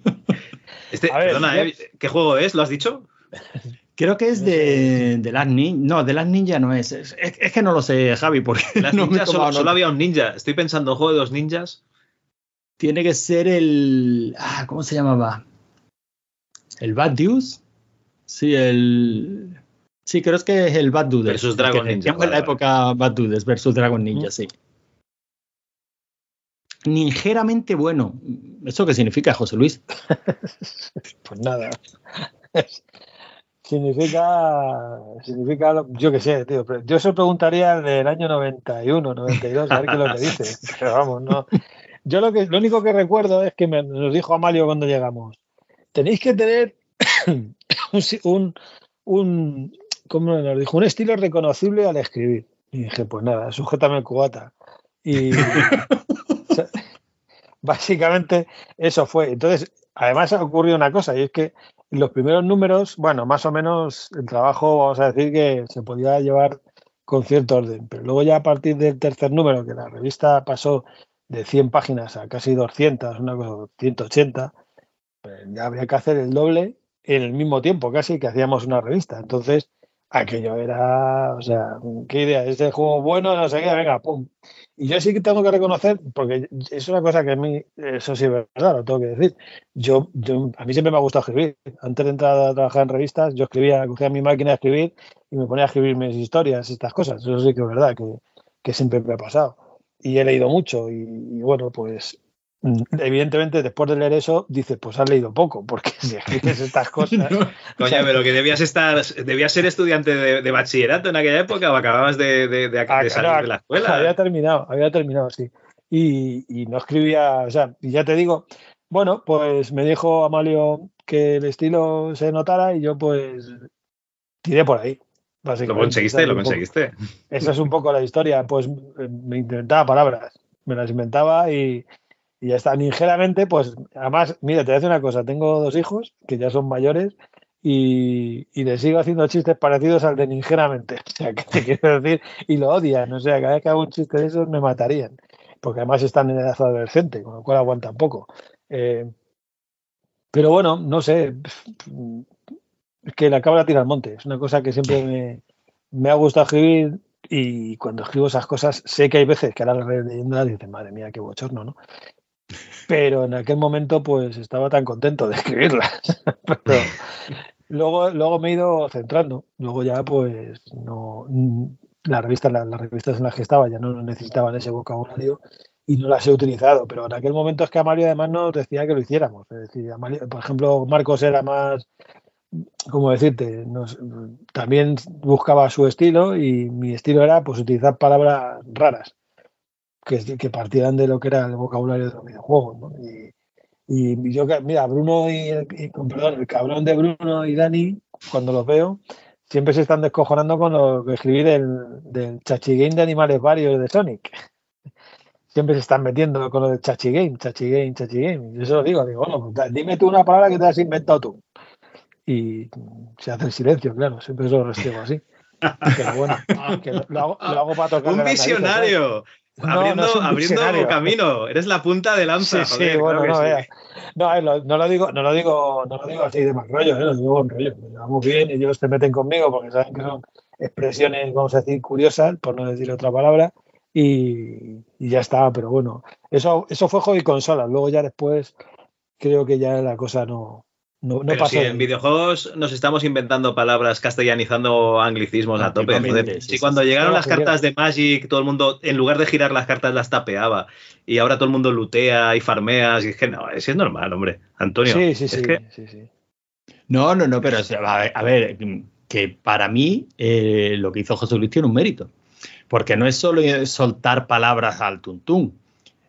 Este, ver, perdona, ¿eh? ¿qué juego es? ¿Lo has dicho? Creo que es de, de las ninjas. No, de las ninjas no es. Es, es- es que no lo sé, Javi, porque Las no me he ninjas, solo, solo había un ninja. Estoy pensando en juego de dos ninjas. Tiene que ser el. Ah, ¿Cómo se llamaba? ¿El Bad Deuce? Sí, el. Sí, creo que es el Bad Dudes. Versus Dragon Ninja, en la vale, época Bad Dudes versus Dragon Ninja, sí. Ninjeramente bueno. ¿Eso qué significa, José Luis? Pues nada. significa, significa, lo- yo qué sé, tío. Yo se lo preguntaría del año 91, 92, a ver qué es lo que dice. Pero vamos, no. Yo lo, que, lo único que recuerdo es que me- nos dijo Amalio cuando llegamos, tenéis que tener un, un, ¿cómo nos dijo? Un estilo reconocible al escribir. Y dije, pues nada, sujétame el cubata. Y básicamente eso fue. Entonces, además ha ocurrido una cosa, y es que los primeros números, bueno, más o menos el trabajo, vamos a decir que se podía llevar con cierto orden, pero luego ya a partir del tercer número, que la revista pasó de 100 páginas a casi 200, una cosa, 180, pues ya había que hacer el doble en el mismo tiempo casi que hacíamos una revista. Entonces, aquello era, o sea, qué idea, este juego bueno, no sé qué, venga, pum. Y yo sí que tengo que reconocer, porque es una cosa que a mí, eso sí es verdad, lo tengo que decir. Yo, yo, a mí siempre me ha gustado escribir. Antes de entrar a trabajar en revistas, yo escribía, cogía mi máquina de escribir y me ponía a escribir mis historias, estas cosas. Eso sí que es verdad, que, que siempre me ha pasado. Y he leído mucho y, bueno, pues evidentemente después de leer eso dices, pues has leído poco, porque si escribes estas cosas... Coño, pero que debías estar, debías ser estudiante de, de bachillerato en aquella época o acababas de, de- de- de salir de la escuela. Había terminado, había terminado, sí. Y, y no escribía, o sea, y ya te digo, bueno, pues me dijo Amalio que el estilo se notara y yo pues tiré por ahí. Lo conseguiste, lo poco- conseguiste. Esa es un poco la historia. Pues eh, me inventaba palabras, me las inventaba y, y ya está. Ligeramente, pues además, mira, te voy a decir una cosa: tengo dos hijos que ya son mayores y, y les sigo haciendo chistes parecidos al de ligeramente. O sea, que te quiero decir, y lo odian. O sea, cada vez que hago un chiste de esos me matarían. Porque además están en edad adolescente, con lo cual aguantan poco. Eh, pero bueno, no sé. Es que la cabra tira al monte. Es una cosa que siempre me, me ha gustado escribir y cuando escribo esas cosas sé que hay veces que ahora las leyéndolas dices, madre mía, qué bochorno, ¿no? Pero en aquel momento pues estaba tan contento de escribirlas. Pero luego, luego me he ido centrando. Luego ya pues no... Las revistas, las, revistas en las que estaba ya no necesitaban ese vocabulario y no las he utilizado. Pero en aquel momento es que Amalio además nos decía que lo hiciéramos. Es decir, por ejemplo, Marcos era más ¿cómo decirte? Nos- también buscaba su estilo y mi estilo era pues utilizar palabras raras que, que partieran de lo que era el vocabulario de los videojuegos. ¿no? Y, y yo, que- mira, Bruno y, el- y- perdón, el cabrón de Bruno y Dani, cuando los veo, siempre se están descojonando con lo que escribí del, del Chachi Game de animales varios de Sonic. Siempre se están metiendo con lo del Chachi Game, Chachi Game, Chachi Game. Y yo se lo digo, digo, bueno, pues, dime tú una palabra que te has inventado tú y se hace el silencio, claro, siempre eso lo restringo así. Pero bueno, que lo, lo hago, lo hago para tocar. Un visionario. Abriendo abriendo camino. Eres la punta de lanza. Sí, joder, sí, bueno, claro no, sí. no, lo- no lo digo, no lo digo, no lo digo así de mal rollo, eh, lo digo con rollo. Lo llevamos bien, ellos se meten conmigo porque saben que son expresiones, vamos a decir, curiosas, por no decir otra palabra, y, y ya está, pero bueno, eso, eso fue hobby consolas, luego ya después creo que ya la cosa no, no, si en videojuegos nos estamos inventando palabras, castellanizando anglicismos a tope. Sí, si sí, cuando sí. llegaron las cartas de Magic, todo el mundo, en lugar de girar las cartas, las tapeaba. Y ahora todo el mundo lutea y farmeas. Y es que no, eso es normal, hombre. Antonio. Sí, sí, es sí, que- sí, sí. No, no, no, pero o sea, a ver, a ver, que para mí eh, lo que hizo José Luis tiene un mérito. Porque no es solo soltar palabras al tuntún,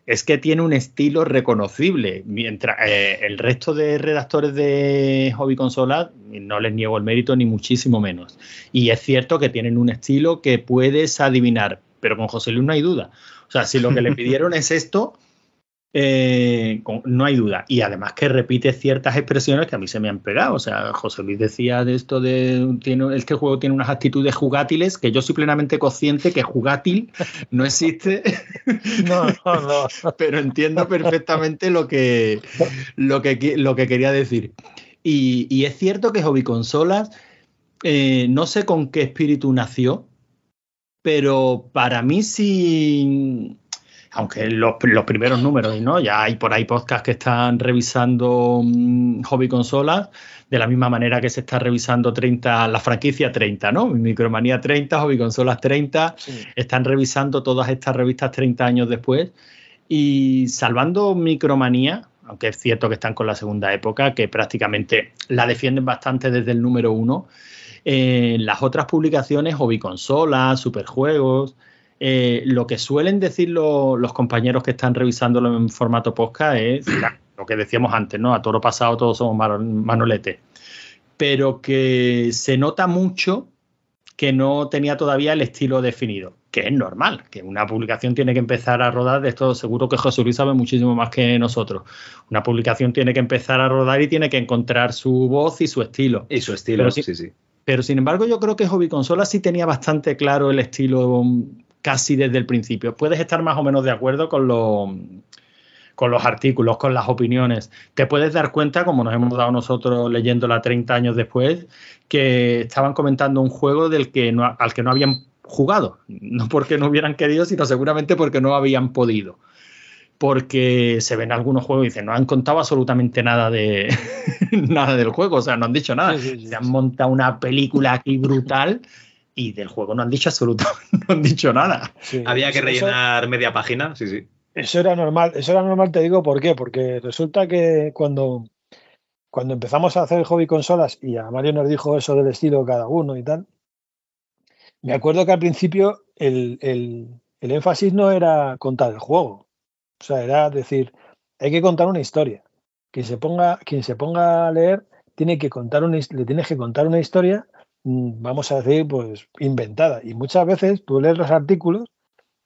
es que tiene un estilo reconocible. Mientras eh, el resto de redactores de Hobby Consolas no les niego el mérito ni muchísimo menos. Y es cierto que tienen un estilo que puedes adivinar, pero con José Luis no hay duda. O sea, si lo que le pidieron es esto, eh, con- no hay duda. Y además que repite ciertas expresiones que a mí se me han pegado. O sea, José Luis decía de esto de tiene, este juego tiene unas actitudes jugátiles que yo soy plenamente consciente que jugátil no existe. No, no, no. Pero entiendo perfectamente lo que, lo que, lo que quería decir. Y, y es cierto que Hobby Consolas, eh, no sé con qué espíritu nació, pero para mí sí, aunque los, los primeros números, ¿no? Ya hay por ahí podcasts que están revisando mm, hobby consolas, de la misma manera que se está revisando 30, la franquicia 30, ¿no? Micromanía 30, hobby consolas 30, están revisando todas estas revistas 30 años después. Y salvando Micromanía, aunque es cierto que están con la segunda época, que prácticamente la defienden bastante desde el número uno, eh, las otras publicaciones, hobby consolas, superjuegos, eh, lo que suelen decir lo- los compañeros que están revisándolo en formato podcast es lo que decíamos antes, ¿no? A toro pasado todos somos mano- manoletes. Pero que se nota mucho que no tenía todavía el estilo definido, que es normal, que una publicación tiene que empezar a rodar, de esto seguro que José Luis sabe muchísimo más que nosotros. Una publicación tiene que empezar a rodar y tiene que encontrar su voz y su estilo. Y su estilo, Pero sí, sí-. Pero sin embargo, yo creo que Hobby Consola sí tenía bastante claro el estilo casi desde el principio. Puedes estar más o menos de acuerdo con lo, con los artículos, con las opiniones, te puedes dar cuenta, como nos hemos dado nosotros leyéndola 30 años después, que estaban comentando un juego del que no, al que no habían jugado. No porque no hubieran querido, sino seguramente porque no habían podido. Porque se ven algunos juegos y dicen, no han contado absolutamente nada de nada del juego, o sea, no han dicho nada. Se han montado una película aquí brutal y del juego no han dicho absolutamente, no han dicho nada. Había que Eso- rellenar media página, sí, sí. Eso era normal, eso era normal, te digo por qué, porque resulta que cuando, cuando empezamos a hacer hobby consolas y a Mario nos dijo eso del estilo cada uno y tal, me acuerdo que al principio el, el- el énfasis no era contar el juego, o sea, era decir, hay que contar una historia. Quien se ponga, quien se ponga a leer tiene que contar una, le tienes que contar una historia, vamos a decir, pues inventada. Y muchas veces tú lees los artículos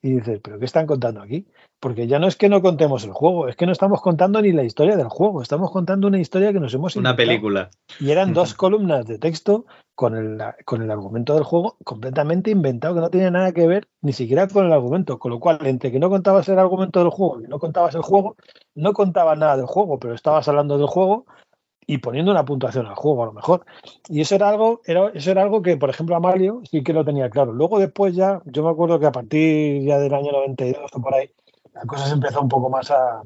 y dices, ¿pero qué están contando aquí? Porque ya no es que no contemos el juego, es que no estamos contando ni la historia del juego, estamos contando una historia que nos hemos Una inventado. película. Y eran dos columnas de texto con el, con el argumento del juego completamente inventado, que no tiene nada que ver ni siquiera con el argumento. Con lo cual, entre que no contabas el argumento del juego y no contabas el juego, no contabas nada del juego, pero estabas hablando del juego y poniendo una puntuación al juego a lo mejor. Y eso era algo, era, era algo que, por ejemplo, a Mario sí que lo tenía claro. Luego después ya, yo me acuerdo que a partir ya del año 92 o por ahí, la cosa se empezó un poco más a,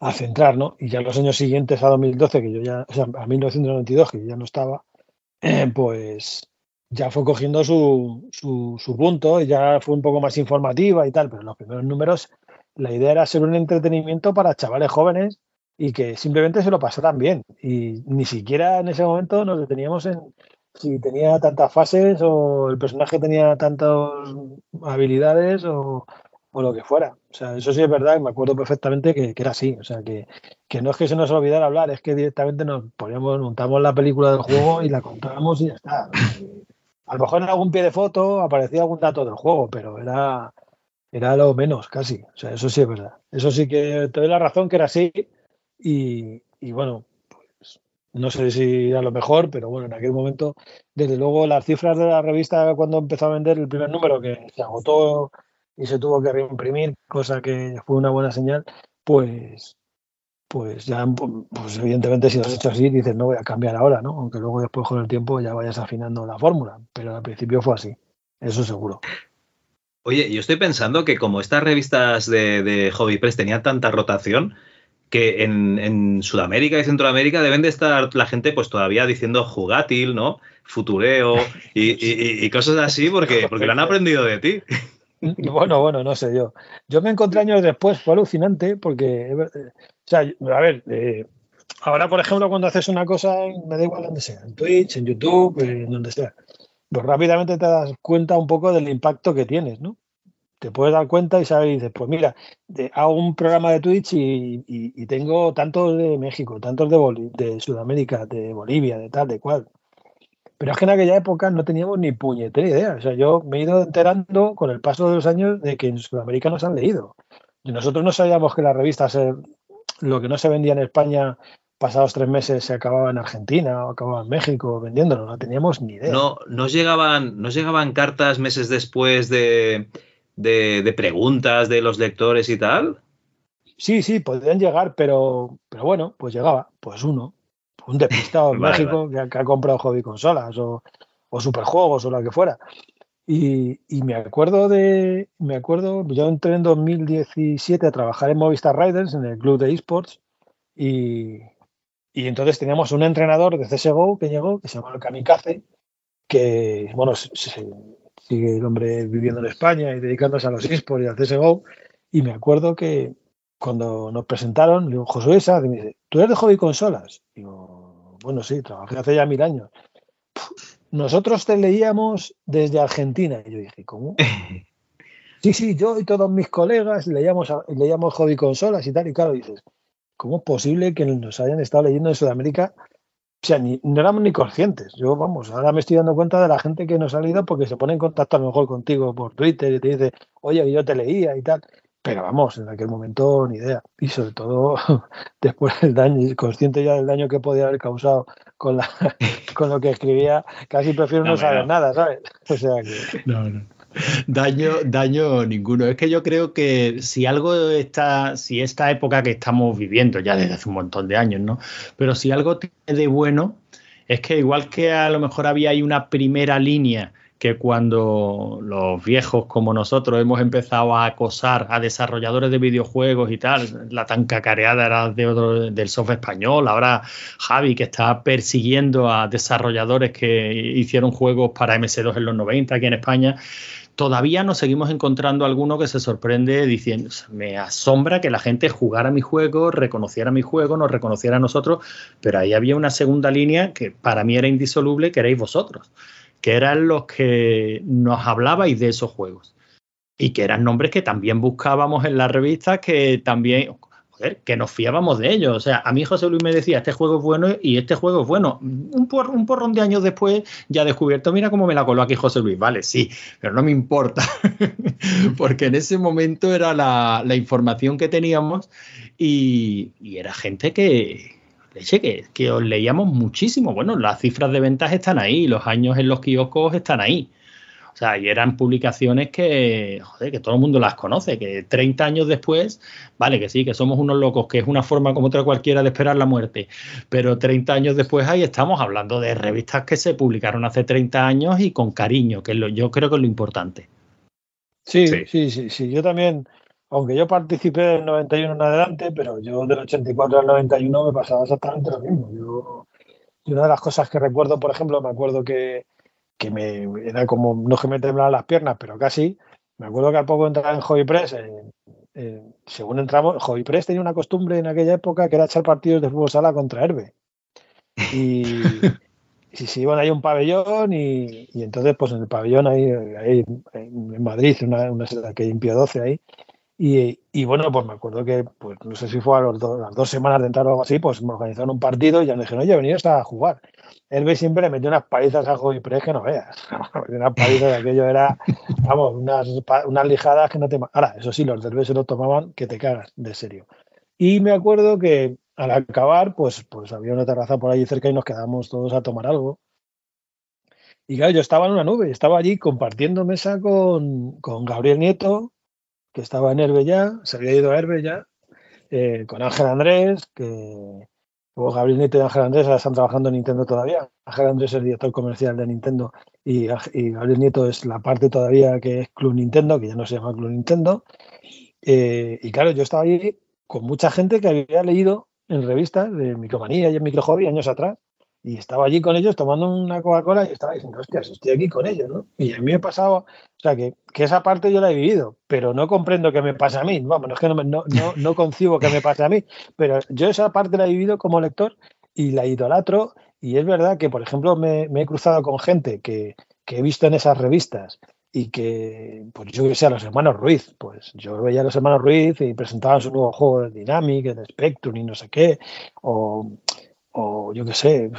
a centrar, ¿no? Y ya los años siguientes a 2012, que yo ya, o sea, a 1992, que yo ya no estaba, pues ya fue cogiendo su, su, su punto y ya fue un poco más informativa y tal, pero los primeros números la idea era ser un entretenimiento para chavales jóvenes y que simplemente se lo pasaran bien. Y ni siquiera en ese momento nos deteníamos en si tenía tantas fases o el personaje tenía tantas habilidades o, o lo que fuera. O sea, eso sí es verdad, y me acuerdo perfectamente que, que era así. O sea, que, que no es que se nos olvidara hablar, es que directamente nos poníamos, montamos la película del juego y la contábamos y ya está. A lo mejor en algún pie de foto aparecía algún dato del juego, pero era, era lo menos casi. O sea, eso sí es verdad. Eso sí que te doy la razón que era así. Y, bueno, pues no sé si era lo mejor, pero bueno, en aquel momento, desde luego, las cifras de la revista cuando empezó a vender el primer número, que se agotó y se tuvo que reimprimir, cosa que fue una buena señal, pues pues ya, pues evidentemente si lo has hecho así, dices, no voy a cambiar ahora, ¿no? Aunque luego después con el tiempo ya vayas afinando la fórmula, pero al principio fue así, eso seguro. Oye, yo estoy pensando que como estas revistas de, de Hobby Press tenían tanta rotación, que en, Sudamérica y Centroamérica deben de estar la gente pues todavía diciendo jugátil, ¿no? Futureo y cosas así porque, porque lo han aprendido de ti. Bueno, bueno, no sé yo. Yo me encontré años después, fue alucinante porque, eh, o sea, a ver, eh, ahora por ejemplo cuando haces una cosa, me da igual donde sea, en Twitch, en YouTube, en donde sea, pues rápidamente te das cuenta un poco del impacto que tienes, ¿no? Te puedes dar cuenta y sabes, y dices, pues mira, hago un programa de Twitch y, tengo tantos de México, tantos de, Sudamérica, de Bolivia, de tal, de cual. Pero es que en aquella época no teníamos ni puñetera idea. O sea, yo me he ido enterando con el paso de los años de que en Sudamérica nos han leído. Y nosotros no sabíamos que las revistas, lo que no se vendía en España, pasados tres meses se acababa en Argentina o acababa en México vendiéndolo. No teníamos ni idea. No, nos llegaban, nos llegaban cartas meses después de, de, de preguntas de los lectores y tal. Sí, sí, podrían llegar, pero, pero bueno, pues llegaba, pues uno un despistado en vale, México vale. Que, que, ha comprado hobby consolas o, o superjuegos o lo que fuera. Y, y, me acuerdo de, me acuerdo, yo entré en 2017 a trabajar en Movistar Riders, en el club de esports, y, y entonces teníamos un entrenador de CSGO que llegó, que se llama el Kamikaze, que, bueno, sigue el hombre viviendo en España y dedicándose a los esports y al CSGO, y me acuerdo que, cuando nos presentaron, le digo, Josué Sá, me dice, ¿tú eres de hobby consolas? Digo, bueno, sí, trabajé hace ya mil años. Nosotros te leíamos desde Argentina. Y yo dije, ¿cómo? sí, sí, yo y todos mis colegas leíamos, leíamos hobby consolas y tal. Y claro, dices, ¿cómo es posible que nos hayan estado leyendo en Sudamérica? O sea, ni, no éramos ni conscientes. Yo, vamos, ahora me estoy dando cuenta de la gente que nos ha leído porque se pone en contacto a lo mejor contigo por Twitter y te dice, oye, yo te leía y tal. Pero vamos, en aquel momento ni idea. Y sobre todo después del daño, consciente ya del daño que podía haber causado con, la, con lo que escribía, casi prefiero no, no saber no. nada, ¿sabes? O sea que. No, no. Daño, daño ninguno. Es que yo creo que si algo está, si esta época que estamos viviendo ya desde hace un montón de años, ¿no? Pero si algo tiene de bueno, es que igual que a lo mejor había ahí una primera línea que cuando los viejos como nosotros hemos empezado a acosar a desarrolladores de videojuegos y tal, la tan cacareada era de otro, del software español, ahora Javi que está persiguiendo a desarrolladores que hicieron juegos para MS2 en los 90 aquí en España, todavía nos seguimos encontrando alguno que se sorprende diciendo, me asombra que la gente jugara mi juego, reconociera mi juego, nos reconociera a nosotros, pero ahí había una segunda línea que para mí era indisoluble, que erais vosotros que eran los que nos hablabais de esos juegos. Y que eran nombres que también buscábamos en las revistas, que también, que nos fiábamos de ellos. O sea, a mí José Luis me decía, este juego es bueno y este juego es bueno. Un, por, un porrón de años después ya he descubierto, mira cómo me la coló José Luis. Vale, sí, pero no me importa. Porque en ese momento era la, la información que teníamos y, y era gente que, que, que, os leíamos muchísimo. Bueno, las cifras de ventas están ahí, los años en los kioscos están ahí. O sea, y eran publicaciones que, joder, que todo el mundo las conoce, que 30 años después, vale, que sí, que somos unos locos, que es una forma como otra cualquiera de esperar la muerte, pero 30 años después ahí estamos hablando de revistas que se publicaron hace 30 años y con cariño, que es lo, yo creo que es lo importante. Sí, sí, sí, sí, sí. yo también aunque yo participé del 91 en adelante, pero yo del 84 al 91 me pasaba exactamente lo mismo. Yo, y una de las cosas que recuerdo, por ejemplo, me acuerdo que, que me era como, no que me temblaban las piernas, pero casi, me acuerdo que al poco entrar en Hobby Press, según entramos, Hobby Press tenía una costumbre en aquella época que era echar partidos de fútbol sala contra Herbe. Y, y se iban ahí a un pabellón y, y, entonces pues en el pabellón ahí, ahí en Madrid, una, una que Pío 12 ahí, y, y, bueno, pues me acuerdo que, pues no sé si fue a los do, las dos semanas de entrar o algo así, pues me organizaron un partido y ya me dijeron, oye, venías a jugar. Él ve siempre le metió unas palizas a Javi Pérez que no veas. unas palizas de aquello era, vamos, unas, unas lijadas que no te. Ahora, eso sí, los del se lo tomaban que te cagas, de serio. Y me acuerdo que al acabar, pues, pues había una terraza por allí cerca y nos quedamos todos a tomar algo. Y claro, yo estaba en una nube, estaba allí compartiendo mesa con, con Gabriel Nieto, que estaba en Herbe ya, se había ido a Herbe ya, eh, con Ángel Andrés, que luego Gabriel Nieto y Ángel Andrés están trabajando en Nintendo todavía. Ángel Andrés es el director comercial de Nintendo y, Gabriel Nieto es la parte todavía que es Club Nintendo, que ya no se llama Club Nintendo. Eh, y claro, yo estaba allí con mucha gente que había leído en revistas de Micromanía y en Micro Hobby años atrás y estaba allí con ellos tomando una Coca-Cola y estaba diciendo, hostias, estoy aquí con ellos, ¿no? Y a mí me pasaba, o sea, que, que, esa parte yo la he vivido, pero no comprendo que me pase a mí, vamos, no es que no, no, no, no concibo que me pase a mí, pero yo esa parte la he vivido como lector y la idolatro y es verdad que, por ejemplo, me, me he cruzado con gente que, que, he visto en esas revistas y que, pues yo que sé, a los hermanos Ruiz, pues yo veía a los hermanos Ruiz y presentaban su nuevo juego de Dynamic, de Spectrum y no sé qué, o o yo qué sé,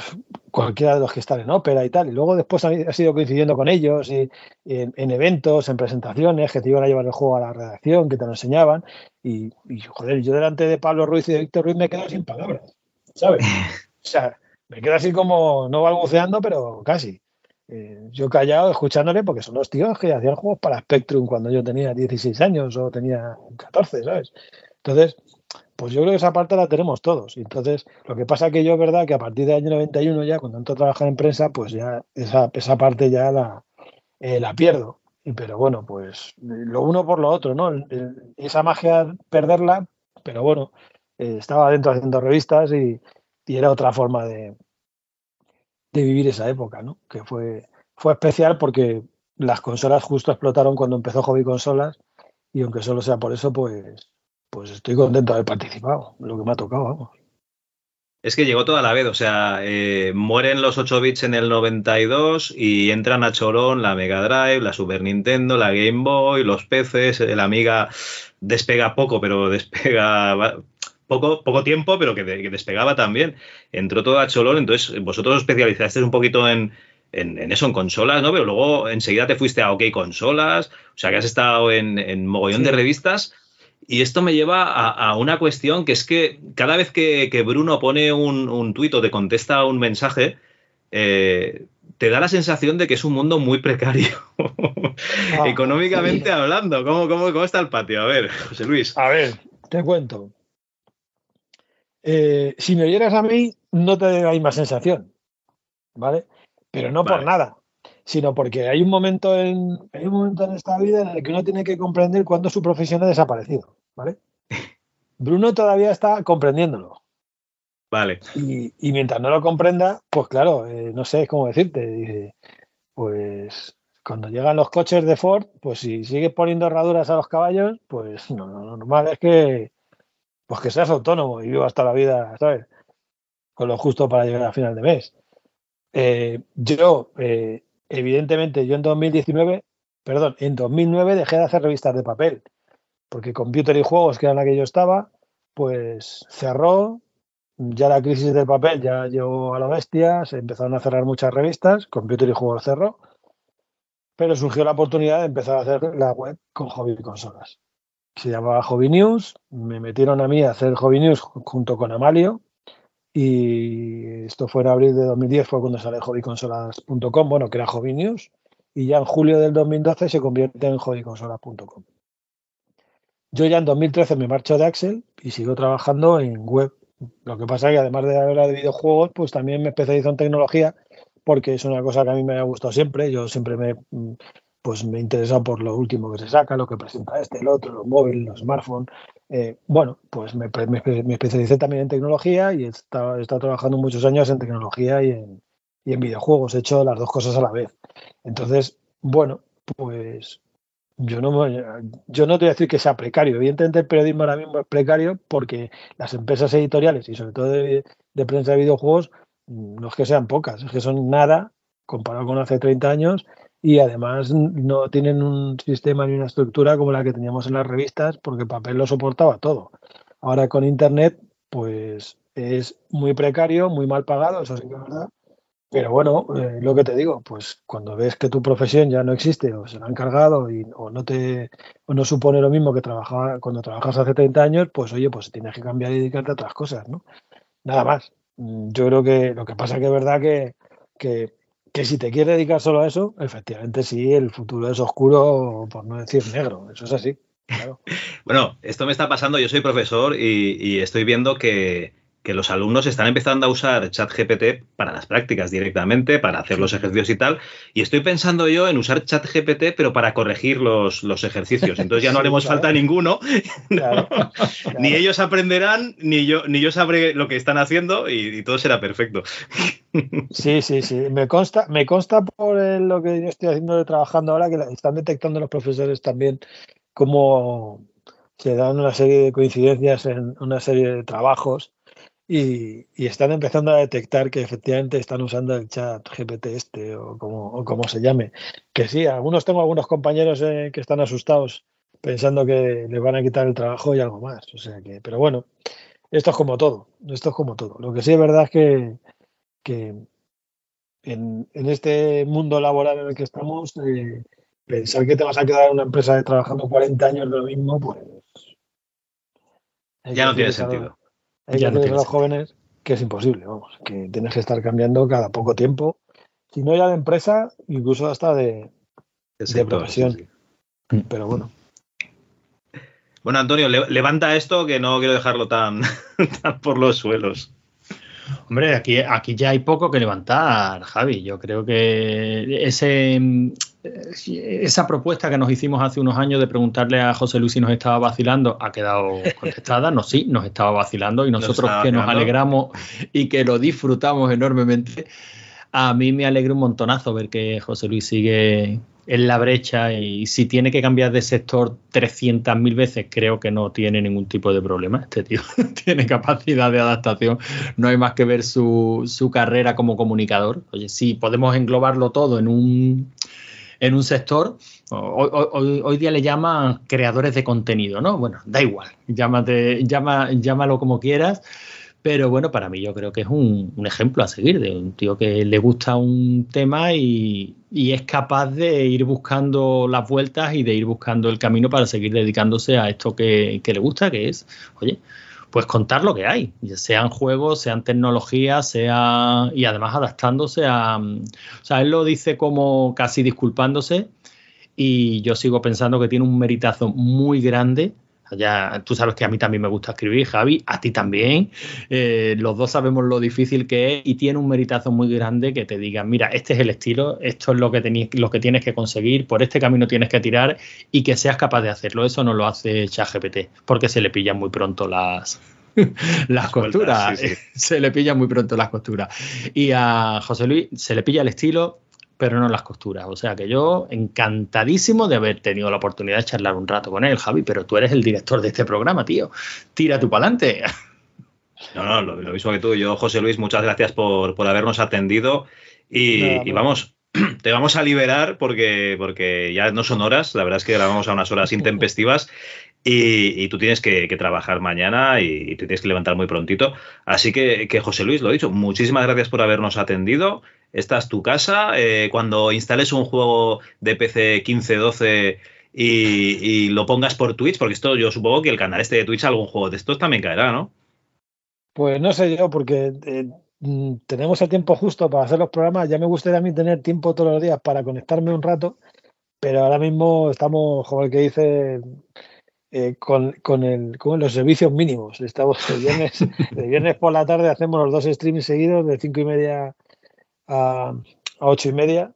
cualquiera de los que están en ópera y tal. Y luego después ha sido coincidiendo con ellos y, y en, en, eventos, en presentaciones, que te iban a llevar el juego a la redacción, que te lo enseñaban. Y, y, joder, yo delante de Pablo Ruiz y de Víctor Ruiz me quedo sin palabras, ¿sabes? O sea, me quedo así como, no balbuceando, pero casi. Eh, yo callado escuchándole porque son los tíos que hacían juegos para Spectrum cuando yo tenía 16 años o tenía 14, ¿sabes? Entonces, pues yo creo que esa parte la tenemos todos. Entonces, lo que pasa que yo verdad que a partir del año 91 ya, cuando entro a trabajar en prensa, pues ya esa, esa parte ya la, eh, la pierdo. Pero bueno, pues lo uno por lo otro, ¿no? Esa magia, perderla, pero bueno, eh, estaba dentro haciendo revistas y, y, era otra forma de, de vivir esa época, ¿no? Que fue, fue especial porque las consolas justo explotaron cuando empezó Hobby Consolas y aunque solo sea por eso, pues pues estoy contento de haber participado, lo que me ha tocado, vamos. Es que llegó toda la vez, o sea, eh, mueren los 8 bits en el 92 y entran a Chorón la Mega Drive, la Super Nintendo, la Game Boy, los PCs, la Amiga despega poco, pero despega poco, poco tiempo, pero que, que despegaba también. Entró todo a Cholón, entonces vosotros os especializasteis un poquito en, en, en, eso, en consolas, ¿no? Pero luego enseguida te fuiste a OK Consolas, o sea que has estado en, en mogollón sí. de revistas y esto me lleva a, a, una cuestión que es que cada vez que, que Bruno pone un, un tuit o te contesta un mensaje, eh, te da la sensación de que es un mundo muy precario, Ah, económicamente hablando. ¿Cómo, cómo, ¿Cómo está el patio? A ver, José Luis. A ver, te cuento. Eh, si me oyeras a mí, no te da la misma sensación, ¿vale? Pero no por nada, sino porque hay un momento en hay un momento en esta vida en el que uno tiene que comprender cuándo su profesión ha desaparecido, ¿vale? Bruno todavía está comprendiéndolo. Vale. Y, y mientras no lo comprenda, pues claro, eh, no sé cómo decirte. dice, Pues cuando llegan los coches de Ford, pues si sigues poniendo herraduras a los caballos, pues no, no, lo normal es que, pues que seas autónomo y vivas toda la vida, ¿sabes? Con lo justo para llegar a final de mes. Eh, yo, eh, evidentemente, yo en 2019, perdón, en 2009 dejé de hacer revistas de papel, porque Computer y Juegos, que era en la que yo estaba, pues cerró, ya la crisis del papel ya llegó a la bestia, se empezaron a cerrar muchas revistas, Computer y Juegos cerró, pero surgió la oportunidad de empezar a hacer la web con hobby consolas. Se llamaba Hobby News, me metieron a mí a hacer Hobby News ju- junto con Amalio y esto fue en abril de 2010, fue cuando sale hobbyconsolas.com, bueno, que era Hobby News, y ya en julio del 2012 se convierte en hobbyconsolas.com. Yo ya en 2013 me marcho de Axel y sigo trabajando en web. Lo que pasa es que además de hablar de videojuegos, pues también me especializo en tecnología porque es una cosa que a mí me ha gustado siempre. Yo siempre me, pues me he interesado por lo último que se saca, lo que presenta este, el otro, los móviles, los smartphones. Eh, bueno, pues me, me me especialicé también en tecnología y he estado, trabajando muchos años en tecnología y en, y en videojuegos. He hecho las dos cosas a la vez. Entonces, bueno, pues yo no, yo no te voy a decir que sea precario. Evidentemente el periodismo ahora mismo es precario porque las empresas editoriales y sobre todo de, de prensa de videojuegos mm, no es que sean pocas, es que son nada comparado con hace 30 años y además no tienen un sistema ni una estructura como la que teníamos en las revistas porque el papel lo soportaba todo. Ahora con Internet pues es muy precario, muy mal pagado, eso sí que es verdad. Pero bueno, eh, lo que te digo, pues cuando ves que tu profesión ya no existe o se la han cargado y, o no te o no supone lo mismo que trabajaba cuando trabajas hace 30 años, pues oye, pues tienes que cambiar y dedicarte a otras cosas, ¿no? Nada más. Mm, Yo creo que lo que pasa que es verdad que, que, que si te quieres dedicar solo a eso, efectivamente sí, el futuro es oscuro, por no decir negro, eso es así. Bueno, esto me está pasando, yo soy profesor y estoy viendo que, que los alumnos están empezando a usar ChatGPT para las prácticas directamente, para hacer los ejercicios y tal. Y estoy pensando yo en usar ChatGPT, pero para corregir los, los ejercicios. Entonces ya no Sí, haremos claro. falta ninguno. Claro, Ni ellos aprenderán, ni yo, ni yo sabré lo que están haciendo y, y todo será perfecto. Sí, sí, sí. Me consta, me consta por lo que yo estoy haciendo trabajando ahora que están detectando los profesores también cómo se dan una serie de coincidencias en una serie de trabajos y, y están empezando a detectar que efectivamente están usando el chat GPT este o como, o como se llame. Que sí, algunos tengo algunos compañeros eh, que están asustados pensando que les van a quitar el trabajo y algo más. O sea que, pero bueno, esto es como todo, esto es como todo. Lo que sí es verdad es que, que en, en este mundo laboral en el que estamos, eh, pensar que te vas a quedar en una empresa trabajando 40 años de lo mismo, pues... Ya no tiene sentido. Hay Ya que no a los jóvenes que es imposible, vamos, que tienes que estar cambiando cada poco tiempo, si no ya de empresa, incluso hasta de, De sector, profesión. sí, sí. Pero bueno. Bueno, Antonio, le- levanta esto que no quiero dejarlo tan, tan por los suelos. Hombre, aquí, aquí ya hay poco que levantar, Javi. Yo creo que ese, mm, esa propuesta que nos hicimos hace unos años de preguntarle a José Luis si nos estaba vacilando ha quedado contestada. No, sí, nos estaba vacilando y Nos nosotros que nos alegramos y que lo disfrutamos enormemente. A mí me alegra un montonazo ver que José Luis sigue en la brecha y si tiene que cambiar de sector 300.000 veces, creo que no tiene ningún tipo de problema. Este tío tiene capacidad de adaptación. No hay más que ver su, su carrera como comunicador. Oye, si podemos englobarlo todo en un, en un sector, hoy, hoy- día le llaman creadores de contenido, ¿no? Bueno, da igual, llámate, llama, llámalo como quieras. Pero bueno, para mí yo creo que es un, un ejemplo a seguir de un tío que le gusta un tema y, y es capaz de ir buscando las vueltas y de ir buscando el camino para seguir dedicándose a esto que, que le gusta, que es, oye, pues contar lo que hay, sean juegos, sean tecnologías, sea y además adaptándose a, o sea, él lo dice como casi disculpándose y yo sigo pensando que tiene un meritazo muy grande. Ya, tú sabes que a mí también me gusta escribir, Javi, a ti también. Eh, los dos sabemos lo difícil que es y tiene un meritazo muy grande que te diga, mira, este es el estilo, esto es lo que, lo que tienes que conseguir, por este camino tienes que tirar y que seas capaz de hacerlo. Eso no lo hace ChatGPT, porque se le pillan muy pronto las, las costuras. sí, sí. Se le pillan muy pronto las costuras. Y a José Luis se le pilla el estilo, pero no las costuras. O sea que yo encantadísimo de haber tenido la oportunidad de charlar un rato con él, Javi, pero tú eres el director de este programa, tío. Tira tú para adelante. No, no, lo, lo mismo que tú. Yo, José Luis, muchas gracias por, por habernos atendido. Y, y vamos, te vamos a liberar porque, porque ya no son horas. La verdad es que grabamos a unas horas intempestivas. Y, tú tienes que, trabajar mañana y, te tienes que levantar muy prontito. Así que, José Luis, lo he dicho, muchísimas gracias por habernos atendido. Esta es tu casa. Eh, cuando instales un juego de PC 15-12 y, y lo pongas por Twitch, porque esto yo supongo que el canal este de Twitch, algún juego de estos también caerá, ¿no? Pues no sé yo, porque eh, mm, tenemos el tiempo justo para hacer los programas. Ya me gustaría a mí tener tiempo todos los días para conectarme un rato, pero ahora mismo estamos, como el que dice, eh, con, con, el, con los servicios mínimos. Estamos el viernes, el viernes por la tarde hacemos los dos streamings seguidos de cinco y media a, a ocho y media.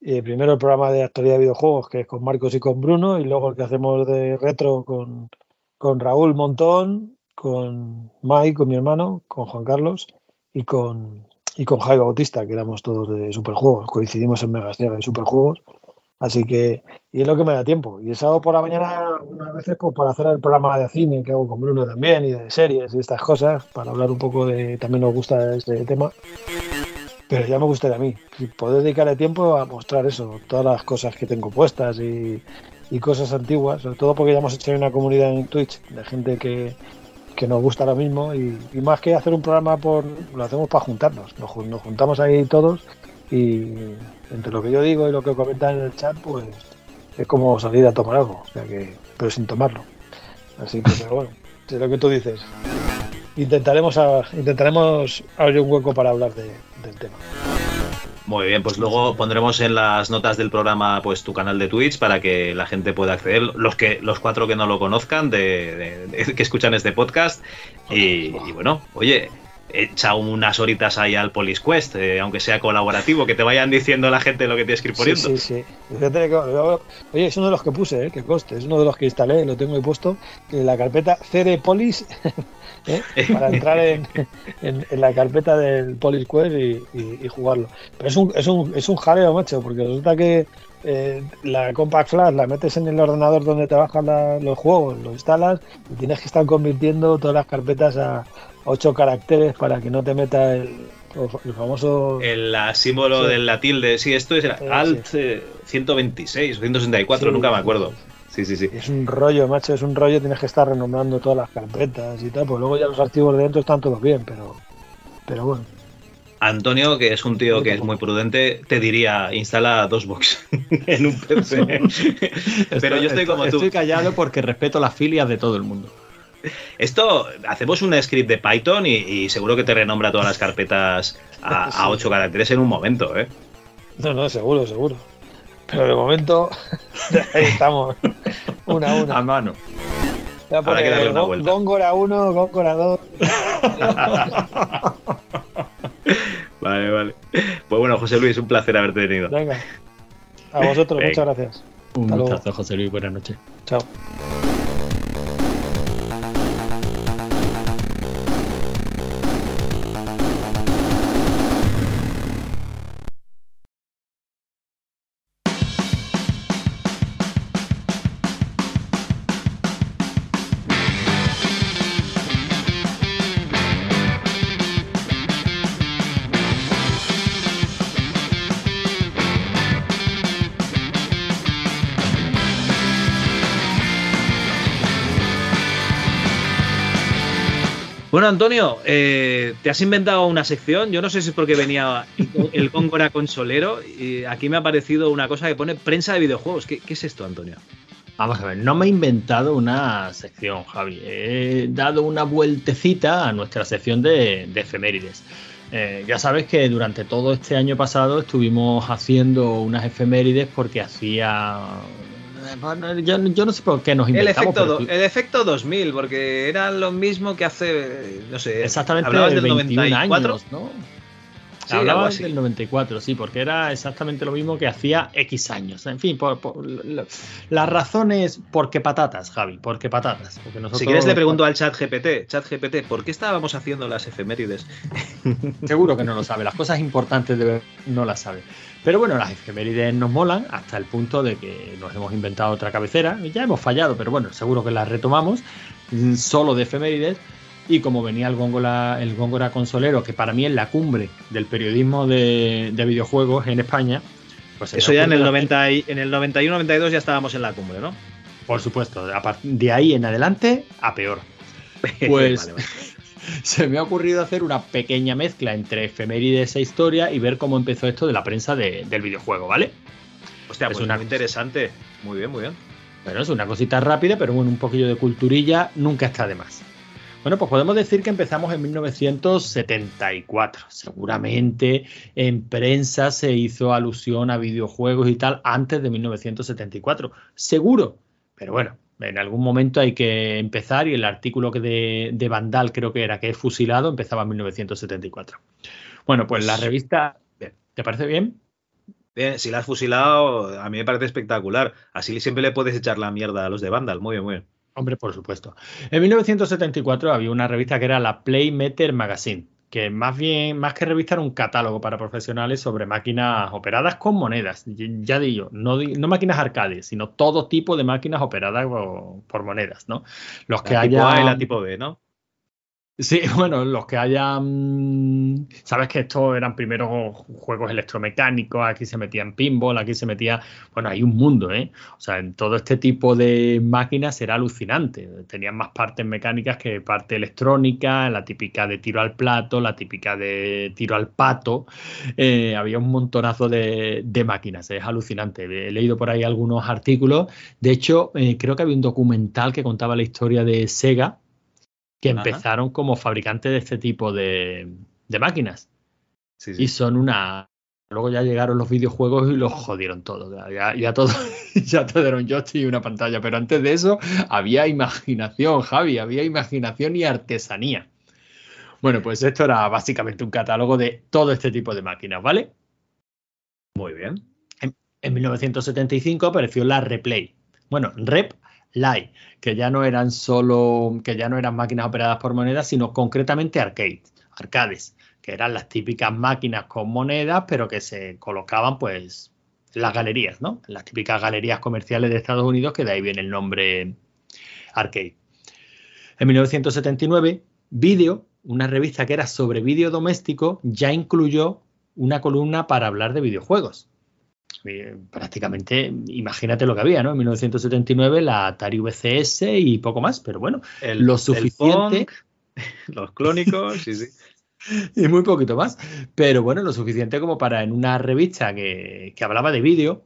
Eh, primero el programa de actualidad de videojuegos, que es con Marcos y con Bruno, y luego el que hacemos de retro con, con Raúl Montón, con Mike, con mi hermano, con Juan Carlos y con, y con Jaime Bautista, que éramos todos de Superjuegos. Coincidimos en Megasega de Superjuegos. Así que, y es lo que me da tiempo. Y el sábado por la mañana, unas veces, pues para hacer el programa de cine que hago con Bruno también, y de series y estas cosas, para hablar un poco de, también nos gusta este tema. Pero ya me gustaría a mí, poder dedicarle tiempo a mostrar eso, todas las cosas que tengo puestas y, cosas antiguas, sobre todo porque ya hemos hecho una comunidad en Twitch de gente que, que nos gusta lo mismo y, y más que hacer un programa por lo hacemos para juntarnos, nos, nos juntamos ahí todos y entre lo que yo digo y lo que comentan en el chat, pues es como salir a tomar algo, o sea que, pero sin tomarlo. Así que, bueno, es lo que tú dices. Intentaremos, a- intentaremos abrir un hueco para hablar de- del tema. Muy bien, pues luego pondremos en las notas del programa pues tu canal de Twitch para que la gente pueda acceder, los que los cuatro que no lo conozcan, de, de- que escuchan este podcast. Y bueno, oye, echa unas horitas ahí al Police Quest, eh, aunque sea colaborativo, que te vayan diciendo la gente lo que tienes que ir poniendo. Sí, sí, oye, es uno de los que puse, eh, que coste, es uno de los que instalé, lo tengo ahí puesto, en la carpeta CD Polis, ¿eh? para entrar en, en- en la carpeta del Polis Quest y, y- y jugarlo. Pero es un, es un, es un jaleo, macho, porque resulta que eh, la Compact Flash la metes en el ordenador donde te bajan la- los juegos, lo instalas y tienes que estar convirtiendo todas las carpetas a ocho caracteres para que no te meta el, el famoso... El símbolo Sí. de la tilde, sí, esto es Sí, Alt eh, 126 o 164, Sí, nunca me sí, acuerdo. Sí, sí, sí. Es un rollo, macho, es un rollo, tienes que estar renombrando todas las carpetas y tal, pues luego ya los archivos de dentro están todos bien, pero, pero bueno. Antonio, que es un tío que es muy prudente, te diría, instala dos box en un PC. Pero yo estoy como tú. Estoy callado porque respeto las filias de todo el mundo. Esto, hacemos un script de Python y, y seguro que te renombra todas las carpetas a, a ocho caracteres en un momento, ¿eh? No, no, seguro, seguro. Pero de momento, ahí estamos, una a una. A mano. Ya Habrá que darle una vuelta. Góngora 1, Góngora 2. Vale, vale. Pues bueno, José Luis, un placer haberte tenido. Venga, a vosotros, Venga. muchas gracias. Un Hasta luego. gustazo, José Luis. Buenas noches. Chao. Antonio, eh, te has inventado una sección. Yo no sé si es porque venía el, Góngora consolero. Y aquí me ha aparecido una cosa que pone prensa de videojuegos. ¿Qué, es esto, Antonio? Vamos a ver, no me he inventado una sección, Javi. He dado una vueltecita a nuestra sección de, de efemérides. Eh, ya sabes que durante todo este año pasado estuvimos haciendo unas efemérides porque hacía. Yo, yo no sé por qué nos El inventamos. efecto, pero do- tu- el efecto 2000, porque era lo mismo que hace, no sé, Exactamente hablabas del 21 94. años, ¿no? Sí, Hablaba del 94, sí, porque era exactamente lo mismo que hacía X años. En fin, por, por- la- las razones, porque patatas, Javi, porque patatas. Porque nosotros, Si quieres le pregunto al chat GPT, chat GPT, ¿por qué estábamos haciendo las efemérides? Seguro que no lo sabe. Las cosas importantes de ver no las sabe. Pero bueno, las efemérides nos molan hasta el punto de que nos hemos inventado otra cabecera. Ya hemos fallado, pero bueno, seguro que la retomamos. mm, Solo de efemérides. Y como venía el Góngora, el Góngora Consolero, que para mí es la cumbre del periodismo de, de videojuegos en España. Pues Eso ya en el, ocurrió- 90 y- en el 91-92 ya estábamos en la cumbre, ¿no? Por supuesto, de ahí en adelante a peor. Pues Vale, vale. se me ha ocurrido hacer una pequeña mezcla entre efemérides e historia y ver cómo empezó esto de la prensa de- del videojuego, ¿vale? Hostia, Es pues una- muy interesante. Muy bien, muy bien. Bueno, es una cosita rápida, pero bueno, un poquillo de culturilla nunca está de más. Bueno, pues podemos decir que empezamos en 1974. Seguramente en prensa se hizo alusión a videojuegos y tal antes de 1974. Seguro. Pero bueno, en algún momento hay que empezar y el artículo que de, de Vandal creo que era que es fusilado empezaba en 1974. Bueno, pues la revista... ¿Te parece bien? Bien, si la has fusilado, a mí me parece espectacular. Así siempre le puedes echar la mierda a los de Vandal. Muy bien, muy bien. Hombre, por supuesto. En 1974 había una revista que era la Playmeter Magazine, que más bien, más que revista, era un catálogo para profesionales sobre máquinas operadas con monedas. Ya digo, no, no máquinas arcades, sino todo tipo de máquinas operadas por monedas, ¿no? Los que La tipo haya... A y la tipo B, ¿no? Sí, bueno, los que hayan. Sabes que estos eran primero juegos electromecánicos, aquí se metían pinball, aquí se metía. Bueno, hay un mundo, ¿eh? O sea, en todo este tipo de máquinas era alucinante. Tenían más partes mecánicas que parte electrónica, la típica de tiro al plato, la típica de tiro al pato. Eh, había un montonazo de, de máquinas, es alucinante. He leído por ahí algunos artículos. De hecho, eh, creo que había un documental que contaba la historia de Sega que Ajá. empezaron como fabricantes de este tipo de, de máquinas. Sí, Y son una. Luego ya llegaron los videojuegos y los jodieron todo. Ya, ya, todo, ya todo era un joystick y una pantalla. Pero antes de eso había imaginación, Javi, había imaginación y artesanía. Bueno, pues esto era básicamente un catálogo de todo este tipo de máquinas, ¿vale? Muy bien. En, en 1975 apareció la Replay. Bueno, Rep Live, que ya no eran solo, que ya no eran máquinas operadas por monedas, sino concretamente arcades, arcades, que eran las típicas máquinas con monedas, pero que se colocaban pues en las galerías, ¿no? En las típicas galerías comerciales de Estados Unidos, que de ahí viene el nombre arcade. En 1979, Video, una revista que era sobre vídeo doméstico, ya incluyó una columna para hablar de videojuegos. Eh, prácticamente, imagínate lo que había, ¿no? En 1979 la Atari VCS y poco más, pero bueno, El- lo el suficiente los clónicos, sí, sí. y muy poquito más, pero bueno, lo suficiente como para en una revista que, que hablaba de vídeo,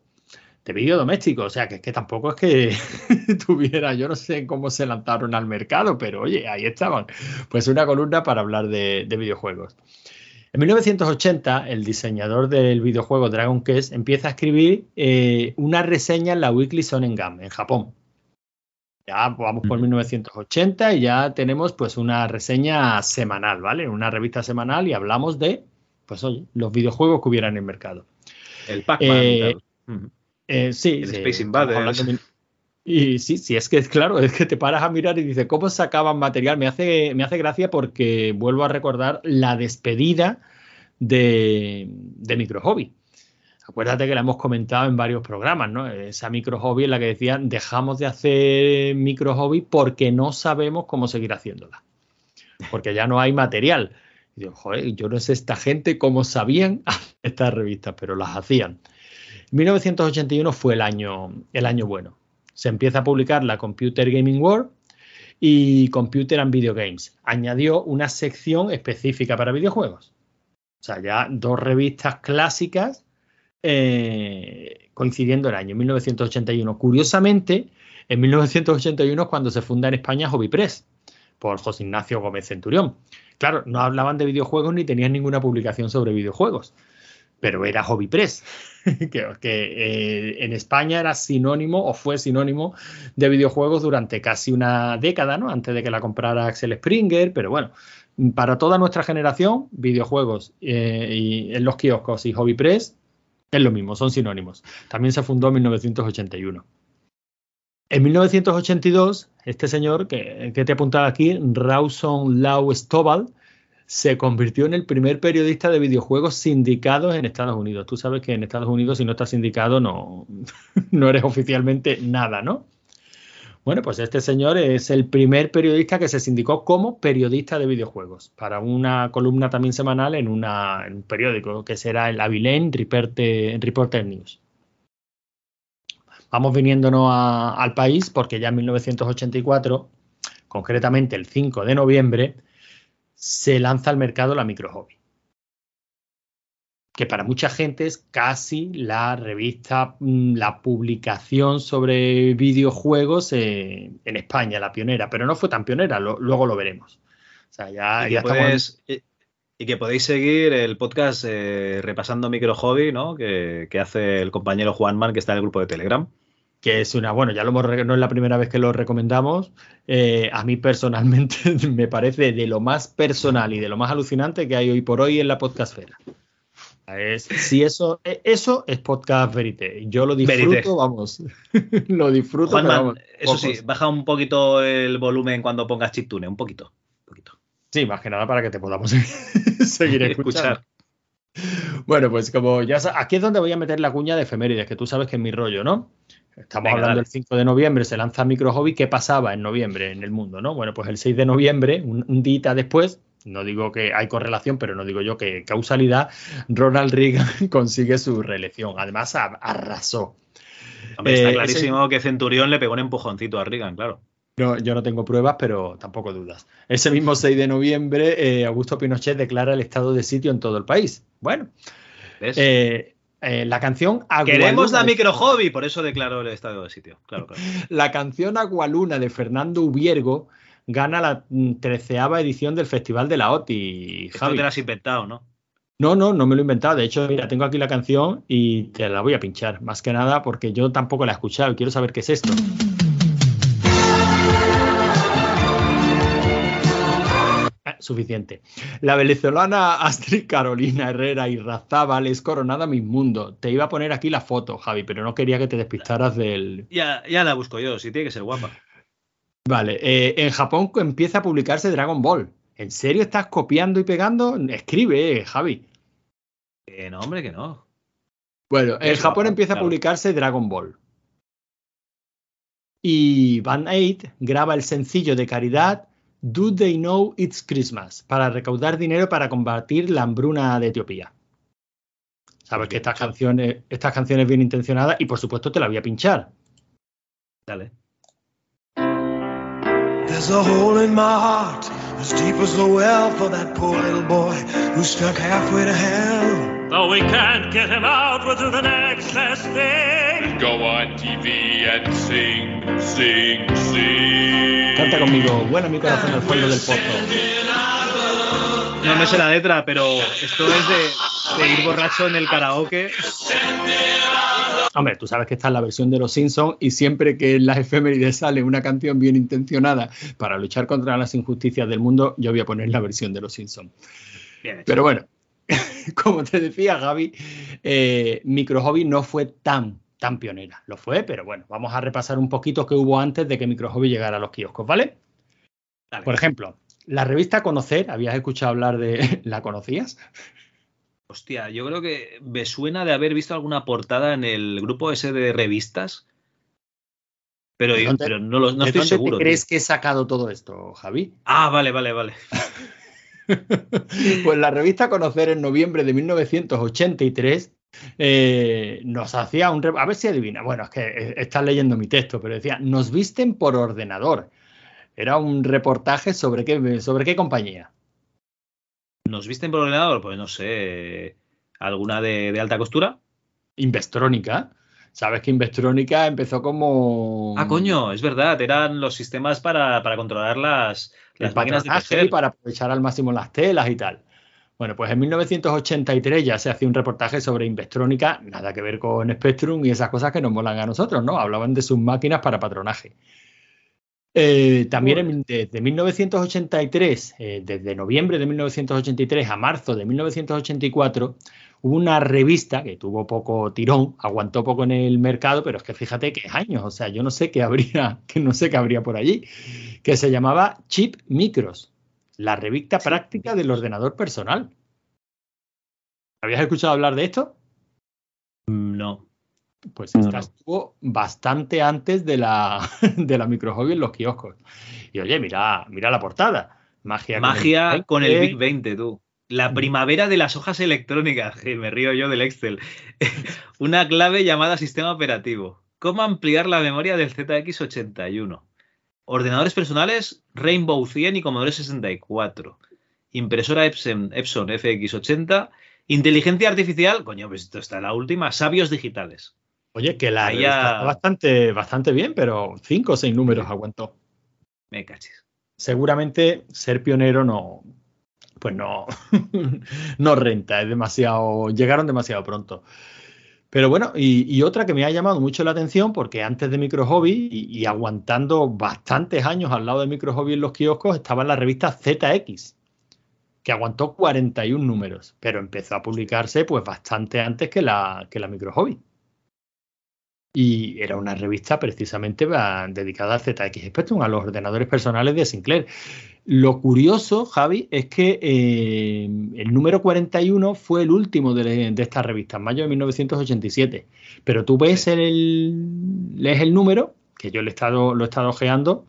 de vídeo doméstico, o sea, que es que tampoco es que tuviera, yo no sé cómo se lanzaron al mercado, pero oye, ahí estaban, pues una columna para hablar de, de videojuegos. En 1980, el diseñador del videojuego Dragon Quest empieza a escribir eh, una reseña en la Weekly Sonengam, en Japón. Ya vamos por 1980 y ya tenemos pues una reseña semanal, ¿vale? Una revista semanal y hablamos de, pues oye, los videojuegos que hubieran en el mercado. El Pac-Man Eh, eh, sí, El Space Invaders. Y sí, sí, es que es claro, es que te paras a mirar y dices, ¿cómo sacaban material? Me hace, me hace gracia porque vuelvo a recordar la despedida de, de Micro Hobby. Acuérdate que la hemos comentado en varios programas, ¿no? Esa micro hobby en la que decían, dejamos de hacer micro hobby porque no sabemos cómo seguir haciéndola. Porque ya no hay material. Y digo, joder, yo no sé esta gente cómo sabían estas revistas, pero las hacían. 1981 fue el año, el año bueno. Se empieza a publicar la Computer Gaming World y Computer and Video Games. Añadió una sección específica para videojuegos. O sea, ya dos revistas clásicas eh, coincidiendo el año 1981. Curiosamente, En 1981 es cuando se funda en España Hobby Press por José Ignacio Gómez Centurión. Claro, no hablaban de videojuegos ni tenían ninguna publicación sobre videojuegos, pero era Hobby Press, que, eh, en España era sinónimo o fue sinónimo de videojuegos durante casi una década, ¿no? Antes de que la comprara Axel Springer, pero bueno, para toda nuestra generación, videojuegos eh, y en los kioscos y Hobby Press es lo mismo, son sinónimos. También se fundó en 1981. En 1982, este señor que, que te apuntaba aquí, Rawson Lau Stovall, se convirtió en el primer periodista de videojuegos sindicados en Estados Unidos. Tú sabes que en Estados Unidos si no estás sindicado no, no eres oficialmente nada, ¿no? Bueno, pues este señor es el primer periodista que se sindicó como periodista de videojuegos para una columna también semanal en, una, en un periódico que será el Abilene Reporter, News. Vamos viniéndonos al país porque ya en 1984, concretamente el 5 de noviembre, se lanza al mercado la micro hobby. Que para mucha gente es casi la revista, mm, la publicación sobre videojuegos eh, en España, la pionera, pero no fue tan pionera, lo, luego lo veremos. O sea, ya, y, ya que puedes, y, y, que podéis seguir el podcast eh, repasando micro hobby, ¿no? Que, que, hace el compañero Juanman, que está en el grupo de Telegram que es una, bueno, ya lo hemos, no es la primera vez que lo recomendamos. Eh, a mí personalmente me parece de lo más personal y de lo más alucinante que hay hoy por hoy en la podcastfera. Es, si eso, eso es podcast verité. Yo lo disfruto, verité. vamos. lo disfruto. Vamos, eso pocos. sí, baja un poquito el volumen cuando pongas chiptune, un poquito, un poquito. Sí, más que nada para que te podamos seguir escuchando. Escuchar. Bueno, pues como ya aquí es donde voy a meter la cuña de efemérides, que tú sabes que es mi rollo, ¿no? Estamos Venga, hablando dale. del 5 de noviembre, se lanza Micro Hobby. ¿Qué pasaba en noviembre en el mundo? ¿no? Bueno, pues el 6 de noviembre, un, un día después, no digo que hay correlación, pero no digo yo que causalidad, Ronald Reagan consigue su reelección. Además, arrasó. Hombre, está eh, clarísimo ese... que Centurión le pegó un empujoncito a Reagan, claro. No, yo no tengo pruebas, pero tampoco dudas. Ese mismo 6 de noviembre, eh, Augusto Pinochet declara el estado de sitio en todo el país. Bueno, eh, eh, la canción Agualuna Queremos la micro hobby, por eso declaró el estado de sitio. Claro, claro. La canción Agualuna de Fernando Ubiergo gana la treceava edición del Festival de la OTI. Esto Javi. te la has inventado, ¿no? No, no, no me lo he inventado. De hecho, mira, tengo aquí la canción y te la voy a pinchar. Más que nada porque yo tampoco la he escuchado y quiero saber qué es esto. Suficiente. La venezolana Astrid Carolina Herrera y Razábal es coronada Miss Mundo. Te iba a poner aquí la foto, Javi, pero no quería que te despistaras del. Ya, ya la busco yo, si tiene que ser guapa. Vale, eh, en Japón empieza a publicarse Dragon Ball. ¿En serio estás copiando y pegando? Escribe, eh, Javi. Eh, no, hombre, que no. Bueno, en Japón empieza claro. a publicarse Dragon Ball. Y Van Eyck graba el sencillo de caridad Do They Know It's Christmas para recaudar dinero para combatir la hambruna de Etiopía. Sabes que estas canciones, estas canciones bien intencionadas y por supuesto te la voy a pinchar. Dale. There's a hole in my heart as deep as the well for that poor little boy who's stuck halfway to hell. Though we can't get him out, we'll do the next best thing. Go on TV and sing, sing, sing. Canta conmigo, bueno mi corazón al fondo del pozo. No me sé la letra, pero esto es de, de ir borracho en el karaoke. Hombre, tú sabes que esta es la versión de los Simpsons y siempre que en las efemérides sale una canción bien intencionada para luchar contra las injusticias del mundo, yo voy a poner la versión de los Simpsons. Pero bueno, como te decía Gaby, eh, Micro Hobby no fue tan, tan pionera. Lo fue, pero bueno, vamos a repasar un poquito qué hubo antes de que Micro Hobby llegara a los kioscos, ¿vale? Dale. Por ejemplo, la revista Conocer, ¿habías escuchado hablar de... ¿La conocías? Hostia, yo creo que me suena de haber visto alguna portada en el grupo ese de revistas. Pero, dónde, pero no, lo, no ¿de estoy dónde seguro. Te ¿Crees tío. que he sacado todo esto, Javi? Ah, vale, vale, vale. pues la revista Conocer en noviembre de 1983 eh, nos hacía un... A ver si adivina. Bueno, es que eh, estás leyendo mi texto, pero decía, nos visten por ordenador. Era un reportaje sobre qué, sobre qué compañía. ¿Nos visten por ordenador? Pues no sé. ¿Alguna de, de alta costura? Investrónica. Sabes que Investrónica empezó como. Ah, coño, es verdad, eran los sistemas para, para controlar las, las máquinas de coser. y para aprovechar al máximo las telas y tal. Bueno, pues en 1983 ya se hacía un reportaje sobre Investrónica, nada que ver con Spectrum y esas cosas que nos molan a nosotros, ¿no? Hablaban de sus máquinas para patronaje. Eh, también en- desde 1983, eh, desde noviembre de 1983 a marzo de 1984, hubo una revista que tuvo poco tirón, aguantó poco en el mercado, pero es que fíjate que es años, o sea, yo no sé qué habría, que no sé qué habría por allí, que se llamaba Chip Micros, la revista práctica del ordenador personal. ¿Habías escuchado hablar de esto? No. Pues esta estuvo bastante antes de la, de la micro hobby en los kioscos. Y oye, mira, mira la portada. Magia, Magia con el Big 20. 20, tú. La primavera de las hojas electrónicas, que me río yo del Excel. Una clave llamada sistema operativo. ¿Cómo ampliar la memoria del ZX81? Ordenadores personales Rainbow 100 y Commodore 64. Impresora Epson, Epson FX80. Inteligencia artificial, coño, pues esto está en la última. Sabios digitales. Oye, que la Ahí ya- está bastante, bastante bien, pero cinco o seis números aguantó. Me cachis. Seguramente ser pionero no, pues no, no renta, es demasiado, llegaron demasiado pronto. Pero bueno, y, otra que me ha llamado mucho la atención, porque antes de Micro Hobby y, y aguantando bastantes años al lado de Micro Hobby en los kioscos, estaba la revista ZX, que aguantó 41 números, pero empezó a publicarse pues bastante antes que la, que la Micro Hobby. Y era una revista precisamente dedicada al ZX Spectrum, a los ordenadores personales de Sinclair. Lo curioso, Javi, es que eh, el número 41 fue el último de, de esta revista, en mayo de 1987. Pero tú ves el, lees el número, que yo lo he estado, lo he estado ojeando,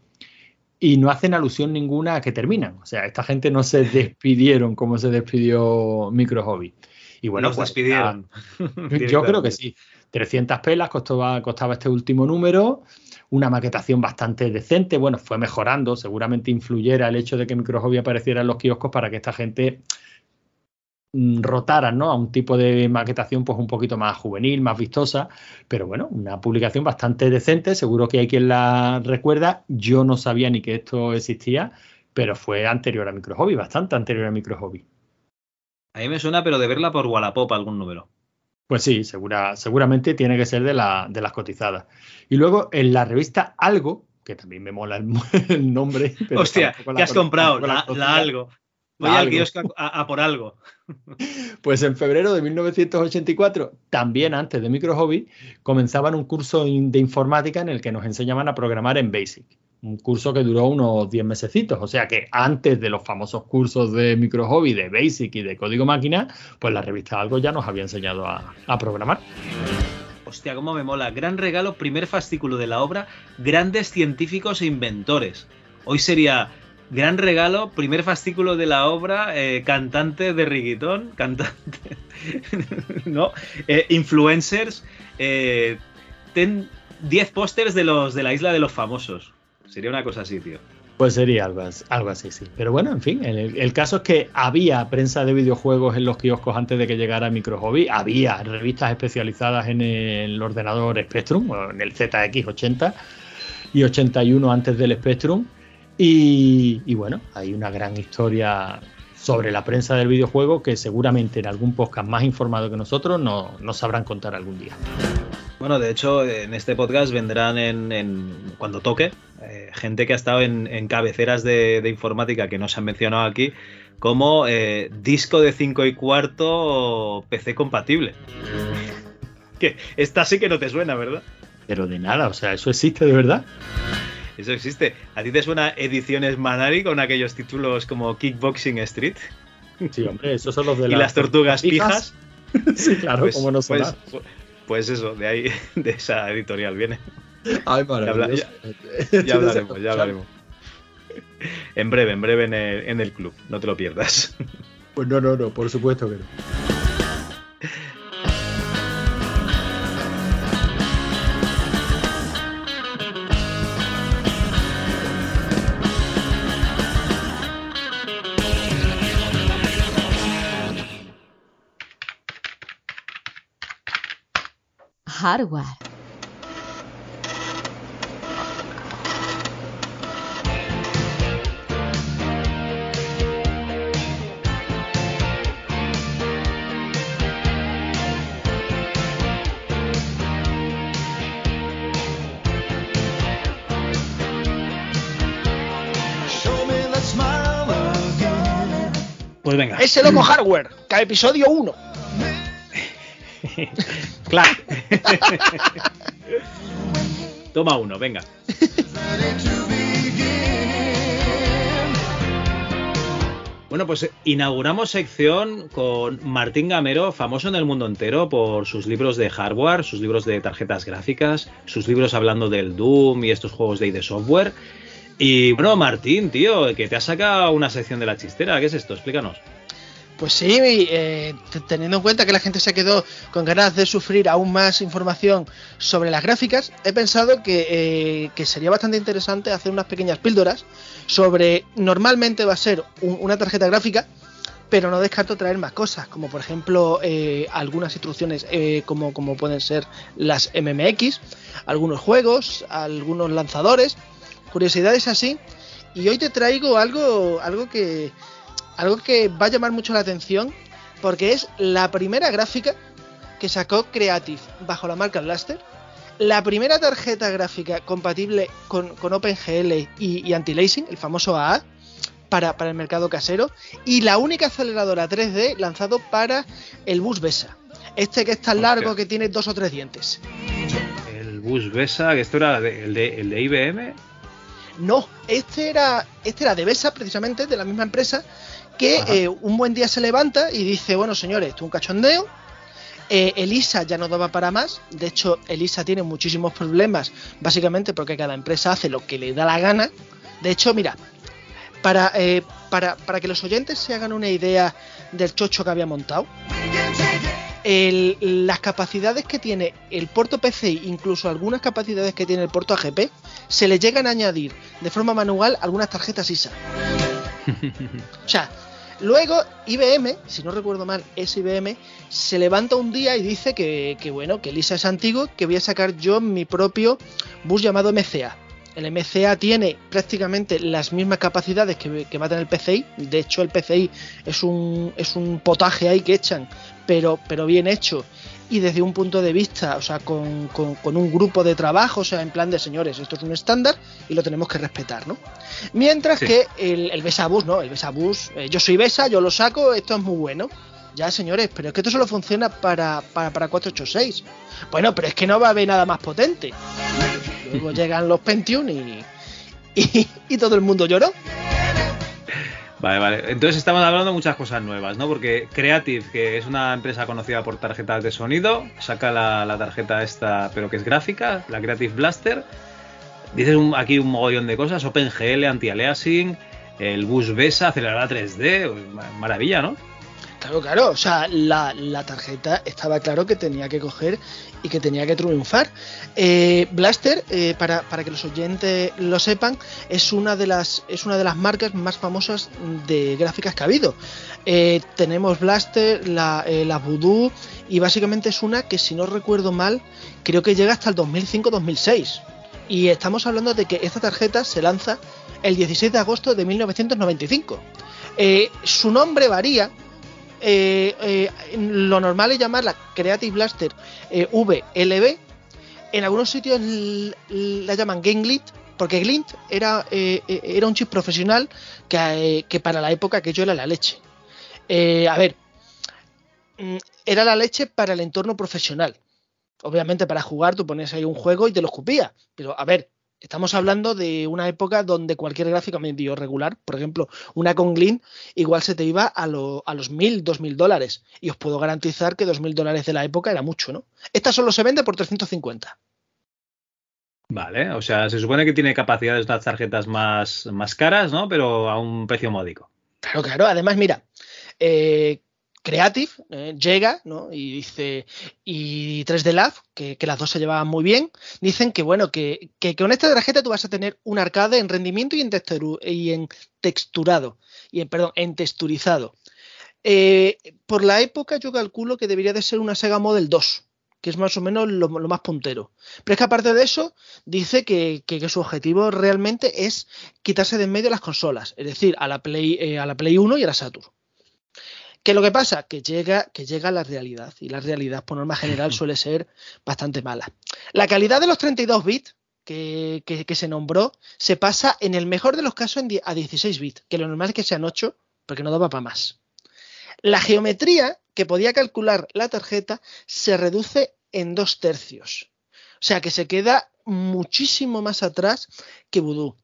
y no hacen alusión ninguna a que terminan. O sea, esta gente no se despidieron como se despidió Micro Hobby. Y bueno, Los pues, despidieron. yo creo que sí. 300 pelas costaba, costaba este último número, una maquetación bastante decente. Bueno, fue mejorando, seguramente influyera el hecho de que Micro Hobby apareciera en los kioscos para que esta gente mm, rotara ¿no? a un tipo de maquetación pues un poquito más juvenil, más vistosa, pero bueno, una publicación bastante decente, seguro que hay quien la recuerda, yo no sabía ni que esto existía, pero fue anterior a Micro Hobby, bastante anterior a Micro Hobby. A mí me suena, pero de verla por Wallapop algún número. Pues sí, segura, seguramente tiene que ser de, la, de las cotizadas. Y luego en la revista Algo, que también me mola el, el nombre. pero Hostia, ¿qué has comprado? la algo. Voy La al kiosco a, a- por algo. Pues en febrero de 1984, también antes de Micro Hobby, comenzaban un curso de informática en el que nos enseñaban a programar en Basic. Un curso que duró unos 10 mesecitos. O sea que antes de los famosos cursos de Micro Hobby, de Basic y de código máquina, pues la revista Algo ya nos había enseñado a, programar. Hostia, cómo me mola. Gran regalo, primer fascículo de la obra, grandes científicos e inventores. Hoy sería gran regalo, primer fascículo de la obra, eh, cantante de riguitón, cantante, ¿no? Eh, influencers, eh, ten 10 pósters de los de la isla de los famosos. Sería una cosa así, tío. Pues sería algo, algo así, sí. Pero bueno, en fin, el, caso es que había prensa de videojuegos en los kioscos antes de que llegara Micro Hobby, había revistas especializadas en el ordenador Spectrum, en el ZX80 y 81 antes del Spectrum. Y, bueno, hay una gran historia sobre la prensa del videojuego que seguramente en algún podcast más informado que nosotros no- nos sabrán contar algún día. Bueno, de hecho, en este podcast vendrán en, en- cuando toque eh, gente que ha estado en, en cabeceras de, de informática que no se han mencionado aquí, como eh, disco de 5 y cuarto PC compatible. Que esta sí que no te suena, ¿verdad? Pero de nada, o sea, ¿eso existe de verdad? Eso existe. ¿A ti te suena Ediciones Manari con aquellos títulos como Kickboxing Street? Sí, hombre, esos son los de y las las tortugas pijas. Sí, claro, Pues- cómo no pues, sonar. Pues eso, de ahí, de esa editorial viene. Ay, maravilloso. ya- ya hablaremos, ya hablaremos. En breve, en breve en el, en el club, no te lo pierdas. Pues no, no, no, por supuesto que no. hardware. Pues venga. Ese Loco Hardware, cada episodio 1. Claro. Toma uno, venga. Bueno, pues eh, inauguramos sección con Martín Gamero, famoso en el mundo entero por sus libros de hardware, sus libros de tarjetas gráficas, sus libros hablando del Doom y estos juegos de ID Software. Y bueno, Martín, tío, que te ha sacado una sección de la chistera. ¿Qué es esto? Explícanos. Pues sí, eh, teniendo en cuenta que la gente se quedó con ganas de sufrir aún más información sobre las gráficas, he pensado que, eh, sería bastante interesante hacer unas pequeñas píldoras sobre, normalmente va a ser un- una tarjeta gráfica, pero no descarto traer más cosas, como por ejemplo eh, algunas instrucciones eh, como, como pueden ser las MMX, algunos juegos, algunos lanzadores, curiosidades así. Y hoy te traigo algo, algo que, algo que va a llamar mucho la atención porque es la primera gráfica que sacó Creative bajo la marca Blaster, la primera tarjeta gráfica compatible con, con OpenGL y, y anti-lacing, el famoso AA, para, para el mercado casero, y la única aceleradora 3D lanzado para el bus BESA. Este que es tan largo que tiene dos o tres dientes. El bus Besa, que esto era de- el, de, el de IBM. No, este era, este era de Besa, precisamente, de la misma empresa, que eh, un buen día se levanta y dice, bueno, señores, esto es un cachondeo. Eh, Elisa ya no daba para más. De hecho, Elisa tiene muchísimos problemas, básicamente porque cada empresa hace lo que le da la gana. De hecho, mira, para, eh, para, para que los oyentes se hagan una idea del chocho que había montado, el- las capacidades que tiene el puerto PCI, incluso algunas capacidades que tiene el puerto AGP, se le llegan a añadir de forma manual algunas tarjetas ISA. O sea, luego IBM, si no recuerdo mal, es IBM, se levanta un día y dice que, bueno, que el ISA es antiguo, que voy a sacar yo mi propio bus llamado MCA. El MCA tiene prácticamente las mismas capacidades que, que va a tener el PCI. De hecho, el PCI es un, es un potaje ahí que echan, pero, pero bien hecho. Y desde un punto de vista, o sea, con, con- con un grupo de trabajo, o sea, en plan de señores, esto es un estándar y lo tenemos que respetar, ¿no? Mientras Sí. que el, el Besabus, ¿no? El Besabus, eh, yo soy Besa, yo lo saco, esto es muy bueno. Ya, señores, pero es que esto solo funciona para, para, para 486. Bueno, pero es que no va a haber nada más potente. Luego llegan los Pentium y, y, y todo el mundo lloró. Vale, vale. Entonces estamos hablando de muchas cosas nuevas, ¿no? Porque Creative, que es una empresa conocida por tarjetas de sonido, saca la, la tarjeta esta, pero que es gráfica, la Creative Blaster. Dices aquí un mogollón de cosas, OpenGL, anti-aliasing, el bus BESA, aceleradora 3D, ma- maravilla, ¿no? Claro, claro, o sea, la, tarjeta estaba claro que tenía que coger y que tenía que triunfar. Eh, Blaster, eh, para, que los oyentes lo sepan, es una de las es una de las marcas más famosas de gráficas que ha habido. Eh, tenemos Blaster, la, la Voodoo y básicamente es una que si no recuerdo mal, creo que llega hasta el 2005-2006. Y estamos hablando de que esta tarjeta se lanza el 16 de agosto de 1995. Eh, su nombre varía, eh, eh, lo normal es llamarla Creative Blaster eh, VLB. En algunos sitios la llaman Game Glint, porque Glint era, era un chip profesional que, para la época que yo era la leche. A ver, mm, era la leche para el entorno profesional. Obviamente para jugar tú ponías ahí un juego y te lo escupía. Pero a ver, estamos hablando de una época donde cualquier gráfica medio regular, por ejemplo, una con Glint, igual se te iba a, lo- a los mil, dos mil dólares. Y os puedo garantizar que dos mil dólares de la época era mucho, ¿no? Esta solo se vende por 350. Vale, o sea, se supone que tiene capacidades unas tarjetas más, más caras, ¿no? Pero a un precio módico. Claro, claro. Además, mira, eh, Creative eh, llega ¿no? y dice, y 3D Lab, que, las dos se llevaban muy bien, dicen que bueno, que, que con esta tarjeta tú vas a tener un arcade en rendimiento y en, texturu- y en texturado, y en, perdón, en texturizado. Eh, por la época yo calculo que debería de ser una Sega Model 2, que es más o menos lo, lo más puntero. Pero es que aparte de eso, dice que, que- que su objetivo realmente es quitarse de en medio las consolas, es decir, a la Play, eh, a la Play 1 y a la Saturn. ¿Qué es lo que pasa? Que llega, que llega la realidad, y la realidad, por norma general, suele ser bastante mala. La calidad de los 32 bits que, que- que se nombró se pasa en el mejor de los casos en a 16 bits, que lo normal es que sean 8, porque no daba para más. La geometría que podía calcular la tarjeta se reduce en dos tercios. O sea que se queda muchísimo más atrás que Voodoo.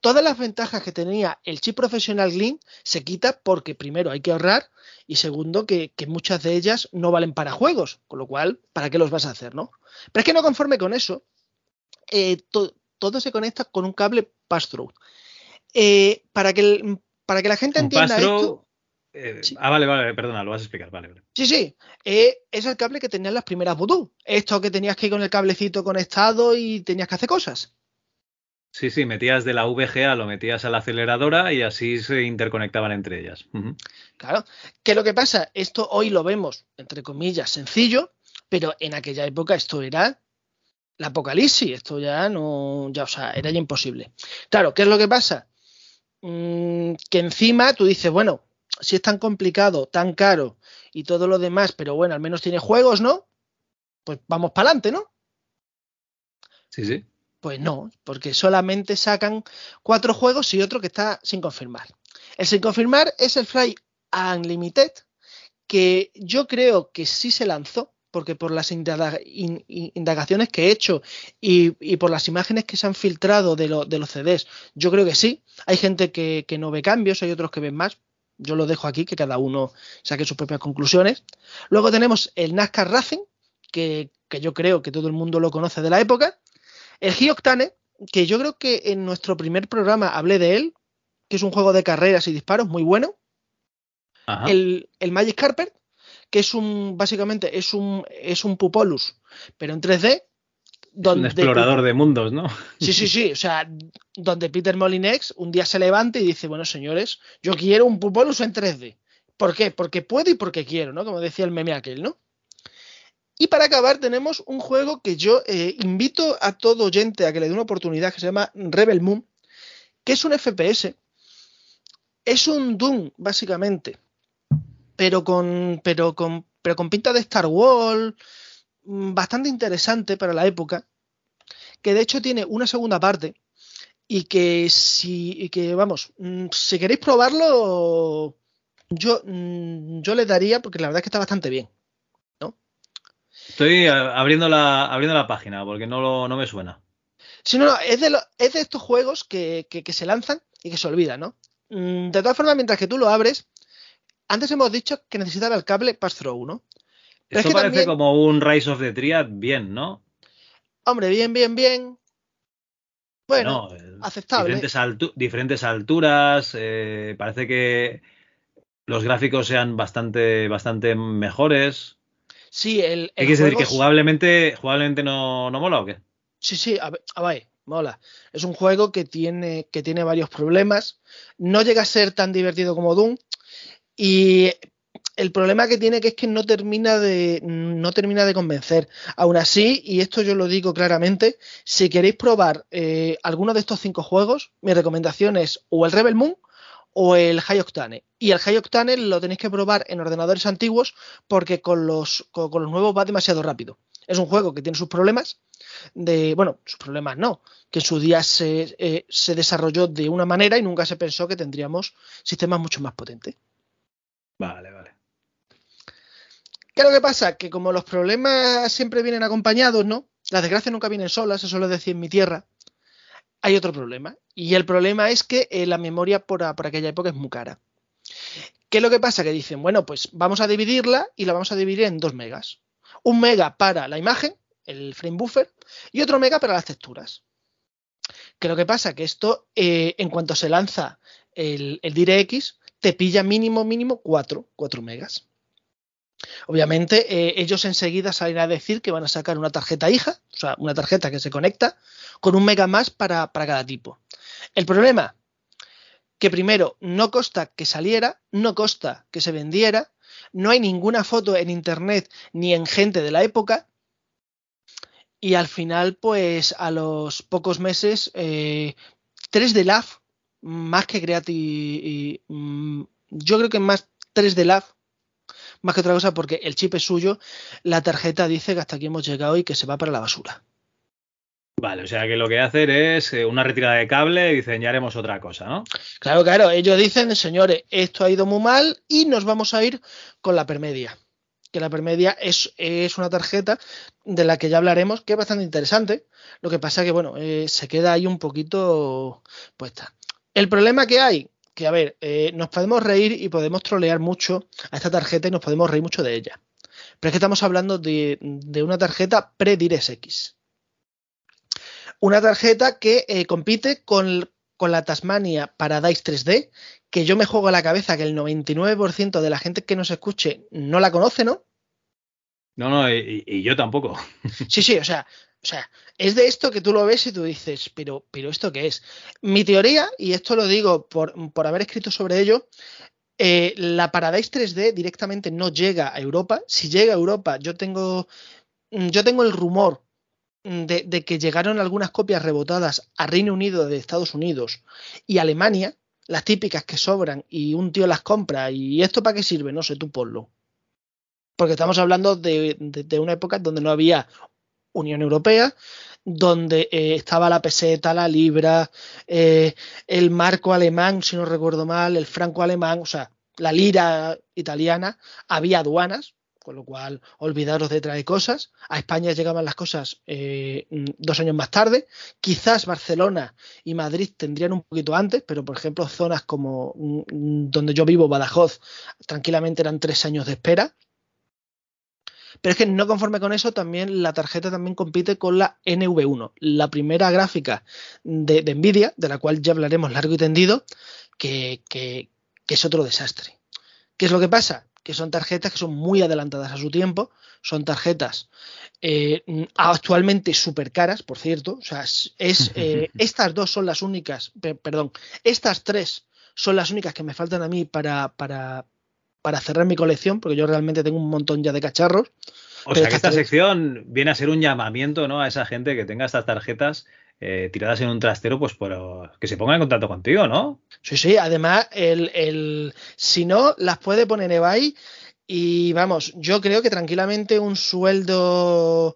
Todas las ventajas que tenía el chip profesional Gleam se quita porque primero hay que ahorrar y segundo que, que muchas de ellas no valen para juegos, con lo cual, ¿para qué los vas a hacer, no? Pero es que no conforme con eso, eh, to- todo se conecta con un cable pass-through. Eh, para, que el- para que la gente Un entienda esto, eh, Ah, vale, vale, perdona, lo vas a explicar, vale, vale. sí, sí, eh, es el cable que tenían las primeras Voodoo. Esto que tenías que ir con el cablecito conectado y tenías que hacer cosas. Sí, sí, metías de la VGA, lo metías a la aceleradora y así se interconectaban entre ellas. Ujú. Claro. ¿Qué es lo que pasa? Esto hoy lo vemos, entre comillas, sencillo, pero en aquella época esto era la apocalipsis. Esto ya no, ya, o sea, era ya imposible. Claro, ¿qué es lo que pasa? Mm, que encima tú dices, bueno, si es tan complicado, tan caro y todo lo demás, pero bueno, al menos tiene juegos, ¿no? Pues vamos para adelante, ¿no? Sí, sí. Pues no, porque solamente sacan cuatro juegos y otro que está sin confirmar. El sin confirmar es el Fly Unlimited, que yo creo que sí se lanzó, porque por las indaga- in- in- indagaciones que he hecho y, por las imágenes que se han filtrado de, lo- de los CDs, yo creo que sí. Hay gente que, no ve cambios, hay otros que ven más. Yo lo dejo aquí, que cada uno saque sus propias conclusiones. Luego tenemos el NASCAR Racing, que yo creo que todo el mundo lo conoce de la época. El Geoctane, que yo creo que en nuestro primer programa hablé de él, que es un juego de carreras y disparos muy bueno. Ajá. El, el Magic Carpet, que es un, básicamente, es un, es un Pupolus, pero en 3D. Un Donde explorador de mundos, ¿no? Sí, sí, sí. O sea, donde Peter Molinex un día se levanta y dice, bueno, señores, yo quiero un Pupolus en 3D. ¿Por qué? Porque puedo y porque quiero, ¿no? Como decía el meme aquel, ¿no? Y para acabar tenemos un juego que yo eh, invito a todo oyente a que le dé una oportunidad que se llama Rebel Moon, que es un FPS. Es un Doom, básicamente. Pero con, pero con, pero con pinta de Star Wars, mm, bastante interesante para la época, que de hecho tiene una segunda parte y que si, y que vamos, mm, si queréis probarlo, yo, mm, yo le daría, porque la verdad es que está bastante bien. Estoy eh, abriendo la, abriendo la página porque no, lo- no me suena. Sí, no, no, es de, lo- es de estos juegos que, que- que se lanzan y que se olvidan, ¿no? Mm, De todas formas, mientras que tú lo abres, antes hemos dicho que necesitaba el cable pass-through, ¿no? Pero es Esto que parece también- como un Rise of the Triad bien, ¿no? Hombre, bien, bien, bien. Bueno, No, eh, aceptable. Diferentes, altu- diferentes alturas, eh, parece que los gráficos sean bastante, bastante mejores. Sí, el, ¿Qué el quieres decir? ¿Que jugablemente, jugablemente no, no mola o qué? Sí, sí, a ver, a ver, mola. Es un juego que tiene, que tiene varios problemas. No llega a ser tan divertido como Doom. Y el problema que tiene que es que no termina de, no termina de convencer. Aún así, y esto yo lo digo claramente, si queréis probar eh, alguno de estos cinco juegos, mi recomendación es o el Rebel Moon o el High Octane. Y el High Octane lo tenéis que probar en ordenadores antiguos porque con los, con, con los nuevos va demasiado rápido. Es un juego que tiene sus problemas, de, bueno, sus problemas no, que en su día se, eh, se desarrolló de una manera y nunca se pensó que tendríamos sistemas mucho más potentes. Vale, vale. ¿Qué es lo que pasa? Que como los problemas siempre vienen acompañados, ¿no? Las desgracias nunca vienen solas, eso lo decía en mi tierra. Hay otro problema. Y el problema es que eh, la memoria por, aquella época es muy cara. ¿Qué es lo que pasa? Que dicen, bueno, pues vamos a dividirla y la vamos a dividir en dos megas. Un mega para la imagen, el frame buffer, y otro mega para las texturas. ¿Qué es lo que pasa? Que esto, eh, en cuanto se lanza el, el DirectX, te pilla mínimo, mínimo 4, 4 megas. Obviamente, eh, ellos enseguida salen a decir que van a sacar una tarjeta hija, o sea, una tarjeta que se conecta con un mega más para, para cada tipo. El problema, que primero, no consta que saliera, no consta que se vendiera, no hay ninguna foto en internet ni en gente de la época. Y al final, pues a los pocos meses, eh, 3D Lab, más que Creative, mm, yo creo que más 3D Lab, más que otra cosa, porque el chip es suyo, la tarjeta dice que hasta aquí hemos llegado y que se va para la basura. Vale, o sea que lo que hacen es eh, una retirada de cable y dicen ya haremos otra cosa, ¿no? Claro, claro, ellos dicen, señores, esto ha ido muy mal y nos vamos a ir con la permedia. Que la permedia es, es una tarjeta de la que ya hablaremos, que es bastante interesante. Lo que pasa que, bueno, eh, se queda ahí un poquito puesta. El problema que hay, que a ver, eh, nos podemos reír y podemos trolear mucho a esta tarjeta y nos podemos reír mucho de ella. Pero es que estamos hablando de, de una tarjeta pre-DirectX. Una tarjeta que eh, compite con, con, la Tasmania Paradise 3D, que yo me juego a la cabeza que el 99% de la gente que nos escuche no la conoce, ¿no? No, no, y, y yo tampoco. Sí, sí, o sea, o sea, es de esto que tú lo ves y tú dices, pero, pero ¿esto qué es? Mi teoría, y esto lo digo por, por haber escrito sobre ello, eh, la Paradise 3D directamente no llega a Europa. Si llega a Europa, yo tengo, yo tengo el rumor de, de, que llegaron algunas copias rebotadas a Reino Unido de Estados Unidos y Alemania, las típicas que sobran y un tío las compra y esto para qué sirve, no sé, tú ponlo. Porque estamos hablando de, de una época donde no había Unión Europea, donde eh, estaba la peseta, la libra, eh, el marco alemán, si no recuerdo mal, el franco alemán, o sea, la lira italiana, había aduanas, con lo cual olvidaros de traer cosas. A España llegaban las cosas eh, dos años más tarde. Quizás Barcelona y Madrid tendrían un poquito antes, pero por ejemplo zonas como mm, donde yo vivo, Badajoz, tranquilamente eran tres años de espera. Pero es que no conforme con eso, también la tarjeta también compite con la NV1, la primera gráfica de, de Nvidia, de la cual ya hablaremos largo y tendido, que, que, que, es otro desastre. ¿Qué es lo que pasa? Que son tarjetas que son muy adelantadas a su tiempo, son tarjetas eh, actualmente súper caras, por cierto. O sea, es, eh, estas dos son las únicas, perdón, estas tres son las únicas que me faltan a mí para, para, para cerrar mi colección, porque yo realmente tengo un montón ya de cacharros. O sea que esta sección viene a ser un llamamiento ¿no? a esa gente que tenga estas tarjetas eh, tiradas en un trastero, pues por, que se ponga en contacto contigo, ¿no? Sí, sí, además, el, el, si no, las puede poner eBay y vamos, yo creo que tranquilamente un sueldo,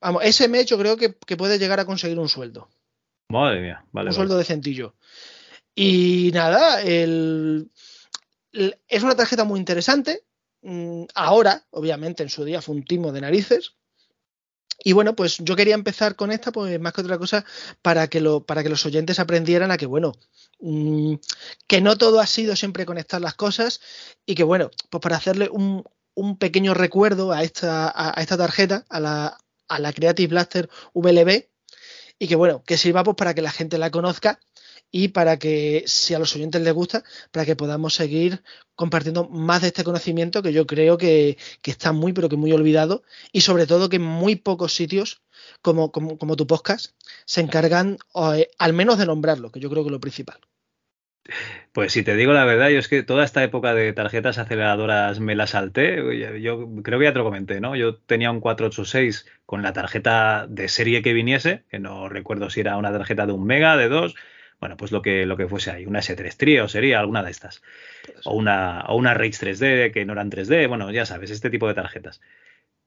vamos, ese mes yo creo que, que puede llegar a conseguir un sueldo. Madre mía, vale. Un vale. sueldo decentillo. Y nada, el, es una tarjeta muy interesante. Mm, Ahora, obviamente, en su día fue un timo de narices. Y bueno, pues yo quería empezar con esta, pues más que otra cosa, para que, lo, para que los oyentes aprendieran a que, bueno, mmm, que no todo ha sido siempre conectar las cosas y que, bueno, pues para hacerle un, pequeño recuerdo a esta, a, a esta tarjeta, a la, a la Creative Blaster VLB, y que, bueno, que sirva pues para que la gente la conozca y para que, si a los oyentes les gusta, para que podamos seguir compartiendo más de este conocimiento que yo creo que, que está muy, pero que muy olvidado y sobre todo que en muy pocos sitios, como, como, como tu podcast, se encargan eh, al menos de nombrarlo, que yo creo que es lo principal. Pues si te digo la verdad, yo es que toda esta época de tarjetas aceleradoras me la salté. Yo creo que ya te lo comenté, ¿no? Yo tenía un 486 con la tarjeta de serie que viniese, que no recuerdo si era una tarjeta de un mega, de dos, bueno, pues lo que, lo que fuese ahí, una S3 Trio sería alguna de estas. O una, o una Rage 3D que no eran 3D, bueno, ya sabes, este tipo de tarjetas.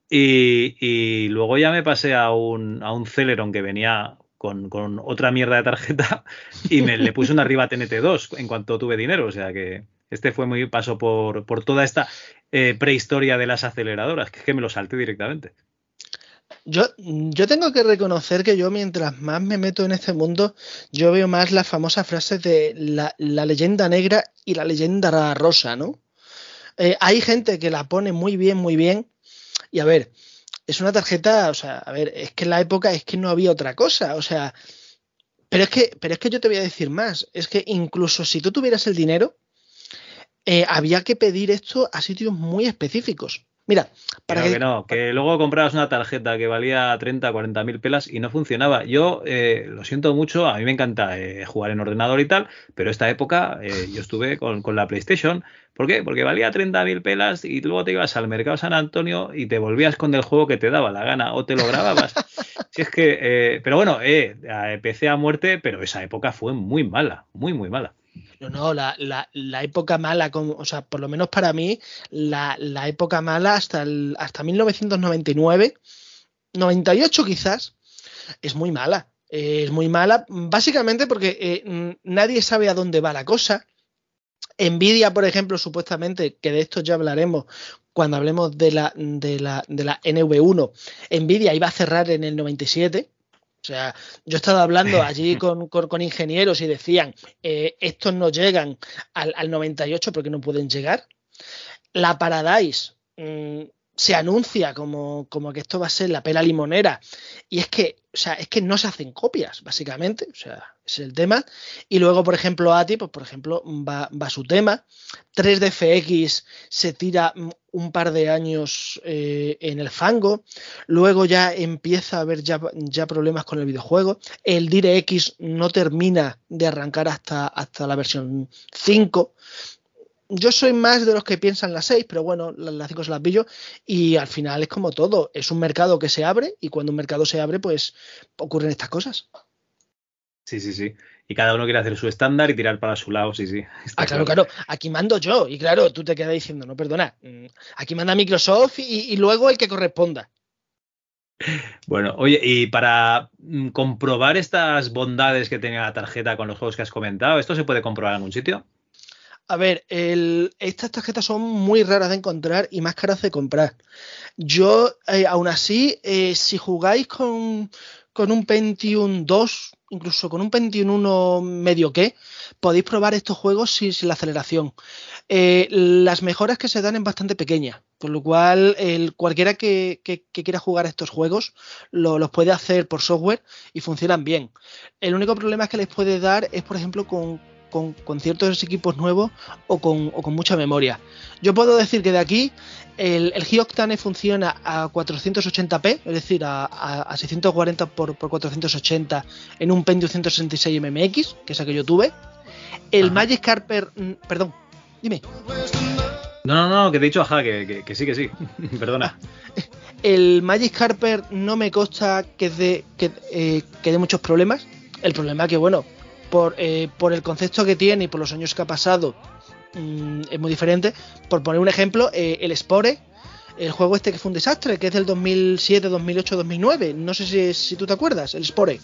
Y, y luego ya me pasé a un, a un Celeron que venía con, con, otra mierda de tarjeta y me le puse una arriba TNT2 en cuanto tuve dinero. O sea que este fue muy paso por, por toda esta eh, prehistoria de las aceleradoras, que es que me lo salté directamente. Yo, yo tengo que reconocer que yo mientras más me meto en este mundo, yo veo más las famosas frases de la, leyenda negra y la leyenda rosa, ¿no? Eh, hay gente que la pone muy bien, muy bien. Y a ver, es una tarjeta, o sea, a ver, es que en la época es que no había otra cosa, o sea, pero es que, pero es que yo te voy a decir más, es que incluso si tú tuvieras el dinero, eh, había que pedir esto a sitios muy específicos. Mira, para que, que, no, que luego comprabas una tarjeta que valía 30, 40 mil pelas y no funcionaba. Yo eh, lo siento mucho, a mí me encanta eh, jugar en ordenador y tal, pero esta época eh, yo estuve con, con, la PlayStation. ¿Por qué? Porque valía 30 mil pelas y luego te ibas al mercado San Antonio y te volvías con el juego que te daba la gana o te lo grababas. si es que, eh, pero bueno, PC a muerte, pero esa época fue muy mala, muy, muy mala. No, no, la, la, época mala, como, o sea, por lo menos para mí, la, la época mala hasta, el, hasta 1999, 98 quizás, es muy mala. Eh, es muy mala, básicamente porque eh, mm, nadie sabe a dónde va la cosa. Nvidia, por ejemplo, supuestamente, que de esto ya hablaremos cuando hablemos de la, de la, de la NV1, Nvidia iba a cerrar en el 97. O sea, yo he estado hablando allí con, con- con ingenieros y decían, eh, estos no llegan al, al 98 porque no pueden llegar. La Paradise mm, se anuncia como, como que esto va a ser la pela limonera. Y es que, o sea, es que no se hacen copias, básicamente. O sea, es el tema. Y luego, por ejemplo, ATI, pues por ejemplo, va, va su tema. 3DFX se tira un par de años eh, en el fango. Luego ya empieza a haber ya, ya problemas con el videojuego. El DirectX no termina de arrancar hasta, hasta la versión 5 yo soy más de los que piensan las 6, pero bueno, la- las 5 se las pillo. Y al final es como todo, es un mercado que se abre y cuando un mercado se abre, pues ocurren estas cosas. Sí, sí, sí. Y cada uno quiere hacer su estándar y tirar para su lado, sí, sí. Está Ah, claro, claro, aquí mando yo. Y claro, tú te quedas diciendo, no, perdona, mm, aquí manda Microsoft y, y luego el que corresponda. Bueno, oye, y para mm, comprobar estas bondades que tenía la tarjeta con los juegos que has comentado, ¿esto se puede comprobar en algún sitio? A ver, el- estas tarjetas son muy raras de encontrar y más caras de comprar. Yo, eh, aún así, eh, si jugáis con, con un Pentium 2, incluso con un Pentium 1 medio que, podéis probar estos juegos sin, la aceleración. Eh, las mejoras que se dan es bastante pequeña, por lo cual cualquiera que quiera jugar estos juegos lo- los puede hacer por software y funcionan bien. El único problema que les puede dar es, por ejemplo, con, con- con ciertos equipos nuevos o con, o con mucha memoria. Yo puedo decir que de aquí el, el funciona a 480p, es decir, a, a- a 640 por, por 480 en un Pentium 166 MMX, que es el que yo tuve. El Ajá. Magic Carper, mm, perdón, dime. No, no, no, que te he dicho, ajá, que, que- que sí, que sí. Perdona. El Magic Carper no me consta que dé que, eh, que muchos problemas. El problema que, bueno, por, eh, por el concepto que tiene y por los años que ha pasado, mm, es muy diferente. Por poner un ejemplo, eh, el Spore, el juego este que fue un desastre, que es del 2007, 2008, 2009. No sé si, si tú te acuerdas, el Spore.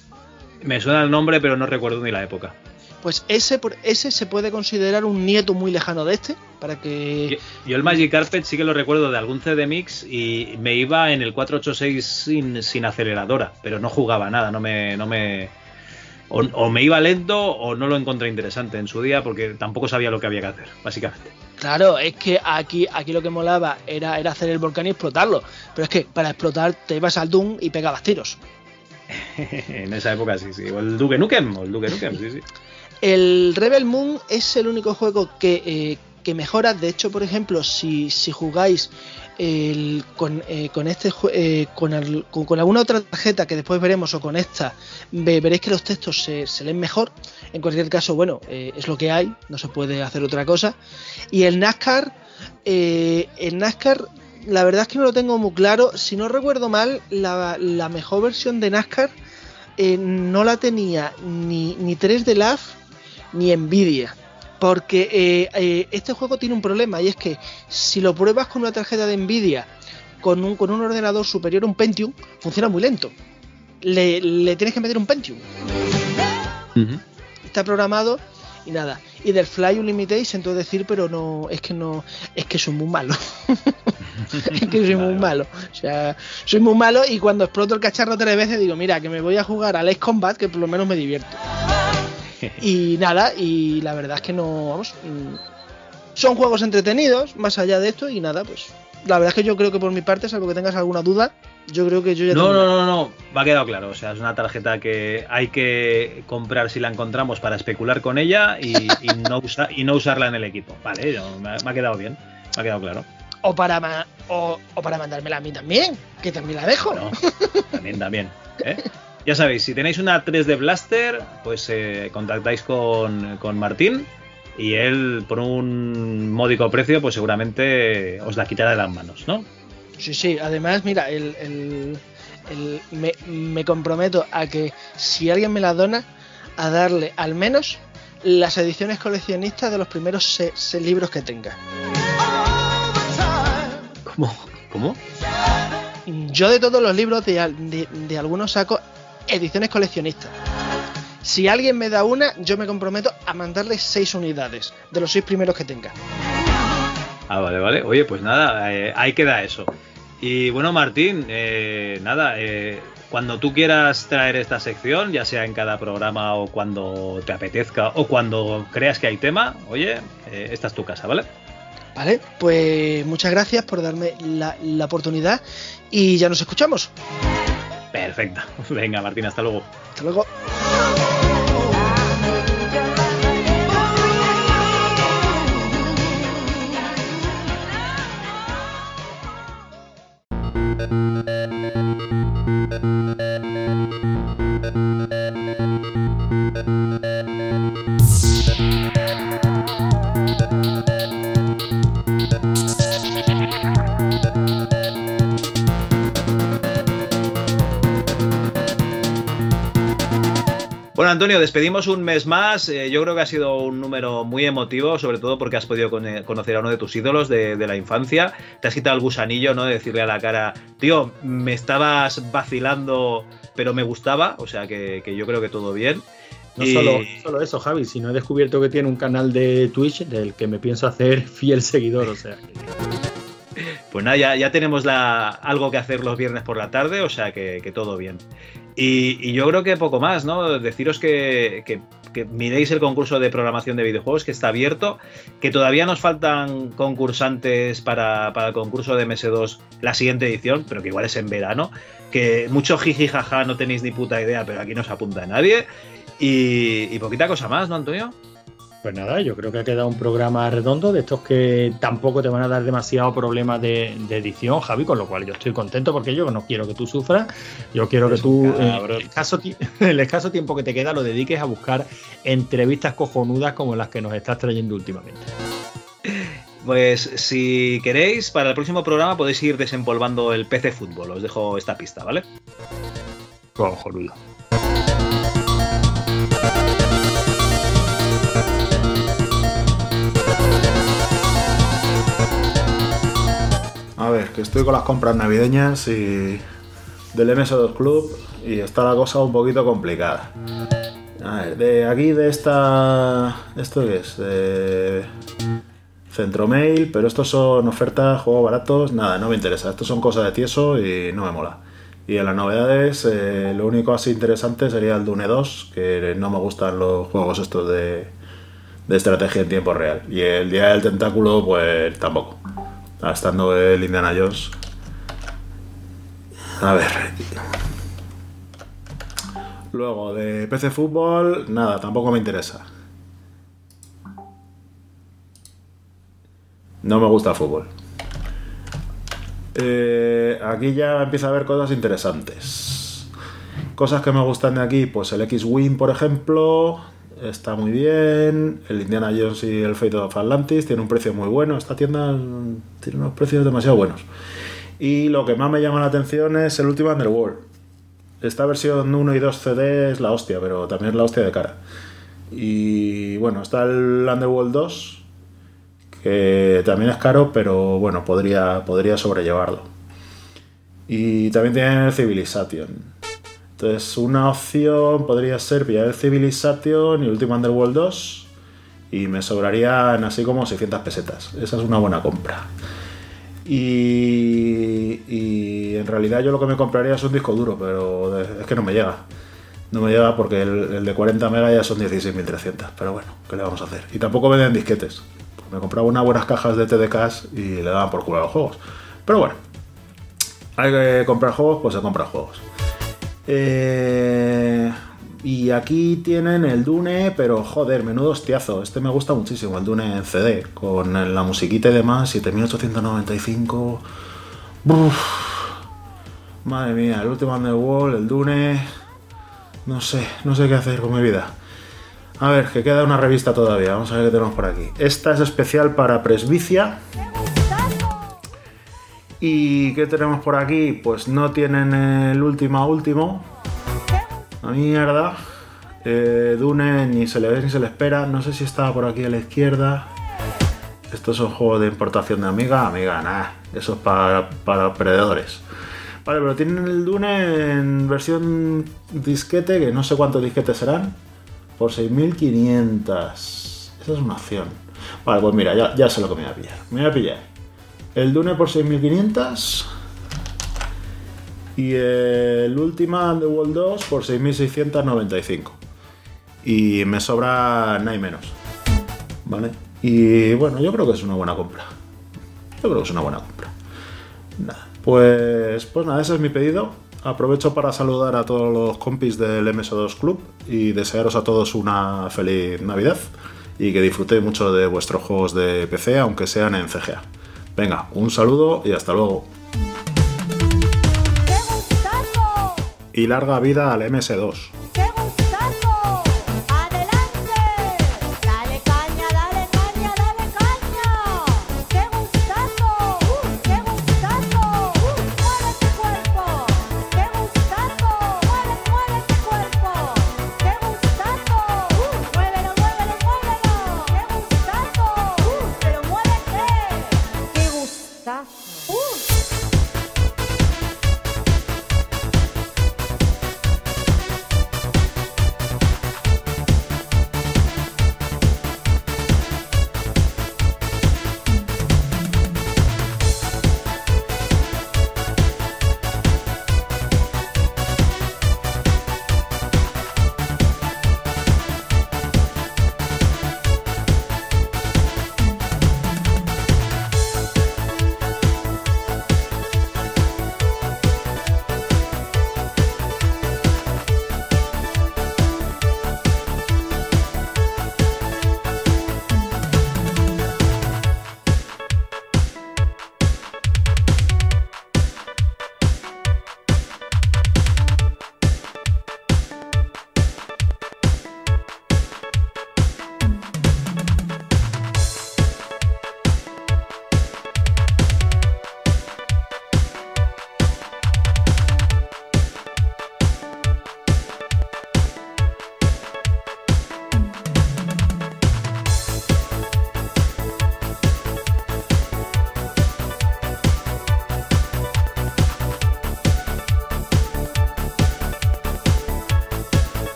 Me suena el nombre, pero no recuerdo ni la época. Pues ese, ese se puede considerar un nieto muy lejano de este, para que... Yo el Magic Carpet sí que lo recuerdo de algún CD Mix y me iba en el 486 sin, sin aceleradora, pero no jugaba nada, no me... No me o, o me iba lento o no lo encontré interesante en su día porque tampoco sabía lo que había que hacer, básicamente. Claro, es que aquí, aquí lo que molaba era, era hacer el volcán y explotarlo. Pero es que para explotar te ibas al Doom y pegabas tiros. en esa época sí, sí. O el Duke Nukem, o el Duke Nukem, sí, sí. El Rebel Moon es el único juego que, eh, que mejora. De hecho, por ejemplo, si, si jugáis el- con, eh, con este eh, con, al- con- alguna otra tarjeta que después veremos o con esta, ve- veréis que los textos se, leen mejor. En cualquier caso, bueno, eh, es lo que hay, no se puede hacer otra cosa. Y el NASCAR, eh, el NASCAR, la verdad es que no lo tengo muy claro. Si no recuerdo mal, la, mejor versión de NASCAR eh, no la tenía ni, ni 3D Lab ni Nvidia. Porque eh, eh, este juego tiene un problema y es que si lo pruebas con una tarjeta de Nvidia con un, con un ordenador superior a un Pentium, funciona muy lento. Le, le tienes que meter un Pentium. Está programado y nada. Y del Fly Unlimited siento decir, pero no, es que no, es que soy muy malo. es que soy muy malo. O sea, soy muy malo y cuando exploto el cacharro tres veces digo, mira, que me voy a jugar al Ace Combat, que por lo menos me divierto. Y nada, y la verdad es que no, vamos, son juegos entretenidos, más allá de esto, y nada, pues la verdad es que yo creo que por mi parte, salvo que tengas alguna duda, yo creo que yo ya No, tengo- no, no, no, ha quedado claro. O sea, es una tarjeta que hay que comprar si la encontramos para especular con ella y, y no, usa- y no usarla en el equipo. Vale, yo- me, ha, me ha quedado bien, me ha quedado claro. O para, ma- o, o para mandármela a mí también, que también la dejo. También, también. ¿eh? Ya sabéis, si tenéis una 3D Blaster, pues eh, contactáis con, con Martín y él por un módico precio, pues seguramente os la quitará de las manos, ¿no? Sí, sí, además, mira, el, el- el- me, me comprometo a que si alguien me la dona, a darle al menos las ediciones coleccionistas de los primeros se- seis libros que tenga. ¿Cómo? ¿Cómo? Yo de todos los libros, de, de- de algunos saco ediciones coleccionistas. Si alguien me da una, yo me comprometo a mandarle seis unidades, de los seis primeros que tenga. Ah, vale, vale. Oye, pues nada, eh, ahí queda eso. Y bueno, Martín, eh, nada, eh, cuando tú quieras traer esta sección, ya sea en cada programa o cuando te apetezca o cuando creas que hay tema, oye, eh, esta es tu casa, ¿vale? Vale, pues muchas gracias por darme la, la oportunidad y ya nos escuchamos. Perfecto. Venga, Martín, hasta luego. Hasta luego. Antonio, despedimos un mes más. Eh, yo creo que ha sido un número muy emotivo, sobre todo porque has podido con- conocer a uno de tus ídolos de, de la infancia. Te has quitado el gusanillo, ¿no? De decirle a la cara, tío, me estabas vacilando, pero me gustaba. O sea que, que yo creo que todo bien. No Y- solo, eso, Javi, sino he descubierto que tiene un canal de Twitch del que me pienso hacer fiel seguidor. O sea, Pues nada, ya, ya tenemos la, algo que hacer los viernes por la tarde, o sea que, que todo bien. Y, yo creo que poco más, ¿no? Deciros que, miréis el concurso de programación de videojuegos que está abierto, que todavía nos faltan concursantes para, para el concurso de MS2 la siguiente edición, pero que igual es en verano, que mucho jiji jaja no tenéis ni puta idea, pero aquí no se apunta nadie. Y, y poquita cosa más, ¿no, Antonio? Pues nada, yo creo que ha quedado un programa redondo de estos que tampoco te van a dar demasiado problemas de, de edición, Javi, con lo cual yo estoy contento porque yo no quiero que tú sufras, yo quiero que tú, eh, el, escaso, ti- el escaso tiempo que te queda, lo dediques a buscar entrevistas cojonudas como las que nos estás trayendo últimamente. Pues si queréis, para el próximo programa podéis ir desempolvando el PC Fútbol. Os dejo esta pista, ¿vale? Cojonudo. A ver, que estoy con las compras navideñas y del MS2 Club y está la cosa un poquito complicada. A ver, de aquí de esta... ¿Esto qué es? De Centromail, pero estos son ofertas, juegos baratos, nada, no me interesa. Estos son cosas de tieso y no me mola. Y en las novedades, eh, lo único así interesante sería el Dune 2, que no me gustan los juegos estos de, de estrategia en tiempo real. Y el Día del Tentáculo, pues tampoco. Estando el Indiana Jones. A ver. Luego, de PC Fútbol, nada, tampoco me interesa. No me gusta fútbol. Eh, aquí ya empieza a haber cosas interesantes. Cosas que me gustan de aquí, pues el X-Wing, por ejemplo, está muy bien. El Indiana Jones y el Fate of Atlantis tiene un precio muy bueno. Esta tienda mm, tiene unos precios demasiado buenos. Y lo que más me llama la atención es el último Underworld. Esta versión 1 y 2 CD es la hostia, pero también es la hostia de cara. Y bueno, está el Underworld 2, que también es caro, pero bueno, podría, podría sobrellevarlo. Y también tienen el Civilization. Entonces, una opción podría ser pillar Civilization y Ultima Underworld 2. Y me sobrarían así como 600 pesetas. Esa es una buena compra. Y, y en realidad yo lo que me compraría es un disco duro, pero es que no me llega. No me llega porque el, de 40 megas ya son 16.300. Pero bueno, ¿qué le vamos a hacer? Y tampoco venden disquetes. Me compraba unas buenas cajas de TDKs y le daban por culo a los juegos. Pero bueno, hay que comprar juegos, pues se compran juegos. Eh, y aquí tienen el Dune, pero joder, menudo hostiazo. Este me gusta muchísimo, el Dune en CD, con la musiquita y demás, 7895. Uf. Madre mía, el último Underworld, el Dune. No sé, no sé qué hacer con mi vida. A ver, que queda una revista todavía. Vamos a ver qué tenemos por aquí. Esta es especial para Presbicia. ¿Y qué tenemos por aquí? Pues no tienen el último último. La mierda. Eh, Dune ni se le ve ni se le espera. No sé si estaba por aquí a la izquierda. Estos son juegos de importación de Amiga. Amiga, nada. Eso es para, para perdedores. Vale, pero tienen el Dune en versión disquete, que no sé cuántos disquetes serán, por 6500. Esa es una opción. Vale, pues mira, ya, ya sé lo que me voy a pillar. Me voy a pillar el Dune por 6500 y el Ultima Underworld 2 por 6695. Y me sobra nada y menos. ¿Vale? Y bueno, yo creo que es una buena compra. Yo creo que es una buena compra. Pues, pues nada, ese es mi pedido. Aprovecho para saludar a todos los compis del MS2 Club y desearos a todos una feliz Navidad y que disfrutéis mucho de vuestros juegos de PC, aunque sean en CGA. Venga, un saludo y hasta luego. Y larga vida al MS2.